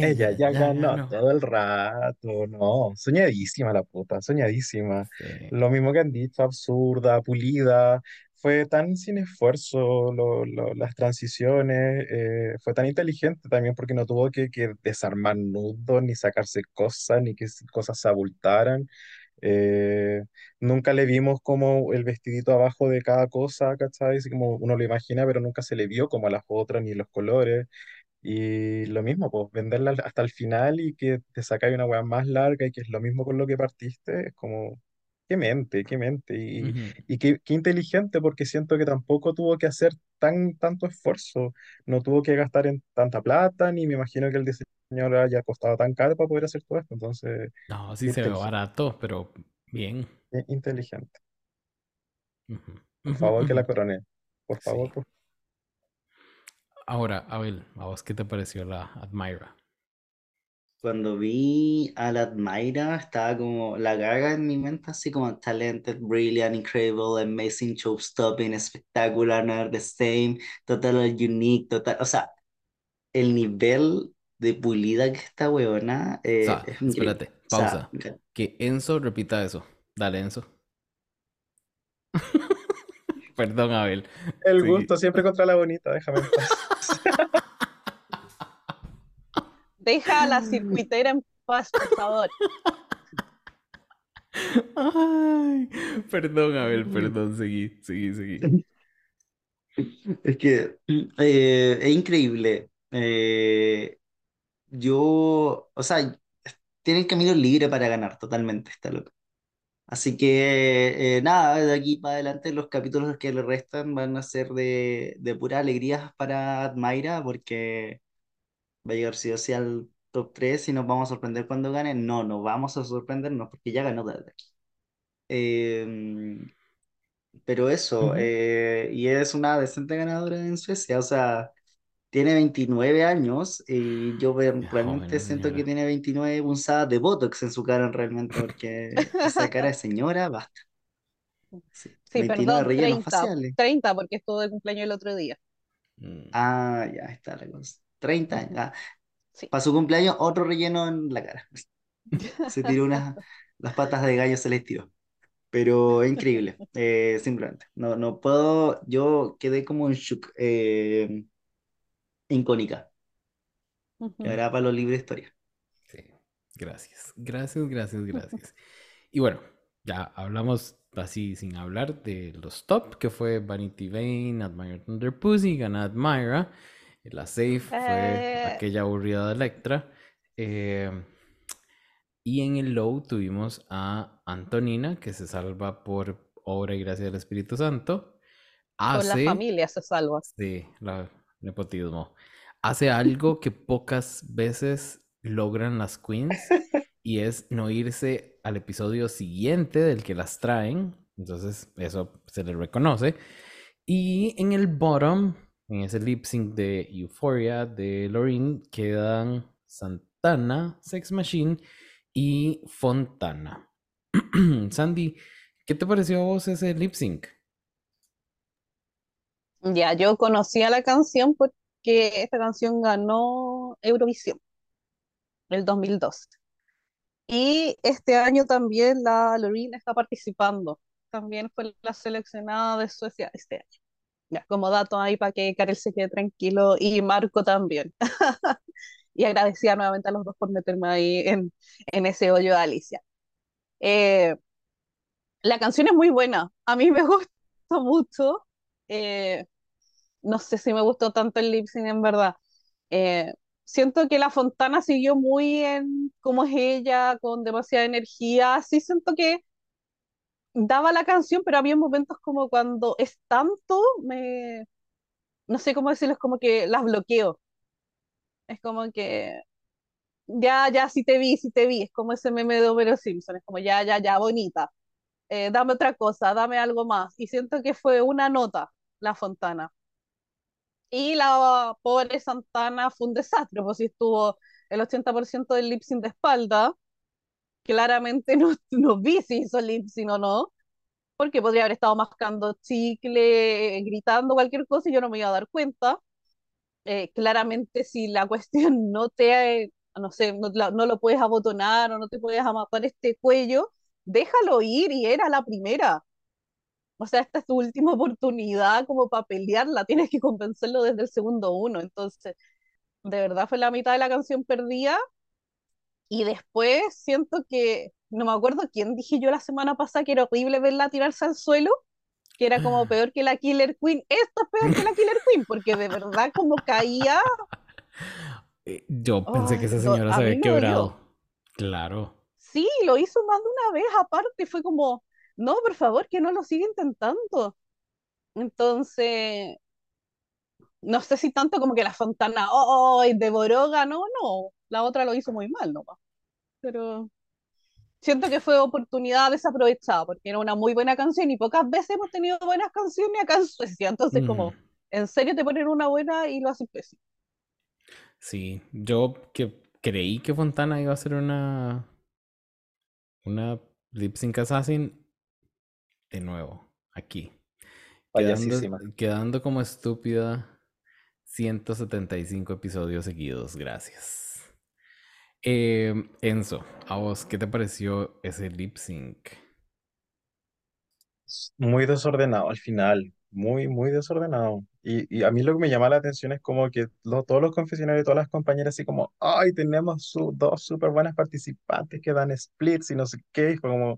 Ella ya ganó todo el rato, no, soñadísima la puta, soñadísima. Sí. Lo mismo que han dicho, absurda, pulida, fue tan sin esfuerzo lo- lo- las transiciones, eh, fue tan inteligente también porque no tuvo que, que desarmar nudos, ni sacarse cosas, ni que cosas se abultaran. Eh, nunca le vimos como el vestidito abajo de cada cosa, ¿cachai? Así como uno lo imagina, pero nunca se le vio como a las otras, ni los colores. Y lo mismo, pues venderla al- hasta el final y que te sacáis una weá más larga y que es lo mismo con lo que partiste, es como, qué mente, qué mente. Y, Ujú. y qué, qué inteligente porque siento que tampoco tuvo que hacer tan, tanto esfuerzo, no tuvo que gastar en tanta plata, ni me imagino que el diseño le haya costado tan caro para poder hacer todo esto. Entonces, No, sí se ve inteligente, barato, pero bien. inteligente. Ujú. Por Ujú, favor, que la corone. Por favor, Sí. por Ahora, Abel, ¿a vos qué te pareció la Admira? Cuando vi a la Admira, estaba como la gaga en mi mente, así como talented, brilliant, incredible, amazing, showstopping, spectacular, never the same, total unique, total. O sea, el nivel de pulida que esta weona O eh, sea, es increíble. espérate, O sea, pausa. Que Enzo repita eso. Dale, Enzo. [laughs] Perdón, Abel. el Sí. gusto siempre contra la bonita, déjame en paz. [laughs] Deja a la circuitera en paz, por favor. Ay, perdón, Abel, perdón, seguí, seguí, seguí. [laughs] Es que eh, es increíble. Eh, yo, o sea, tiene el camino libre para ganar totalmente esta loca. Así que eh, nada, de aquí para adelante los capítulos que le restan van a ser de, de pura alegría para Admaira porque va a llegar sí o sí al top 3 y nos vamos a sorprender cuando gane. No, no vamos a sorprendernos porque ya ganó desde aquí. Em, pero eso, Ujú. eh, y es una decente ganadora en Suecia, o sea, tiene 29 años y yo joven realmente la siento que tiene 29 punzadas de Botox en su cara realmente, porque [laughs] esa cara de señora, basta. Sí, Sí, 29 perdón, rellenos 30, faciales. 30 porque estuvo de cumpleaños el otro día. Mm, Ah, ya está la cosa. 30 años. Ah, Sí. para su cumpleaños, otro relleno en la cara. [laughs] Se tiró unas, las patas de gallo se les tiró. Pero es increíble, eh, simplemente. No, no puedo, yo quedé como en shock, eh, icónica. Y Ujú. ahora para los libros de historia. sí, gracias, gracias, gracias, gracias. Y bueno, ya hablamos así sin hablar de los top, que fue Vanity Vane, Admire Thunder Pussy, gana Admira. La safe fue Eh, aquella aburrida de Electra. Eh, y en el low tuvimos a Antonina, que se salva por obra y gracia del Espíritu Santo. con la Hace, familia se salva. sí, la nepotismo. Hace algo que pocas veces logran las queens [laughs] y es no irse al episodio siguiente del que las traen. Entonces, eso se le reconoce. Y en el bottom, en ese lip sync de Euphoria de Loreen, quedan Santana, Sex Machine y Fontana. [clears throat] Sandy, ¿qué te pareció a vos ese lip sync? Ya, yo conocía la canción porque esta canción ganó Eurovisión el 2012. Y este año también la Loreen está participando. También fue la seleccionada de Suecia este año. Ya, como dato ahí para que Karel se quede tranquilo y Marco también. [laughs] y agradecía nuevamente a los dos por meterme ahí en, en ese hoyo de Alicia. Eh, la canción es muy buena, a mí me [laughs] gustó mucho. Eh, no sé si me gustó tanto el lip sync en verdad. Eh, siento que la Fontana siguió muy en cómo es ella, con demasiada energía. Sí siento que daba la canción, pero había momentos como cuando es tanto, me, no sé cómo decirlo, es como que las bloqueo. Es como que ya, ya, sí te vi, sí te vi. Es como ese meme de Homero Simpson, es como ya, ya, ya, bonita. Eh, dame otra cosa, dame algo más. Y siento que fue una nota, la Fontana. Y la pobre Santana fue un desastre, pues si estuvo el 80% del lip sync de espalda, claramente [laughs] no, no vi si hizo lip sync o no, porque podría haber estado mascando chicle, gritando cualquier cosa y yo no me iba a dar cuenta. Eh, claramente si la [laughs] cuestión no te, no sé, no, no, lo puedes abotonar o no te puedes amarrar este cuello, déjalo ir y era la primera. O sea, esta es tu última oportunidad como para pelearla, tienes que convencerlo desde el segundo uno. Entonces, de verdad fue la mitad de la canción perdida. Y después siento que, no me acuerdo quién dije yo la semana pasada que era horrible verla tirarse al suelo, que era como peor que la Killer Queen. Esto es peor que la Killer Queen, porque de verdad como caía. [laughs] Eh, yo pensé que esa señora se había quebrado. Claro. Sí, lo hizo más de una vez aparte, fue como, no, por favor, que no lo siga intentando. Entonces, no sé si tanto como que la Fontana, oh, devoró, ganó, no, la otra lo hizo muy mal nomás. Pero siento que fue oportunidad desaprovechada, porque era una muy buena canción y pocas veces hemos tenido buenas canciones acá en Suecia, entonces como, mm. en serio te ponen una buena y lo haces pésimo. Sí, yo que creí que Fontana iba a ser una una lip sync assassin de nuevo, aquí. Quedando, quedando, como estúpida 175 episodios seguidos, gracias. Em, Enzo, a vos, ¿qué te pareció ese lip sync? Muy desordenado al final, muy, muy desordenado. Y, y, a mí lo que me llama la atención es como que todos los confesionarios y todas las compañeras así como, ay, tenemos dos súper buenas participantes que dan splits y no sé qué. Y fue como,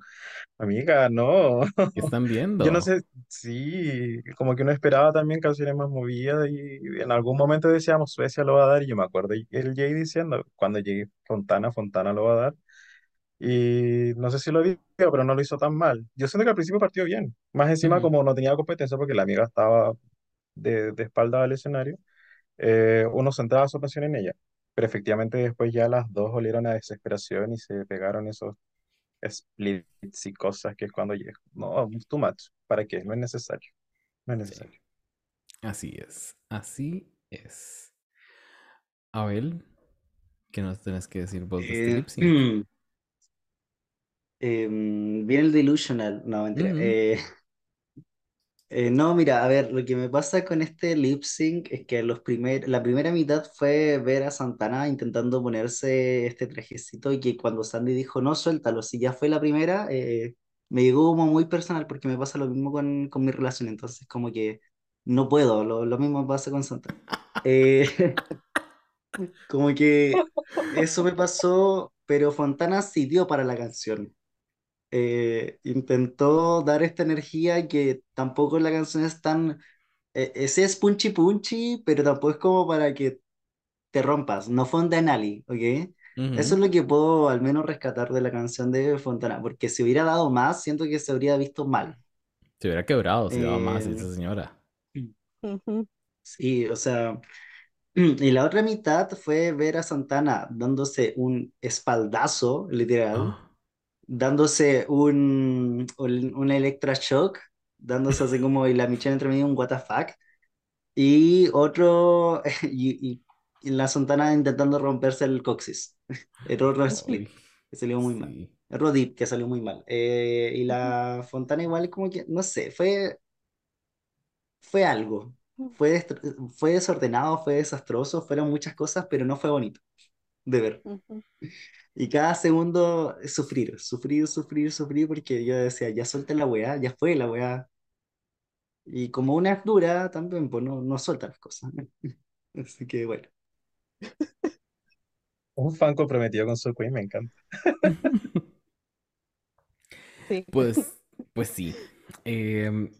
amiga, no. [laughs] ¿Qué están viendo? [laughs] Yo no sé, sí, como que uno esperaba también canciones más movidas y en algún momento decíamos, Suecia lo va a dar y yo me acuerdo el Jay diciendo, cuando llegue Fontana, Fontana lo va a dar. Y no sé si lo dijo, pero no lo hizo tan mal. Yo siento que al principio partió bien. Más encima, como no tenía competencia porque la amiga estaba de, de espalda al escenario, eh, uno centraba su atención en ella. Pero efectivamente después ya las dos olieron a desesperación y se pegaron esos splits y cosas que es cuando llega. No, too much. ¿Para qué? No es necesario. No es necesario. Así es. Así es. Abel, ¿qué nos tenés que decir vos de este eh, [clears throat] Em, viene el delusional, no, mentira. Eh, [laughs] eh, no, mira, a ver, lo que me pasa con este lip sync es que los primer, la primera mitad fue ver a Santana intentando ponerse este trajecito y que cuando Sandy dijo no, suéltalo, si ya fue la primera, eh, me llegó como muy personal porque me pasa lo mismo con, con mi relación, entonces como que no puedo, lo, lo mismo pasa con Santana. [laughs] como que eso me pasó, pero Fontana sí dio para la canción. Eh, intentó dar esta energía que tampoco la canción es tan... Eh, ese es punchy punchy, pero tampoco es como para que te rompas. No fue un Denali, ¿ok? Eso es lo que puedo al menos rescatar de la canción de Fontana, porque si hubiera dado más, siento que se habría visto mal. Se hubiera quebrado si daba más esa eh, señora. Sí, o sea, [clears throat] y la otra mitad fue ver a Santana dándose un espaldazo, literal, ah dándose un, un, electroshock, dándose así como y la Michelle entre medio un WTF. Y otro, [laughs] y, y, la Santana intentando romperse el coxis. El otro split, que salió muy mal. El Rodip, que salió muy mal. Eh, y la Fontana igual como que, no sé, fue, fue algo. Fue, fue desordenado, fue desastroso, fueron muchas cosas, pero no fue bonito de ver. Y cada segundo es sufrir, sufrir, sufrir, sufrir, porque yo decía, ya suelta la weá, ya fue la weá. Y como una es dura, también, pues no, no suelta las cosas. [laughs] Así que bueno. Un fan comprometido con su queen, me encanta. Sí. [laughs] Pues, pues sí. Em,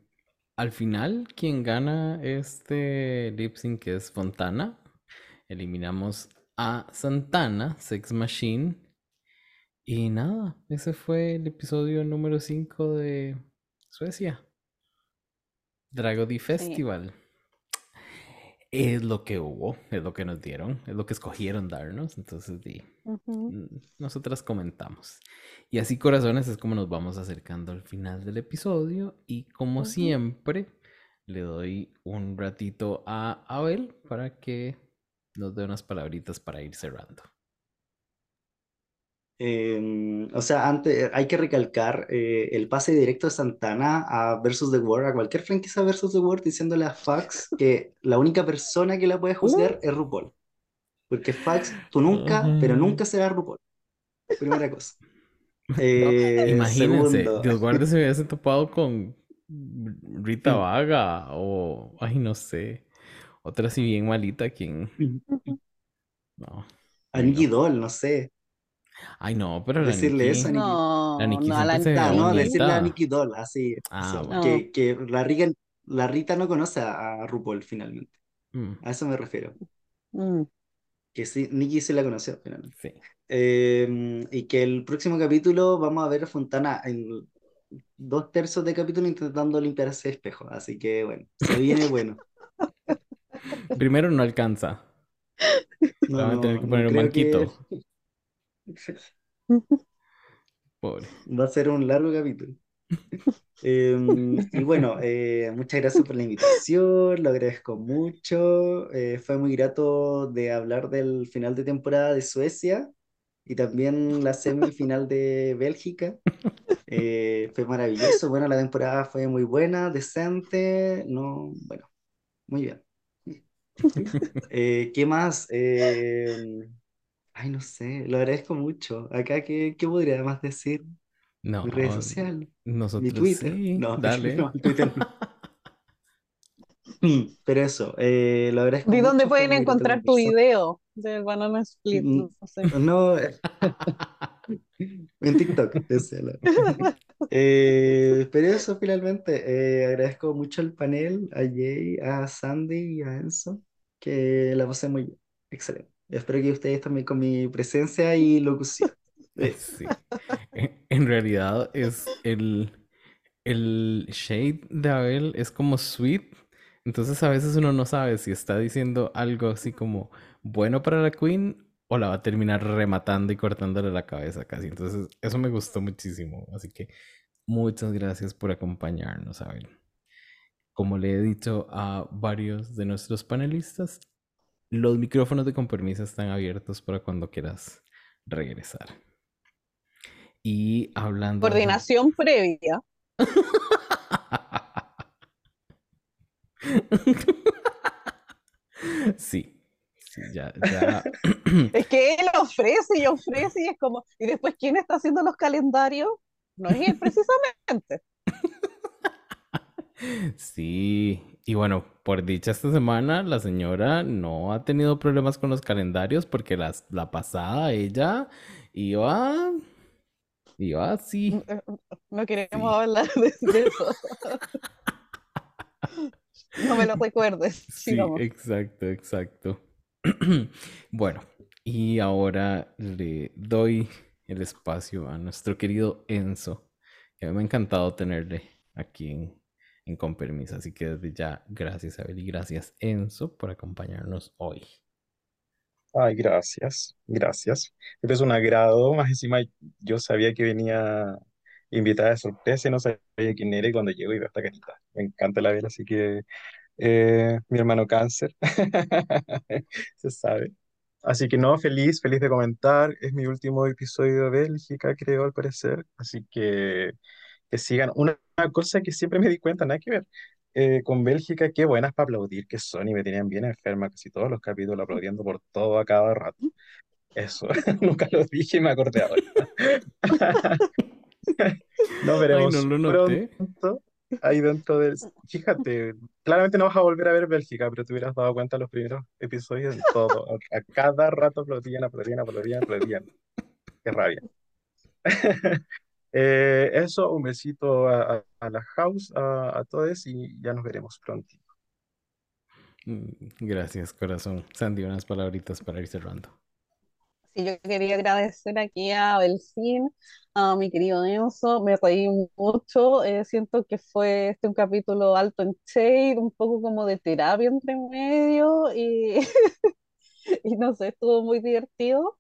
al final, quien gana este lip sync es Fontana. Eliminamos a Santana, Sex Machine. Y nada, ese fue el episodio número 5 de Suecia. Dragody Festival. Es lo que hubo, es lo que nos dieron, es lo que escogieron darnos. Entonces, nosotras comentamos. Y así, corazones, es como nos vamos acercando al final del episodio. Y como siempre, le doy un ratito a Abel para que nos dé unas palabritas para ir cerrando. Eh, o sea, antes hay que recalcar eh, el pase directo de Santana a Versus the World, a cualquier franquicia Versus the World, diciéndole a Fax que la única persona que la puede juzgar es RuPaul. Porque Fax, tú nunca, pero nunca serás RuPaul. Primera cosa. [laughs] Eh, Imagínense, Dios guarde se hubiese topado con Rita. Vaga o, ay, no sé, otra así bien malita, quien, no, a ay, Nikki no. Doll, no sé. Ay, no, pero la Decirle Nikki, eso a Nikki. No, La Nikki no, a la ve no, decirle a. Nikki Doll, así. Ah, bueno. que, que la, Riga- la Rita no conoce a, a RuPaul finalmente. Mm, A eso me refiero. Mm. Que sí, Nikki sí la conoció finalmente. sí. Eh, y que el próximo capítulo vamos a ver a Fontana en dos tercios de capítulo intentando limpiar ese espejo. Así que bueno, se viene [laughs] bueno. Primero no alcanza. No, van a tener que no poner un banquito. que Pobre. va a ser un largo capítulo. Eh, y bueno, eh, muchas gracias por la invitación, lo agradezco mucho. eh, fue muy grato de hablar del final de temporada de Suecia y también la semifinal de Bélgica. Eh, fue maravilloso. Bueno, la temporada fue muy buena, decente. No, bueno, muy bien. Eh, ¿qué más? Ay, no sé, lo agradezco mucho. Acá, ¿qué, qué podría más decir? No, Mi redes sociales, mi nosotros Twitter. sí, No, [laughs] dale. no, Twitter no. Pero eso, eh, lo agradezco ¿De dónde mucho, fue pueden muy grato encontrar tu conversar. video del Banana Split? Mm, No sé. [laughs] No, eh, en TikTok. [laughs] Eh, pero eso finalmente, eh, agradezco mucho al panel, a Jay, a Sandy y a Enzo, que la pasé muy bien. Excelente. Espero que ustedes también con mi presencia y locución. [laughs] Eh, Sí. En, realidad es el, el shade de Abel es como sweet. Entonces a veces uno no sabe si está diciendo algo así como bueno para la queen o la va a terminar rematando y cortándole la cabeza casi. Entonces eso me gustó muchísimo. Así que muchas gracias por acompañarnos, Abel. Como le he dicho a varios de nuestros panelistas, los micrófonos de compromiso están abiertos para cuando quieras regresar. Y hablando de... Coordinación previa. [laughs] Sí, sí, ya, ya. [laughs] Es que él ofrece y ofrece y es como, y después, ¿quién está haciendo los calendarios? No es él precisamente. [laughs] Sí, y bueno, por dicha esta semana, la señora no ha tenido problemas con los calendarios porque las, la pasada ella iba, iba así. No queremos Sí. hablar de eso. [laughs] No me lo recuerdes. Sí, exacto, exacto. [clears throat] Bueno, y ahora le doy el espacio a nuestro querido Enzo, que a mí me ha encantado tenerle aquí en, en Con Permiso. Así que desde ya, gracias Abel y gracias Enzo por acompañarnos hoy. Ay, gracias, gracias. Siempre es un agrado, más encima yo sabía que venía invitada de sorpresa y no sabía quién era y cuando llego y veo esta carita. Me encanta la ver, así que eh, mi hermano cáncer, [laughs] se sabe. Así que no, feliz, feliz de comentar. Es mi último episodio de Bélgica, creo, al parecer. Así que que sigan. Una, cosa que siempre me di cuenta, nada que ver, eh, con Bélgica, qué buenas para aplaudir que son y me tenían bien enferma casi todos los capítulos aplaudiendo por todo a cada rato. Eso, [laughs] nunca lo dije y me acordé ahora. [laughs] Nos veremos Ay, no lo pronto ahí dentro del... Fíjate, claramente no vas a volver a ver Bélgica, pero te hubieras dado cuenta en los primeros episodios de todo. A, a cada rato aplaudían, aplaudían, aplaudían, aplaudían. Qué rabia. [laughs] Eh, eso, un besito a, a- a la house, a, a todos y ya nos veremos pronto. Mm, Gracias, corazón. Sandy, unas palabritas para ir cerrando. Sí, yo quería agradecer aquí a Belsin, a mi querido Enzo, me reí mucho, eh, siento que fue este un capítulo alto en shade, un poco como de terapia entre medio y, [laughs] y no sé, estuvo muy divertido,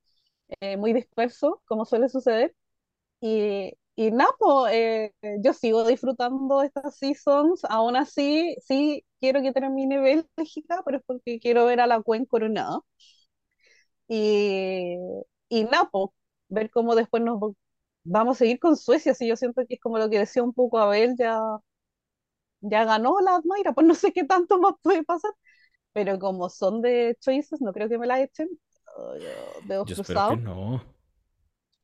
eh, muy disperso, como suele suceder. Y, y nada, po, eh, yo sigo disfrutando estas seasons, aún así, sí quiero que termine Bélgica, pero es porque quiero ver a la Cuen coronada. Y, y nada, po, ver cómo después nos vamos a seguir con Suecia, si yo siento que es como lo que decía un poco Abel, ya, ya ganó la Mayra, pues no sé qué tanto más puede pasar, pero como son de choices, no creo que me la echen, oh, yo- dedos Yo espero que no.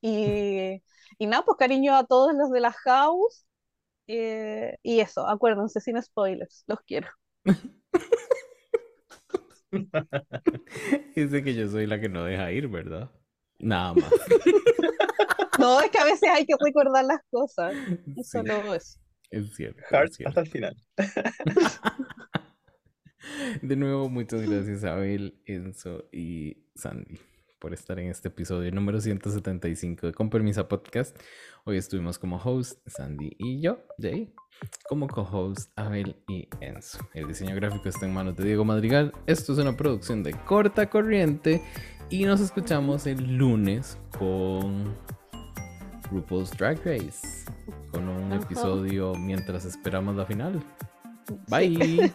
Y, y nada, pues cariño a todos los de la house. eh, y eso, acuérdense, sin spoilers, los quiero. [laughs] Dice que yo soy la que no deja ir, ¿verdad? Nada [laughs] más. No, es que a veces hay que recordar las cosas. Sí, eso. es cierto, Heart es cierto. hasta el final. [laughs] De nuevo, muchas gracias Abel, Enzo y Sandy por estar en este episodio número 175 de Con Permisa Podcast. Hoy estuvimos como host Sandy y yo, Jay, como co-host Abel y Enzo. El diseño gráfico está en manos de Diego Madrigal. Esto es una producción de corta corriente y nos escuchamos el lunes con RuPaul's Drag Race, con un Ajá. episodio mientras esperamos la final. Bye.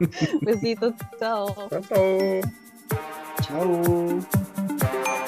[laughs] Besitos, chao. Chao, chao. Chao. you